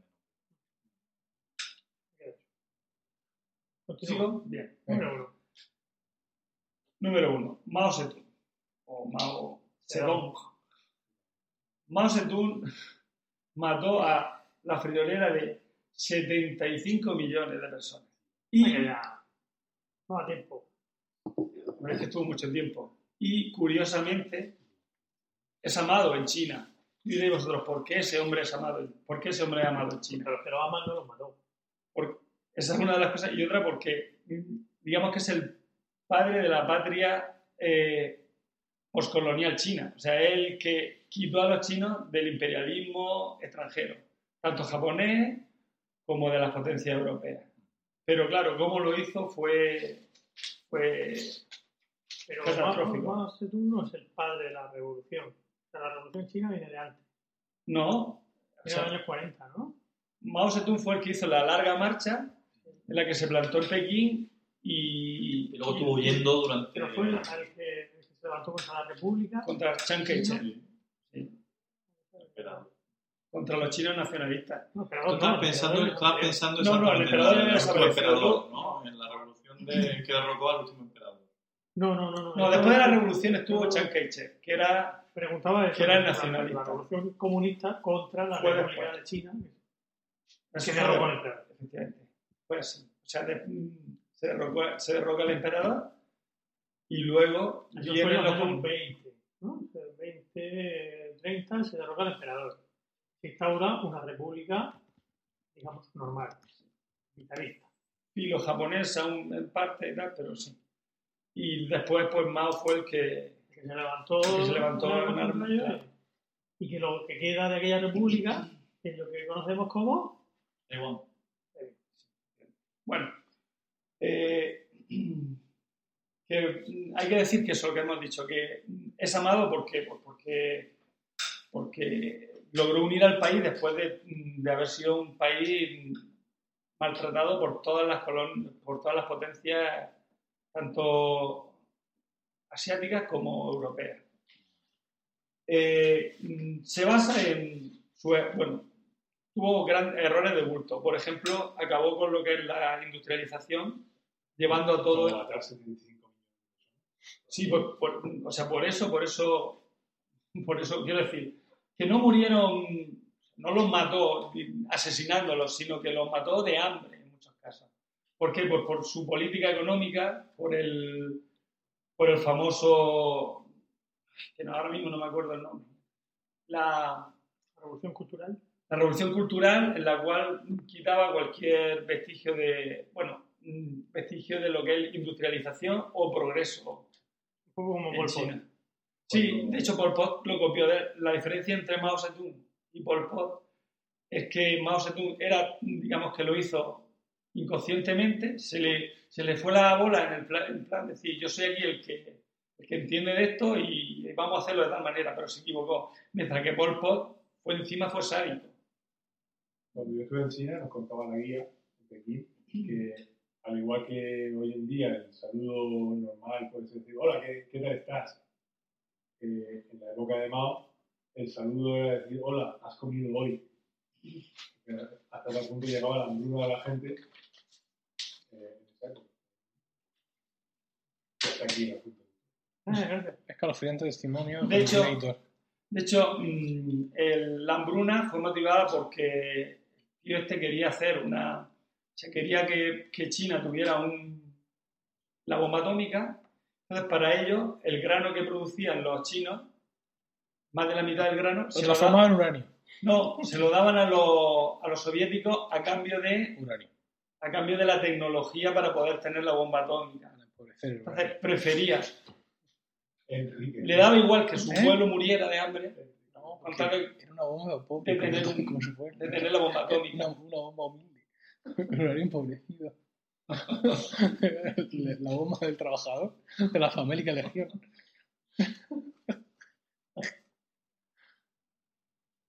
Continúa. ¿Sigo? Bien. Uno. Número uno, Mao Zedong. O Mao Zedong. Mao Zedong mató a la friolera de 75 millones de personas. Y. No da tiempo. No es que estuvo mucho tiempo. Y curiosamente, es amado en China. Diréis vosotros, ¿por qué ese hombre es amado? ¿Por qué ese hombre es amado en China? Pero lo aman no los mató. Por- esa es una de las cosas. Y otra porque, digamos que es el padre de la patria eh, poscolonial china. O sea, él que quitó a los chinos del imperialismo extranjero, tanto japonés como de las potencias europeas. Pero claro, cómo lo hizo fue, fue Pero Catastrófico. Mao Zedong no es el padre de la revolución. O sea, la revolución china viene de antes. No. Sea, los años 40, ¿no? Mao Zedong fue el que hizo la larga marcha en la que se plantó en Pekín y, Y luego estuvo huyendo durante. Pero fue el, al que, el que se levantó contra la República. contra Chiang Kai-shek, Sí. sí, contra los chinos nacionalistas. No, pero no, estabas no, pensando, estabas pensando No, no, el emperador en había el último emperador, ¿no? En la revolución de, que derrocó al último emperador. No, no, no. no. No, después de la revolución estuvo Chiang Kai-shek, que era Preguntaba eso, Que era el nacionalista. La revolución comunista contra la Fue República después. de China. Que se fue derrocó el emperador. efectivamente. Fue así. O sea, de- mm, se, derrocó, se derroca el emperador y luego vienen los comunistas. 20, ¿no? O sea, 20, 30 se derroca el emperador. Se instaura una república, digamos, normal, vitalista. y los japoneses aún en parte y tal, pero sí. Y después, pues Mao fue el que. que se levantó, Que se levantó una claro. y que lo que queda de aquella república es lo que conocemos como Taiwán. Bueno, eh, que mm, hay que decir que eso que hemos dicho, que es amado ¿por qué? Pues porque, porque logró unir al país después de, mm, de haber sido un país maltratado por todas las colon- por todas las potencias, tanto asiáticas como europeas. Eh, mm, se basa en su, bueno, tuvo grandes errores de bulto. Por ejemplo, acabó con lo que es la industrialización, llevando a todo. Como matar 75 Sí, por, por- o sea, por eso, por eso, por eso quiero decir que no murieron, no los mató asesinándolos, sino que los mató de hambre en muchos casos. ¿Por qué? Pues por su política económica, por el, por el famoso, que no, ahora mismo no me acuerdo el nombre, la, revolución cultural. la revolución cultural en la cual quitaba cualquier vestigio de, bueno, vestigio de lo que es industrialización o progreso Un poco como en Pol Pot. China. Sí, de hecho Pol Pot lo copió. de- La diferencia entre Mao Zedong y Pol Pot es que Mao Zedong era, digamos que lo hizo inconscientemente, se le, se le fue la bola en el plan, en plan decir, yo soy aquí el que, el que entiende de esto y vamos a hacerlo de tal manera, pero se equivocó. Mientras que Pol Pot fue encima fue sádico. Cuando yo estuve en China, nos contaba la guía de Pekín que, al igual que hoy en día, el saludo normal puede ser decir: Hola, ¿qué, qué tal estás? Eh, en la época de Mao, el saludo era decir: Hola, ¿has comido hoy? Hasta tal punto llegaba la hambruna de la gente. Eh, hasta aquí el. Escalofriante testimonio. De hecho-. De hecho, mm, el- la hambruna fue motivada porque tío este quería hacer una... Se quería que, que China tuviera un, la bomba atómica. Entonces, para ello, el grano que producían los chinos, más de la mitad del grano, Lo se lo, daban, en uranio. no, se lo daban a los, a los soviéticos a cambio, de, Uranio. a cambio de la tecnología para poder tener la bomba atómica. Entonces, prefería, Enrique. le daba igual que su ¿Eh? pueblo muriera de hambre, No, con tal de- Era una bomba pobre. de tener un- de tener la bomba atómica. Una, una bomba Uranio empobrecido. la bomba del trabajador de la famélica legión.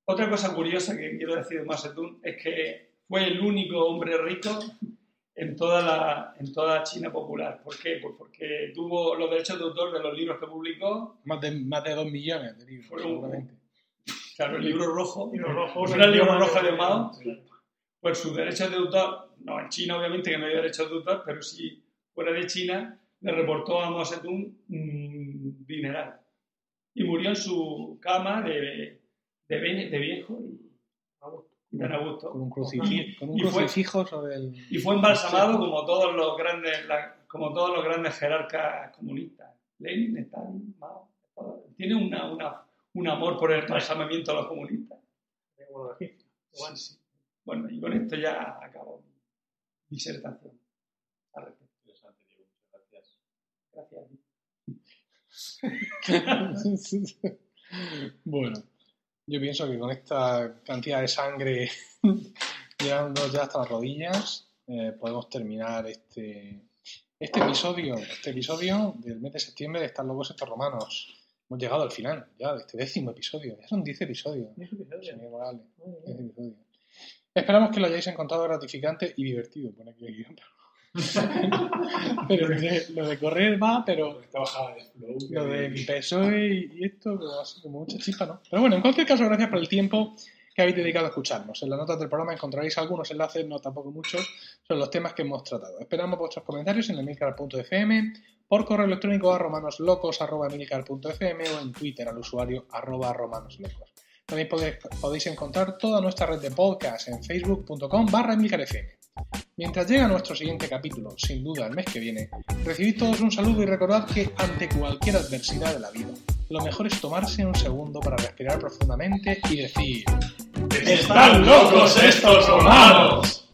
Otra cosa curiosa que quiero decir de Mao Zedong es que fue el único hombre rico en toda, la, en toda China popular. ¿Por qué? Pues porque tuvo los derechos de autor de los libros que publicó. Más de, más de dos millones de libros, Fueron-. Claro, el libro rojo. Libro rojo, era el libro rojo de de- Mao. Sí. Pues sus derechos de autor, no en China obviamente que no hay derechos de autor, pero sí fuera de China, le reportó a Mao Zedong un dineral. Y murió en su cama de, de, ve- de viejo y, tan a gusto. Con un, con crucifijo sobre el. Y fue embalsamado como todos los grandes, la- como todos los grandes jerarcas comunistas. Lenin, Stalin, Mao. Tiene una, una- un amor por el embalsamamiento de los comunistas. Sí, sí. Bueno, y con esto ya acabo mi disertación. al respecto. Interesante, Diego. Muchas gracias. Gracias. bueno, yo pienso que con esta cantidad de sangre llegando ya hasta las rodillas, eh, podemos terminar este, Este episodio, este episodio del mes de septiembre de Estar locos estos romanos. Hemos llegado al final ya de este décimo episodio. Ya son 10 episodios. Señor Morales, 10 episodios. Esperamos que lo hayáis encontrado gratificante y divertido. Pone aquí el guion. pero de- lo de correr va, pero Esta bajada de flow. lo de mi PSOE y y esto, como, así, como mucha chispa, ¿no? Pero bueno, en cualquier caso, gracias por el tiempo que habéis dedicado a escucharnos. En las notas del programa encontraréis algunos enlaces, no tampoco muchos, sobre los temas que hemos tratado. Esperamos vuestros comentarios en emilcar.fm, por correo electrónico a romanoslocos.emilcar.fm o en Twitter al usuario arroba romanoslocos. También podéis, encontrar toda nuestra red de podcasts en facebook.com barra Mientras llega nuestro siguiente capítulo, sin duda el mes que viene, recibid todos un saludo y recordad que ante cualquier adversidad de la vida, lo mejor es tomarse un segundo para respirar profundamente y decir ¡Están locos estos romanos!